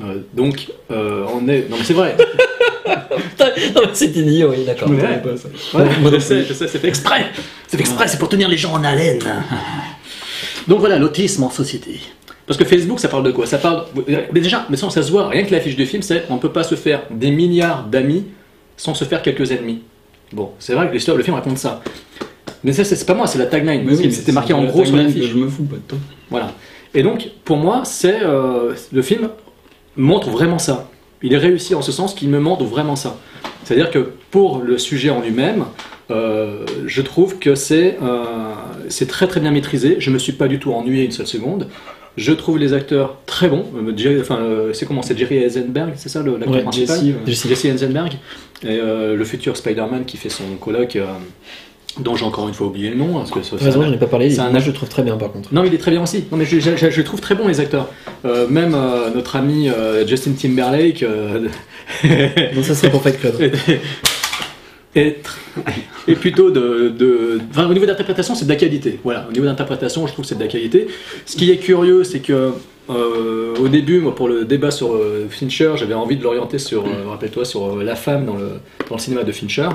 Speaker 3: Euh, donc, euh, on est. Non, mais c'est vrai. *laughs*
Speaker 1: non, mais c'était dit, oui, d'accord.
Speaker 3: Ouais. je sais, je sais, c'est fait exprès. C'est fait exprès, c'est pour tenir les gens en haleine. *laughs* Donc voilà, l'autisme en société. Parce que Facebook, ça parle de quoi? Ça parle. Mais déjà, mais ça, ça se voit. Rien que l'affiche du film, c'est on peut pas se faire des milliards d'amis sans se faire quelques ennemis. Bon, c'est vrai que l'histoire, le film raconte ça. Mais ça, c'est c'est pas moi, c'est la tagline.
Speaker 2: Mais oui,
Speaker 3: C'était marqué
Speaker 2: c'est
Speaker 3: en gros sur l'affiche.
Speaker 2: Je me fous pas de toi.
Speaker 3: Voilà. Et donc, pour moi, c'est euh, le film montre vraiment ça. Il est réussi en ce sens qu'il me montre vraiment ça. C'est-à-dire que pour le sujet en lui-même, euh, je trouve que c'est euh, très très bien maîtrisé. Je me suis pas du tout ennuyé une seule seconde. Je trouve les acteurs très bons. Euh, Jerry- enfin, euh, c'est comment C'est Jerry Eisenberg, c'est ça l'acteur
Speaker 1: Ouais,
Speaker 3: principal?
Speaker 2: Jesse.
Speaker 1: Jesse.
Speaker 3: Jesse Eisenberg. Et le futur Spider-Man qui fait son colloque, dont j'ai encore une fois oublié le nom. Parce que ça-
Speaker 1: T'as raison,
Speaker 3: ça-
Speaker 1: j'en ai pas parlé.
Speaker 3: c'est un
Speaker 1: Moi, je le trouve très bien par contre.
Speaker 3: non, il est très bien aussi. Non, mais je, je- je- je les trouve très bons les acteurs. Euh, même euh, notre ami euh, Justin Timberlake *laughs*
Speaker 1: Donc, ça serait pour Fight Club.
Speaker 3: est plutôt de, de- enfin, au niveau d'interprétation, c'est de la qualité. Voilà, au niveau d'interprétation, je trouve que c'est de la qualité. Ce qui est curieux, c'est que euh, au début, moi, pour le débat sur euh, Fincher, j'avais envie de l'orienter sur, euh, rappelle-toi, sur la femme dans le, dans le cinéma de Fincher.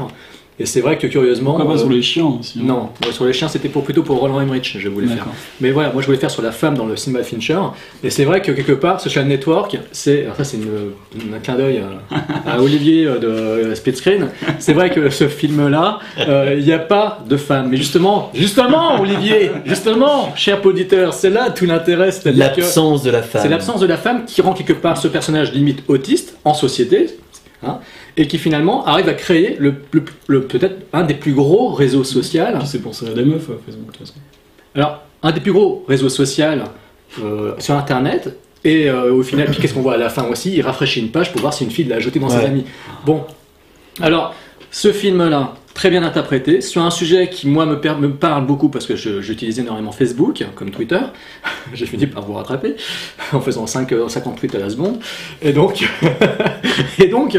Speaker 3: Et c'est vrai que curieusement,
Speaker 2: Pourquoi pas
Speaker 3: euh,
Speaker 2: sur les chiens aussi hein.
Speaker 3: non, sur les chiens, c'était pour, plutôt pour Roland Emmerich, je voulais faire. Mais voilà, moi je voulais faire sur la femme dans le cinéma de Fincher. Et c'est vrai que quelque part, Social Network, c'est. alors Ça, c'est une- un clin d'œil à, *laughs* à Olivier euh, de euh, Split Screen. C'est vrai que ce film-là, euh, il n'y a pas de femme. Mais justement, justement, Olivier, justement, cher auditeur, c'est là tout l'intérêt.
Speaker 1: L'absence de la femme.
Speaker 3: C'est l'absence de la femme qui rend quelque part ce personnage limite autiste en société. Hein, et qui finalement arrive à créer le, le- le- peut-être un des plus gros réseaux sociaux
Speaker 2: c'est pour ça des meufs euh, Facebook de toute façon.
Speaker 3: alors, un des plus gros réseaux sociaux euh, sur Internet, et euh, au final, puis qu'est-ce qu'on voit à la fin aussi Il rafraîchit une page pour voir si une fille l'a ajouté dans ses amis. Bon, alors, ce film-là, très bien interprété, sur un sujet qui, moi, me, parle beaucoup parce que j'utilise énormément Facebook, comme Twitter. *laughs* J'ai fini par vous rattraper en faisant 5, euh, 50 tweets à la seconde. Et donc, *laughs* donc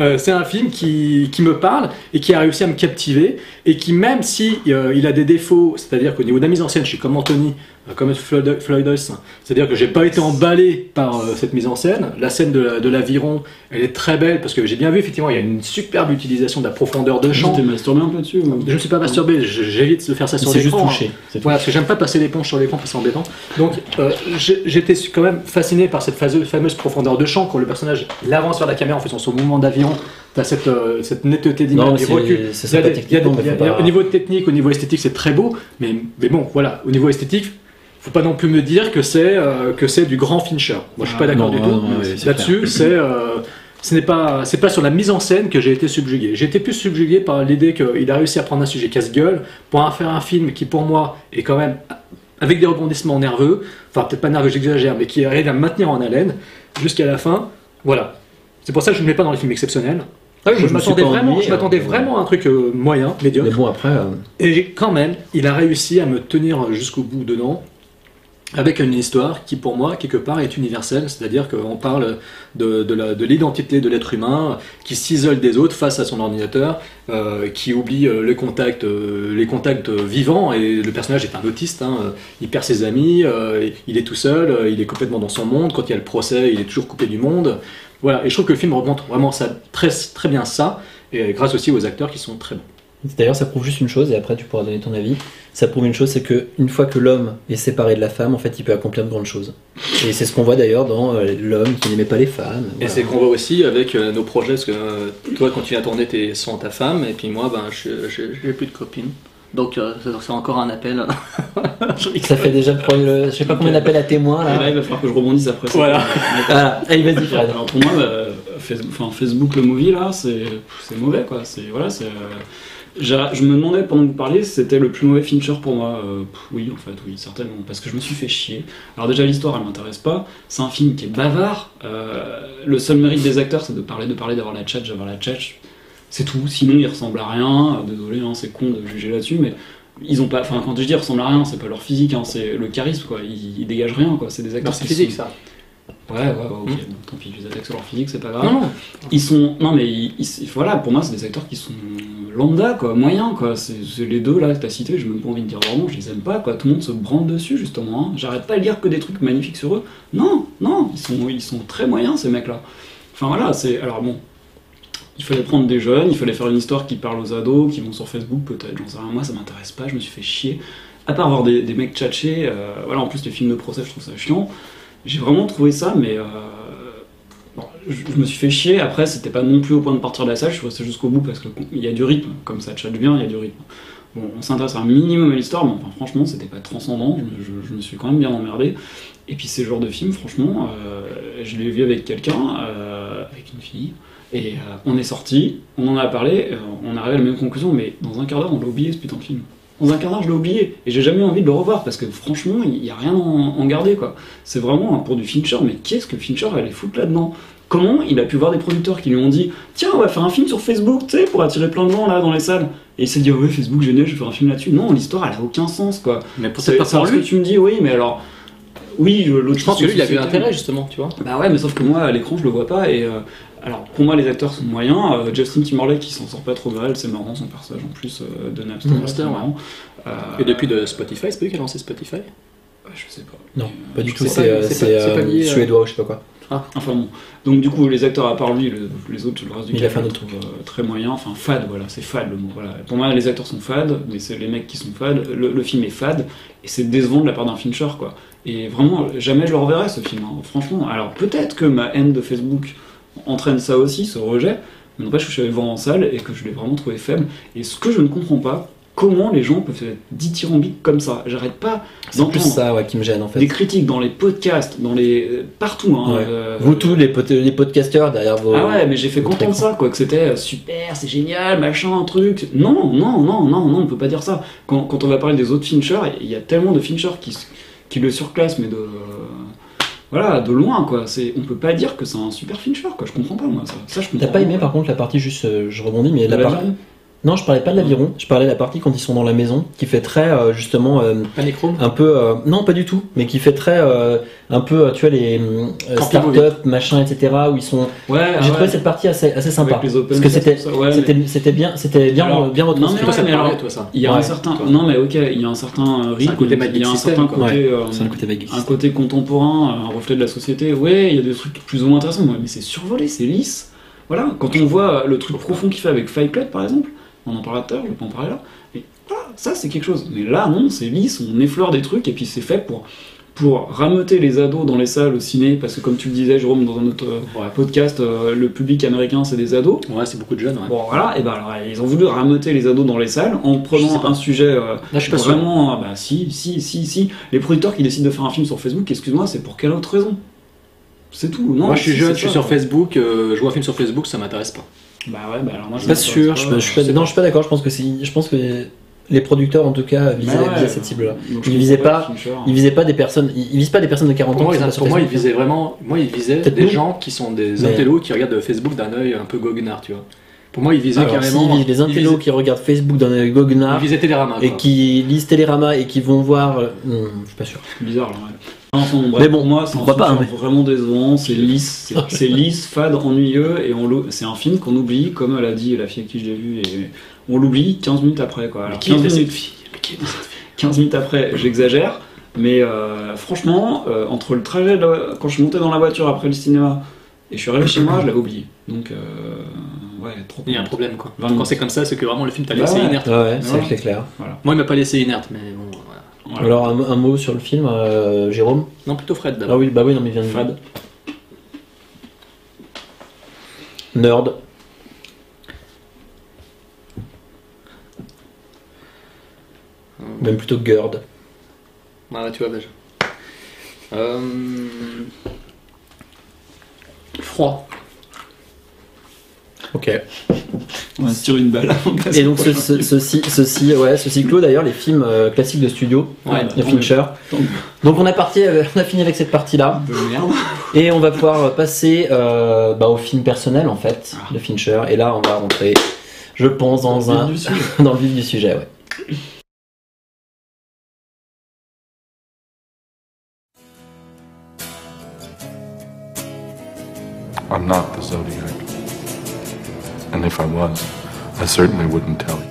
Speaker 3: Euh, c'est un film qui, me parle et qui a réussi à me captiver et qui même si euh, il a des défauts, c'est-à-dire qu'au niveau de la mise en scène, je suis comme Anthony, euh, comme Floyd, Floyd c'est-à-dire que j'ai pas été emballé par euh, cette mise en scène. La scène de, la- de l'aviron, elle est très belle parce que j'ai bien vu effectivement il y a une superbe utilisation de la profondeur de champ.
Speaker 2: T'es masturbé un peu dessus ou-
Speaker 3: Je ne suis pas masturbé, je- j'évite de faire ça sur
Speaker 1: juste
Speaker 3: l'écran. hein.
Speaker 1: touché. c'est tout.
Speaker 3: Voilà, parce que j'aime pas passer l'éponge sur l'écran parce que c'est embêtant. Donc euh, j'étais quand même fasciné par cette fameuse, profondeur de champ quand le personnage il avance vers la caméra en faisant son mouvement d'aviron. T'as cette, euh, cette netteté d'image,
Speaker 1: c'est- c'est
Speaker 3: a-
Speaker 1: pas-
Speaker 3: Au niveau technique, au niveau esthétique, c'est très beau, mais, mais bon, voilà, au niveau esthétique, faut pas non plus me dire que c'est euh, que c'est du grand Fincher. Moi, je suis pas
Speaker 2: Ah,
Speaker 3: d'accord du
Speaker 1: non,
Speaker 3: tout.
Speaker 1: oui,
Speaker 3: Là-dessus, c'est euh, ce n'est pas c'est pas sur la mise en scène que j'ai été subjugué. J'ai été plus subjugué par l'idée qu'il a réussi à prendre un sujet casse-gueule pour en faire un film qui pour moi est quand même avec des rebondissements nerveux, enfin peut-être pas nerveux, j'exagère, mais qui arrive à me maintenir en haleine jusqu'à la fin. Voilà. C'est pour ça que je ne mets pas dans les films exceptionnels.
Speaker 1: Ah oui,
Speaker 3: je m'attendais vraiment,
Speaker 1: ennuyé,
Speaker 3: je m'attendais
Speaker 1: hein.
Speaker 3: vraiment à un truc euh, moyen, médiocre.
Speaker 1: Mais bon, après, euh,
Speaker 3: Et quand même, il a réussi à me tenir jusqu'au bout dedans, avec une histoire qui, pour moi, quelque part, est universelle. C'est-à-dire qu'on parle de, l'identité de l'être humain qui s'isole des autres face à son ordinateur, euh, qui oublie euh, euh, les contacts vivants. Et le personnage est un autiste. hein. Il perd ses amis, il est tout seul, il est complètement dans son monde. Quand il y a le procès, il est toujours coupé du monde. Voilà. Et je trouve que le film remonte vraiment très bien ça. Et grâce aussi aux acteurs qui sont très bons.
Speaker 1: D'ailleurs, ça prouve juste une chose, et après tu pourras donner ton avis. Ça prouve une chose, c'est que une fois que l'homme est séparé de la femme, en fait, il peut accomplir de grandes choses. Et c'est ce qu'on voit d'ailleurs dans euh, l'homme qui n'aimait pas les femmes.
Speaker 3: Et c'est qu'on voit aussi avec euh, nos projets, parce que euh, toi, quand tu viens tourner, t'es sans ta femme, et puis moi, ben, j'ai plus de copine. Donc, euh, c'est- encore un appel. *laughs*
Speaker 1: Ça fait déjà le premier- le- je sais pas combien d'appels à témoins
Speaker 2: Et là,
Speaker 1: là.
Speaker 2: il va falloir que je rebondisse après. ça.
Speaker 3: Voilà. *laughs*
Speaker 1: Voilà, allez vas-y Fred.
Speaker 2: Alors pour moi, bah, Facebook le movie là, c'est c'est mauvais quoi. C'est voilà, c'est. Je me demandais pendant que vous parliez, si c'était le plus mauvais Fincher pour moi. Euh, oui, en fait, oui, certainement, parce que je me suis fait chier. Alors déjà l'histoire, elle m'intéresse pas. C'est un film qui est bavard. Euh, le seul mérite des acteurs, c'est de parler, de parler, d'avoir la chat, d'avoir la chat. C'est tout. Sinon, il ressemble à rien. Euh, Désolé, hein, c'est con de juger là-dessus, mais ils ont pas. Enfin, quand je dis ils ressemblent à rien, c'est pas leur physique, hein, c'est le charisme quoi. Ils, ils dégagent rien quoi. C'est des acteurs
Speaker 3: c'est
Speaker 2: qui
Speaker 3: physique,
Speaker 2: sont-
Speaker 3: ça.
Speaker 2: Ouais, ouais, ouais, ok. Tant pis, les attaque sur leur physique, c'est pas grave.
Speaker 3: Non, non.
Speaker 2: Ils sont. Non, mais ils- ils- voilà, pour moi, c'est des acteurs qui sont lambda, quoi, moyens, quoi. C'est les deux là que t'as cités, j'ai même pas envie de dire vraiment, je les aime pas, quoi. Tout le monde se branle dessus, justement. hein. J'arrête pas de lire que des trucs magnifiques sur eux. Non, non, ils sont, ils sont très moyens, ces mecs-là. Enfin voilà, c'est. Alors bon. Il fallait prendre des jeunes, il fallait faire une histoire qui parle aux ados, qui vont sur Facebook peut-être, j'en sais rien. Moi, ça m'intéresse pas, je me suis fait chier. À part voir des, des mecs tchatcher, euh, voilà, en plus les films de procès, je trouve ça chiant. J'ai vraiment trouvé ça, mais euh, je, me suis fait chier. Après, c'était pas non plus au point de partir de la salle, je suis resté jusqu'au bout parce qu'il y a du rythme, comme ça tchatche bien, il y a du rythme. On s'intéresse un minimum à l'histoire, mais franchement, c'était pas transcendant, je, me suis quand même bien emmerdé. Et puis, ces genres de films, franchement, euh, je l'ai vu avec quelqu'un, euh, avec une fille, et on est sorti, on en a parlé, on est arrivé à la même conclusion, mais dans un quart d'heure, on l'a oublié ce putain de film. Dans un quart d'heure, je l'ai oublié, et j'ai jamais eu envie de le revoir, parce que franchement, il n'y a rien à en, garder, quoi. C'est vraiment pour du Fincher, mais qu'est-ce que Fincher allait foutre là-dedans? Comment il a pu voir des producteurs qui lui ont dit Tiens, on va faire un film sur Facebook, tu sais, pour attirer plein de gens là dans les salles Et il s'est dit Ouais, Facebook, génial, je vais faire un film là-dessus. Non, l'histoire, elle a aucun sens, quoi.
Speaker 3: Mais peut-être
Speaker 2: C'est
Speaker 3: pas pour
Speaker 2: parce que tu me dis Oui, mais alors. Oui, l'autre
Speaker 3: Je pense que lui, il a vu l'intérêt, justement, tu vois.
Speaker 2: bah ouais, mais sauf que moi, à l'écran, je le vois pas. Et euh, alors, pour moi, les acteurs sont moyens. Euh, Justin Timberlake, qui s'en sort pas trop mal, c'est marrant son personnage en plus euh, de Napster. C'est
Speaker 3: ouais.
Speaker 2: marrant. Euh,
Speaker 3: Et depuis de Spotify, c'est pas lui qui a lancé Spotify?
Speaker 2: Ouais, je sais pas.
Speaker 1: Non,
Speaker 2: Mais,
Speaker 1: pas du tout, c'est euh, euh,
Speaker 3: euh,
Speaker 1: suédois ou je sais pas quoi.
Speaker 2: Enfin bon. Donc, du coup, les acteurs, à part lui, le- les autres, le reste du
Speaker 1: Il a
Speaker 2: cast,
Speaker 1: fait un autre
Speaker 2: euh, très moyen. Enfin, fade, voilà, c'est fade le mot. Voilà. Pour moi, les acteurs sont fades, mais c'est les mecs qui sont fades. Le, le film est fade, et c'est décevant de la part d'un Fincher, quoi. Et vraiment, jamais je le reverrai ce film, hein. franchement. Alors, peut-être que ma haine de Facebook entraîne ça aussi, ce rejet, mais n'empêche que je suis allé voir en salle et que je l'ai vraiment trouvé faible. Et ce que je ne comprends pas, comment les gens peuvent être dithyrambiques comme ça J'arrête pas
Speaker 1: C'est plus
Speaker 2: d'entendre
Speaker 1: ça ouais, qui me gêne en
Speaker 2: des
Speaker 1: fait.
Speaker 2: critiques dans les podcasts, dans les euh, partout. Hein,
Speaker 1: Ouais.
Speaker 2: euh,
Speaker 1: Vous tous les, pod- les podcasteurs derrière vos.
Speaker 2: ah ouais, mais j'ai fait
Speaker 1: votre
Speaker 2: content de
Speaker 1: écran.
Speaker 2: ça, quoi, que c'était euh, super, c'est génial, machin, un truc. Non, non, non, non, non, on peut pas dire ça. Quand, quand on va parler des autres Fincher, il y a tellement de Fincher qui, qui le surclassent, mais de. Voilà, de loin, quoi. C'est, on peut pas dire que c'est un super Fincher, quoi. Je comprends pas, moi, ça. Ça, je comprends.
Speaker 1: T'as pas aimé par contre la partie juste, euh, je rebondis, mais la
Speaker 2: la
Speaker 1: partie. Non, je parlais pas de l'aviron, je parlais de la partie quand ils sont dans la maison, qui fait très euh, justement euh, un peu euh, non pas du tout, mais qui fait très euh, un peu euh, tu vois les euh, start-up machin etc où ils sont.
Speaker 2: Ouais,
Speaker 1: J'ai
Speaker 2: ah
Speaker 1: trouvé cette partie assez, assez sympa
Speaker 2: Avec les open
Speaker 1: parce que c'était
Speaker 2: ouais,
Speaker 1: c'était c'était bien c'était bien
Speaker 2: Alors,
Speaker 1: bien
Speaker 2: non,
Speaker 1: retranscrit.
Speaker 2: mais
Speaker 3: Toi, ça parlait,
Speaker 2: alors,
Speaker 3: toi, ça
Speaker 2: Il y a un certain.
Speaker 3: Toi.
Speaker 2: Non, mais ok, il y a un certain rythme. il y a un certain côté. Euh,
Speaker 1: un côté
Speaker 2: un côté contemporain, un reflet de la société. Ouais, il y a des trucs plus ou moins intéressants, mais c'est survolé, c'est lisse. Voilà, quand on voit le truc profond qu'il fait avec Fight Club par exemple, on en parlait tout à l'heure, je peux en parler là. Voilà, ça c'est quelque chose. Mais là, non, c'est lisse, on effleure des trucs et puis c'est fait pour, pour rameuter les ados dans les salles au ciné, parce que comme tu le disais, Jérôme, dans un autre euh, podcast, euh, le public américain c'est des ados.
Speaker 3: Ouais, c'est beaucoup de jeunes. Ouais.
Speaker 2: Bon voilà, et ben alors ils ont voulu rameuter les ados dans les salles en prenant un sujet euh,
Speaker 3: Là, je suis pas
Speaker 2: vraiment. ah bah si, si, si, si. Les producteurs qui décident de faire un film sur Facebook, excuse-moi, c'est pour quelle autre raison? C'est tout. Non,
Speaker 3: Moi, je suis jeune, je suis sur. Facebook, euh, je vois un film sur Facebook, ça m'intéresse pas.
Speaker 2: Bah ouais, bah alors moi je
Speaker 1: Pas
Speaker 2: m'intéresse
Speaker 1: sûr, je,
Speaker 2: pas,
Speaker 1: je suis pas, non, je suis pas d'accord. Je pense que c'est, je pense que les producteurs en tout cas visaient,
Speaker 2: Bah ouais,
Speaker 1: visaient cette cible-là. Ils visaient pas,
Speaker 2: Fincher-
Speaker 1: ils visaient pas des personnes, ils, ils visent pas des personnes de 40
Speaker 3: Pour
Speaker 1: ans.
Speaker 3: moi,
Speaker 1: qui
Speaker 3: ils,
Speaker 1: sont pas sur
Speaker 3: pour moi, ils
Speaker 1: Facebook.
Speaker 3: visaient vraiment, moi, ils visaient des
Speaker 1: nous.
Speaker 3: gens qui sont des
Speaker 1: Mais-
Speaker 3: intellos qui regardent Facebook d'un œil un peu goguenard, tu vois. Pour moi, ils visaient
Speaker 1: Alors,
Speaker 3: carrément.
Speaker 1: visent les
Speaker 3: ils
Speaker 1: intellos
Speaker 3: visaient-
Speaker 1: qui regardent Facebook d'un œil
Speaker 3: Ils
Speaker 1: goguenard
Speaker 3: visaient Télérama.
Speaker 1: et
Speaker 3: quoi.
Speaker 1: qui lisent Télérama et qui vont voir, euh, hmm, je suis pas sûr.
Speaker 2: C'est bizarre là, ouais. Enfin, bon, bref,
Speaker 1: Mais bon,
Speaker 2: pour moi, c'est
Speaker 1: pas,
Speaker 2: film vraiment décevant, c'est *laughs* lisse, c'est- lisse, fade, ennuyeux, et on c'est un film qu'on oublie, comme elle a dit la fille avec qui je l'ai vu, et on l'oublie 15 minutes après quoi. Alors,
Speaker 3: qui
Speaker 2: 15
Speaker 3: était cette
Speaker 2: minutes,
Speaker 3: fille? Mais qui était cette fille?
Speaker 2: 15 minutes après, j'exagère, mais euh, franchement, euh, entre le trajet, de la- quand je suis monté dans la voiture après le cinéma, et je suis arrivé chez moi, je l'avais oublié. Donc, euh, ouais, trop
Speaker 3: Il y a un problème quoi. Quand c'est comme ça, c'est que vraiment le film t'a
Speaker 2: Bah
Speaker 3: laissé
Speaker 2: ouais.
Speaker 3: inerte.
Speaker 1: Ouais, ouais, c'est
Speaker 2: voilà.
Speaker 1: c'est clair.
Speaker 3: Moi, il m'a pas laissé inerte, mais bon. Voilà.
Speaker 1: Alors un, un mot sur le film, euh, Jérôme.
Speaker 3: Non, plutôt Fred
Speaker 1: Ah oui, bah oui, non mais il vient de
Speaker 2: Fade.
Speaker 1: Nerd. Même plutôt Gerd.
Speaker 3: Ouais, tu vois déjà. Euh... Froid.
Speaker 1: Ok.
Speaker 2: On va se tirer une balle. *laughs*
Speaker 1: Et donc ce, ceci, ceci, ouais, ceci clôt d'ailleurs les films euh, classiques de studio
Speaker 3: Ouais,
Speaker 1: de Fincher. Donc on a parti, euh, on a fini avec cette partie là
Speaker 2: merde.
Speaker 1: et on va pouvoir passer euh, bah, au film personnel en fait
Speaker 2: Ah.
Speaker 1: de Fincher. Et là on va rentrer, je pense, dans
Speaker 2: Dans le
Speaker 1: un
Speaker 2: vif du sujet. *laughs*
Speaker 1: dans le vif du sujet. Ouais.
Speaker 8: I'm not the Zodiac. And if I was, I certainly wouldn't tell you.